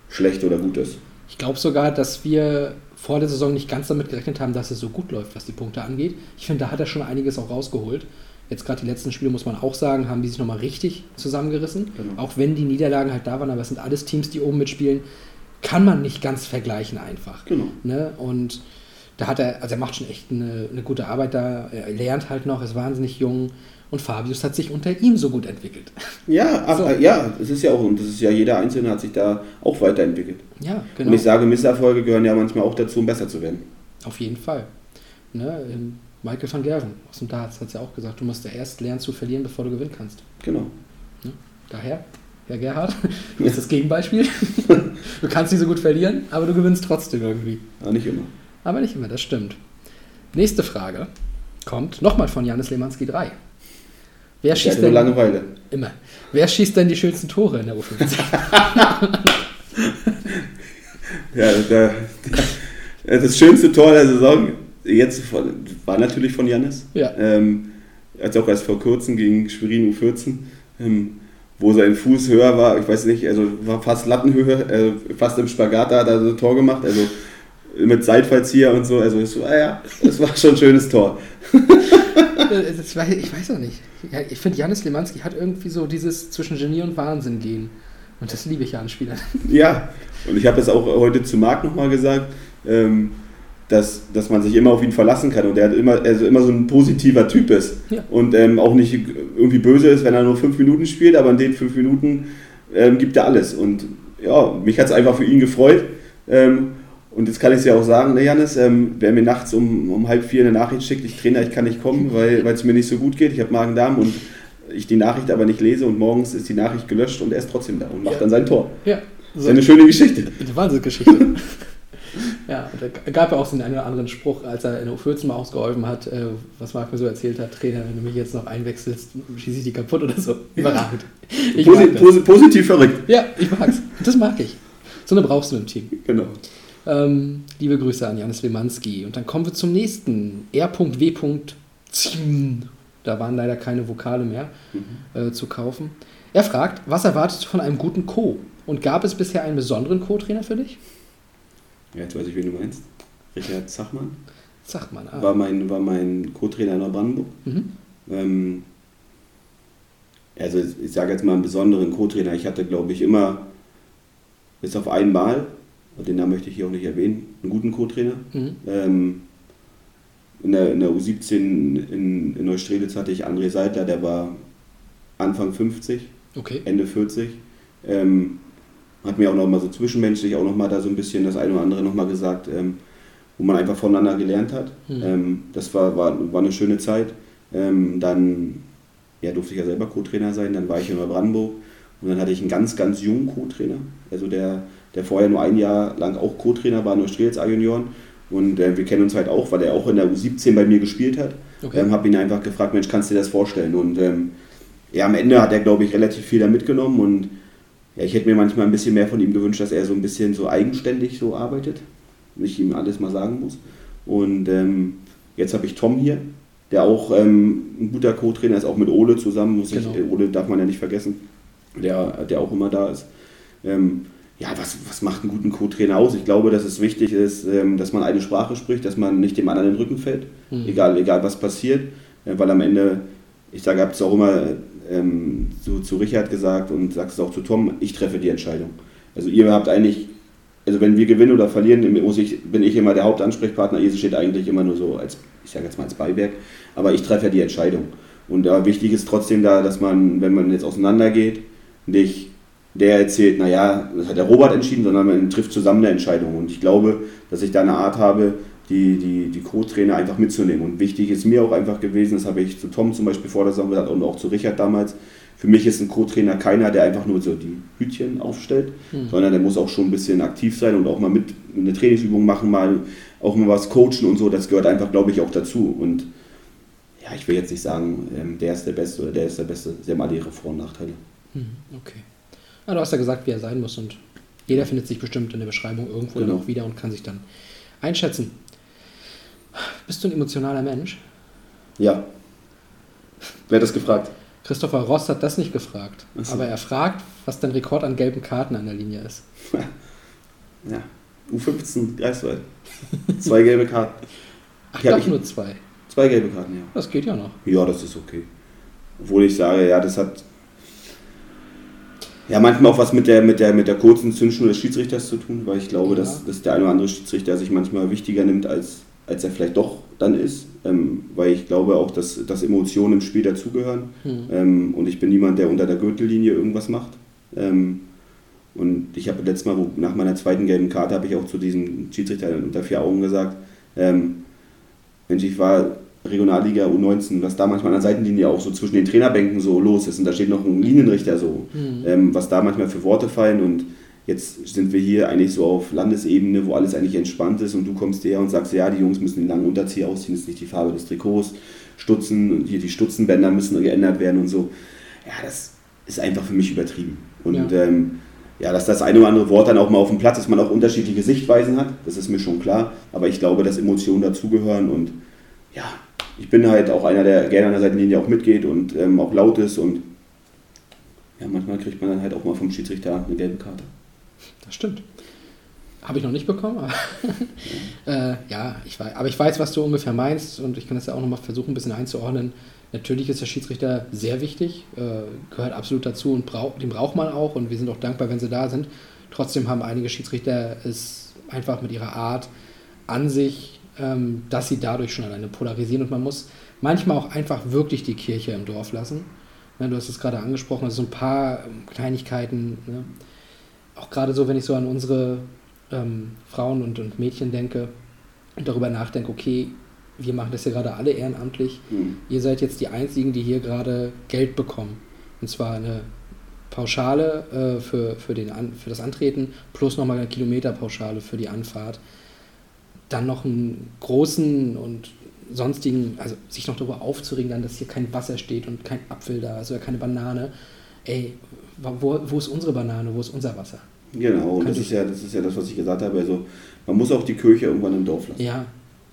schlecht oder gut ist. Ich glaube sogar, dass wir vor der Saison nicht ganz damit gerechnet haben, dass es so gut läuft, was die Punkte angeht. Ich finde, da hat er schon einiges auch rausgeholt. Jetzt gerade die letzten Spiele, muss man auch sagen, haben die sich nochmal richtig zusammengerissen. Genau. Auch wenn die Niederlagen halt da waren, aber es sind alles Teams, die oben mitspielen, kann man nicht ganz vergleichen einfach. Genau. Ne? Und da hat er, also er macht schon echt eine, eine gute Arbeit da. Er lernt halt noch, ist wahnsinnig jung. Und Fabius hat sich unter ihm so gut entwickelt. Ja, ach, So. ja, es ist ja auch, und das ist ja jeder Einzelne hat sich da auch weiterentwickelt. Ja, Und genau. ich sage, Misserfolge gehören ja manchmal auch dazu, um besser zu werden. Auf jeden Fall. Ne? ähm, Michael van Gerven aus dem Darts hat es ja auch gesagt, du musst ja erst lernen zu verlieren, bevor du gewinnen kannst. Genau. Daher, Herr Gerhard, du bist das Gegenbeispiel. du kannst nicht so gut verlieren, aber du gewinnst trotzdem irgendwie. Aber nicht immer. Aber nicht immer, das stimmt. Nächste Frage kommt nochmal von Janis Lemanski 3. Wer schießt denn Langeweile. immer? Wer schießt denn die schönsten Tore in der U15? Ja, da, da, das schönste Tor der Saison jetzt war natürlich von Jannis. Ja. Ähm, als auch erst vor kurzem gegen Schwerin U14, ähm, wo sein Fuß höher war, ich weiß nicht, also war fast Lattenhöhe, äh, fast im Spagat da hat er so ein Tor gemacht, also mit Seitfallzieher und so, also es war, ja, es war schon ein schönes Tor. das weiß, ich weiß auch nicht. Ich finde, Janis Lemanski hat irgendwie so dieses zwischen Genie und Wahnsinn gehen. Und das liebe ich ja an Spielern. Ja, und ich habe das auch heute zu Marc nochmal gesagt, ähm, dass, dass man sich immer auf ihn verlassen kann und er hat immer, also immer so ein positiver Typ ist Ja. und ähm, auch nicht irgendwie böse ist, wenn er nur fünf Minuten spielt, aber in den fünf Minuten ähm, gibt er alles. Und ja, mich hat es einfach für ihn gefreut. Ähm, und jetzt kann ich es ja auch sagen, ne Janis, ähm, wer mir nachts um, um halb vier eine Nachricht schickt, ich Trainer, ich kann nicht kommen, weil es mir nicht so gut geht, ich habe Magen-Darm und ich die Nachricht aber nicht lese und morgens ist die Nachricht gelöscht und er ist trotzdem da und macht Ja. dann sein Tor. Ja, Das ist eine schöne Geschichte. Eine Wahnsinnsgeschichte. ja, und da gab ja auch so den einen oder anderen Spruch, als er in der U14 mal ausgeholfen hat, äh, was Marc mir so erzählt hat, Trainer, wenn du mich jetzt noch einwechselst, schieße ich die kaputt oder so. Überragend. Posi posi positiv verrückt. Ja, ich mag's. Das mag ich. So eine brauchst du im Team. Genau. Ähm, liebe Grüße an Janis Lemanski. Und dann kommen wir zum nächsten. R.W. Da waren leider keine Vokale mehr äh, zu kaufen. Er fragt, was erwartest du von einem guten Co? Und gab es bisher einen besonderen Co-Trainer für dich? Ja, jetzt weiß ich, wen du meinst. Richard Zachmann mal. Ah. war mein, war mein Co-Trainer in Neubrandenburg. Mhm. Ähm, also ich sage jetzt mal einen besonderen Co-Trainer. Ich hatte, glaube ich, immer, bis auf einmal, den Namen möchte ich hier auch nicht erwähnen, einen guten Co-Trainer. Mhm. Ähm, in, der, in der U17 in, in Neustrelitz hatte ich André Seidler, der war Anfang 50. Okay. Ende 40. Ähm, hat mir auch noch mal so zwischenmenschlich auch noch mal da so ein bisschen das eine oder andere noch mal gesagt, ähm, wo man einfach voneinander gelernt hat. Mhm. Ähm, das war, war, war eine schöne Zeit. Ähm, dann ja, durfte ich ja selber Co-Trainer sein, dann war ich in Neubrandenburg und dann hatte ich einen ganz, ganz jungen Co-Trainer, also der, der vorher nur ein Jahr lang auch Co-Trainer war in Neustrelitz A-Junioren und äh, wir kennen uns halt auch, weil er auch in der U17 bei mir gespielt hat. Okay. Ähm, habe ihn einfach gefragt, Mensch, kannst du dir das vorstellen? Und ähm, ja, am Ende hat er, glaube ich, relativ viel da mitgenommen und ja, ich hätte mir manchmal ein bisschen mehr von ihm gewünscht, dass er so ein bisschen so eigenständig so arbeitet, nicht ihm alles mal sagen muss. Und ähm, jetzt habe ich Tom hier, der auch ähm, ein guter Co-Trainer ist, auch mit Ole zusammen, muss Genau. ich, äh, Ole darf man ja nicht vergessen, der, der auch immer da ist. Ähm, ja, was, was macht einen guten Co-Trainer aus? Ich glaube, dass es wichtig ist, ähm, dass man eine Sprache spricht, dass man nicht dem anderen in den Rücken fällt, Mhm. egal, egal was passiert, äh, weil am Ende, ich sage, habe es auch immer ähm, zu, zu Richard gesagt und sage es auch zu Tom, ich treffe die Entscheidung. Also ihr habt eigentlich, also wenn wir gewinnen oder verlieren, muss ich, bin ich immer der Hauptansprechpartner, ihr steht eigentlich immer nur so als, ich sage jetzt mal als Beiwerk, aber ich treffe ja die Entscheidung. Und ja, wichtig ist trotzdem da, dass man, wenn man jetzt auseinandergeht, nicht der erzählt, naja, das hat der Robert entschieden, sondern man trifft zusammen eine Entscheidung. Und ich glaube, dass ich da eine Art habe, die, die, die Co-Trainer einfach mitzunehmen. Und wichtig ist mir auch einfach gewesen, das habe ich zu Tom zum Beispiel vor der Saison gesagt und auch zu Richard damals, für mich ist ein Co-Trainer keiner, der einfach nur so die Hütchen aufstellt, Hm. sondern der muss auch schon ein bisschen aktiv sein und auch mal mit eine Trainingsübung machen, mal auch mal was coachen und so. Das gehört einfach, glaube ich, auch dazu. Und ja, ich will jetzt nicht sagen, ähm, der ist der Beste oder der ist der Beste. Sie haben alle ihre Vor- und Nachteile. Hm, okay. Ja, du hast ja gesagt, wie er sein muss und jeder findet sich bestimmt in der Beschreibung irgendwo Genau. dann auch wieder und kann sich dann einschätzen. Bist du ein emotionaler Mensch? Ja. Wer hat das gefragt? Christopher Ross hat das nicht gefragt, so. aber er fragt, was dein Rekord an gelben Karten an der Linie ist. Ja. U15 Greifswald. Zwei gelbe Karten. Ach, doch ich- nur zwei. Zwei gelbe Karten, ja. Das geht ja noch. Ja, das ist okay. Obwohl ich sage, ja, das hat ja manchmal auch was mit der, mit der, mit der kurzen Zündschnur des Schiedsrichters zu tun, weil ich glaube, Ja. dass, dass der eine oder andere Schiedsrichter sich manchmal wichtiger nimmt, als, als er vielleicht doch dann ist. Ähm, weil ich glaube auch, dass, dass Emotionen im Spiel dazugehören. Hm. Ähm, und ich bin niemand, der unter der Gürtellinie irgendwas macht. Ähm, und ich habe letztes Mal, wo, nach meiner zweiten gelben Karte, habe ich auch zu diesem Schiedsrichter unter vier Augen gesagt, ähm, Mensch, ich war Regionalliga U19, was da manchmal an der Seitenlinie auch so zwischen den Trainerbänken so los ist und da steht noch ein Linienrichter so, Hm. ähm, was da manchmal für Worte fallen und jetzt sind wir hier eigentlich so auf Landesebene, wo alles eigentlich entspannt ist und du kommst her und sagst, ja, die Jungs müssen den langen Unterzieher ausziehen, das ist nicht die Farbe des Trikots, Stutzen und hier die Stutzenbänder müssen geändert werden und so. Ja, das ist einfach für mich übertrieben. Und Ja. ähm, ja, dass das eine oder andere Wort dann auch mal auf dem Platz ist, man auch unterschiedliche Sichtweisen hat, das ist mir schon klar. Aber ich glaube, dass Emotionen dazugehören und ja, ich bin halt auch einer, der gerne an der Seitenlinie auch mitgeht und ähm, auch laut ist und ja, manchmal kriegt man dann halt auch mal vom Schiedsrichter eine gelbe Karte. Das stimmt. Habe ich noch nicht bekommen, aber äh, ja, ich weiß, aber ich weiß, was du ungefähr meinst und ich kann das ja auch nochmal versuchen, ein bisschen einzuordnen. Natürlich ist der Schiedsrichter sehr wichtig, äh, gehört absolut dazu und brauch, den braucht man auch und wir sind auch dankbar, wenn sie da sind. Trotzdem haben einige Schiedsrichter es einfach mit ihrer Art an sich, ähm, dass sie dadurch schon alleine polarisieren und man muss manchmal auch einfach wirklich die Kirche im Dorf lassen. Ne, du hast es gerade angesprochen, also so ein paar ähm, Kleinigkeiten. Ne? Auch gerade so, wenn ich so an unsere ähm, Frauen und, und Mädchen denke und darüber nachdenke, okay, wir machen das ja gerade alle ehrenamtlich. Hm. Ihr seid jetzt die Einzigen, die hier gerade Geld bekommen. Und zwar eine Pauschale äh, für, für, den An für das Antreten plus nochmal eine Kilometerpauschale für die Anfahrt. Dann noch einen großen und sonstigen, also sich noch darüber aufzuregen, dann, dass hier kein Wasser steht und kein Apfel da ist oder keine Banane. Ey, wo, wo ist unsere Banane, wo ist unser Wasser? Genau, und Kann das ist, ja, das ist ja das, was ich gesagt habe. Also man muss auch die Kirche irgendwann im Dorf lassen. Ja,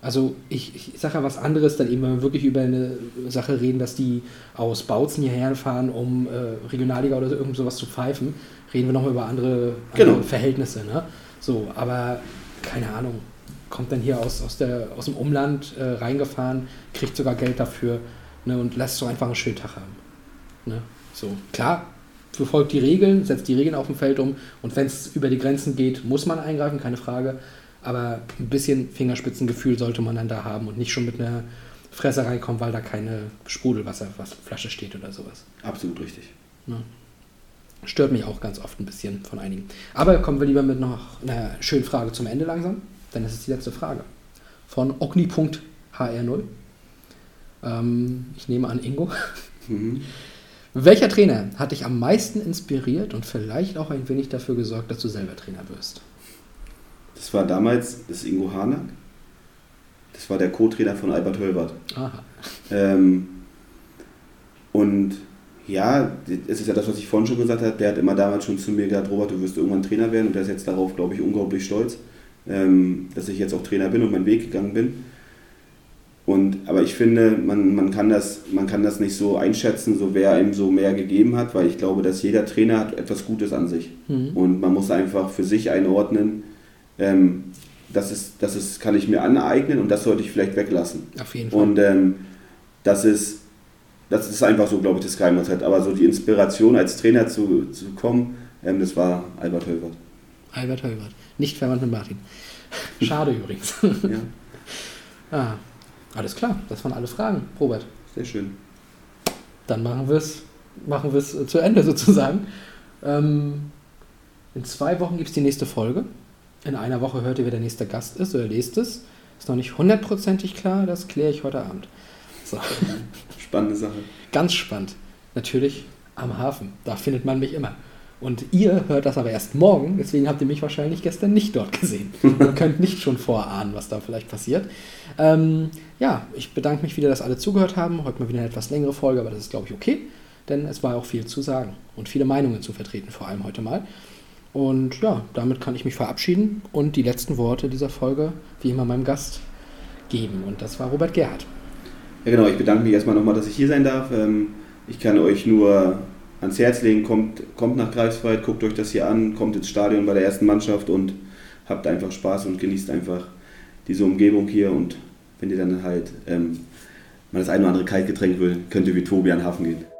also ich, ich sage ja was anderes, dann eben, wenn wir wirklich über eine Sache reden, dass die aus Bautzen hierher fahren, um äh, Regionalliga oder irgend sowas zu pfeifen, reden wir nochmal über andere, andere Genau. Verhältnisse. Ne? So, aber keine Ahnung, kommt dann hier aus, aus, der, aus dem Umland äh, reingefahren, kriegt sogar Geld dafür ne, und lässt so einfach einen schönen Tag haben. Ne? So, klar, befolgt die Regeln, setzt die Regeln auf dem Feld um und wenn es über die Grenzen geht, muss man eingreifen, keine Frage. Aber ein bisschen Fingerspitzengefühl sollte man dann da haben und nicht schon mit einer Fresse reinkommen, weil da keine Sprudelwasserflasche steht oder sowas. Absolut richtig. Ne? Stört mich auch ganz oft ein bisschen von einigen. Aber kommen wir lieber mit noch einer schönen Frage zum Ende langsam, denn das ist die letzte Frage. Von ogni.hr0. Ähm, ich nehme an Ingo. Mhm. Welcher Trainer hat dich am meisten inspiriert und vielleicht auch ein wenig dafür gesorgt, dass du selber Trainer wirst? Das war damals das Ingo Harnack. Das war der Co-Trainer von Albert Hölbert. Aha. Ähm, und ja, es ist ja das, was ich vorhin schon gesagt habe. Der hat immer damals schon zu mir gesagt, Robert, du wirst irgendwann Trainer werden. Und der ist jetzt darauf, glaube ich, unglaublich stolz, ähm, dass ich jetzt auch Trainer bin und meinen Weg gegangen bin. Und, aber ich finde, man, man, kann das, man kann das nicht so einschätzen, so wer ihm so mehr gegeben hat, weil ich glaube, dass jeder Trainer hat etwas Gutes an sich. Mhm. Und man muss einfach für sich einordnen, ähm, das, ist, das ist, kann ich mir aneignen und das sollte ich vielleicht weglassen. Auf jeden Fall. Und ähm, das ist das ist einfach so, glaube ich, das Geheimrezept. Aber so die Inspiration als Trainer zu, zu kommen, ähm, das war Albert Hölbert. Albert Hölbert. Nicht verwandt mit Martin. Schade übrigens. Ja, ah, alles klar, das waren alle Fragen, Robert. sehr schön. Dann machen wir es machen wir's äh, zu Ende sozusagen. Ähm, in zwei Wochen gibt es die nächste Folge. In einer Woche hört ihr, wer der nächste Gast ist oder lest es. Ist noch nicht hundertprozentig klar, das kläre ich heute Abend. So. Spannende Sache. Ganz spannend. Natürlich am Hafen. Da findet man mich immer. Und ihr hört das aber erst morgen, deswegen habt ihr mich wahrscheinlich gestern nicht dort gesehen. ihr könnt nicht schon vorahnen, was da vielleicht passiert. Ähm, ja, ich bedanke mich wieder, dass alle zugehört haben. Heute mal wieder eine etwas längere Folge, aber das ist, glaube ich, okay. Denn es war auch viel zu sagen und viele Meinungen zu vertreten, vor allem heute mal. Und ja, damit kann ich mich verabschieden und die letzten Worte dieser Folge, wie immer, meinem Gast geben. Und das war Robert Gerhardt. Ja, genau. Ich bedanke mich erstmal nochmal, dass ich hier sein darf. Ähm, ich kann euch nur ans Herz legen, kommt, kommt nach Greifswald, guckt euch das hier an, kommt ins Stadion bei der ersten Mannschaft und habt einfach Spaß und genießt einfach diese Umgebung hier. Und wenn ihr dann halt ähm, mal das eine oder andere Kaltgetränk will, könnt ihr wie Tobi an den Hafen gehen.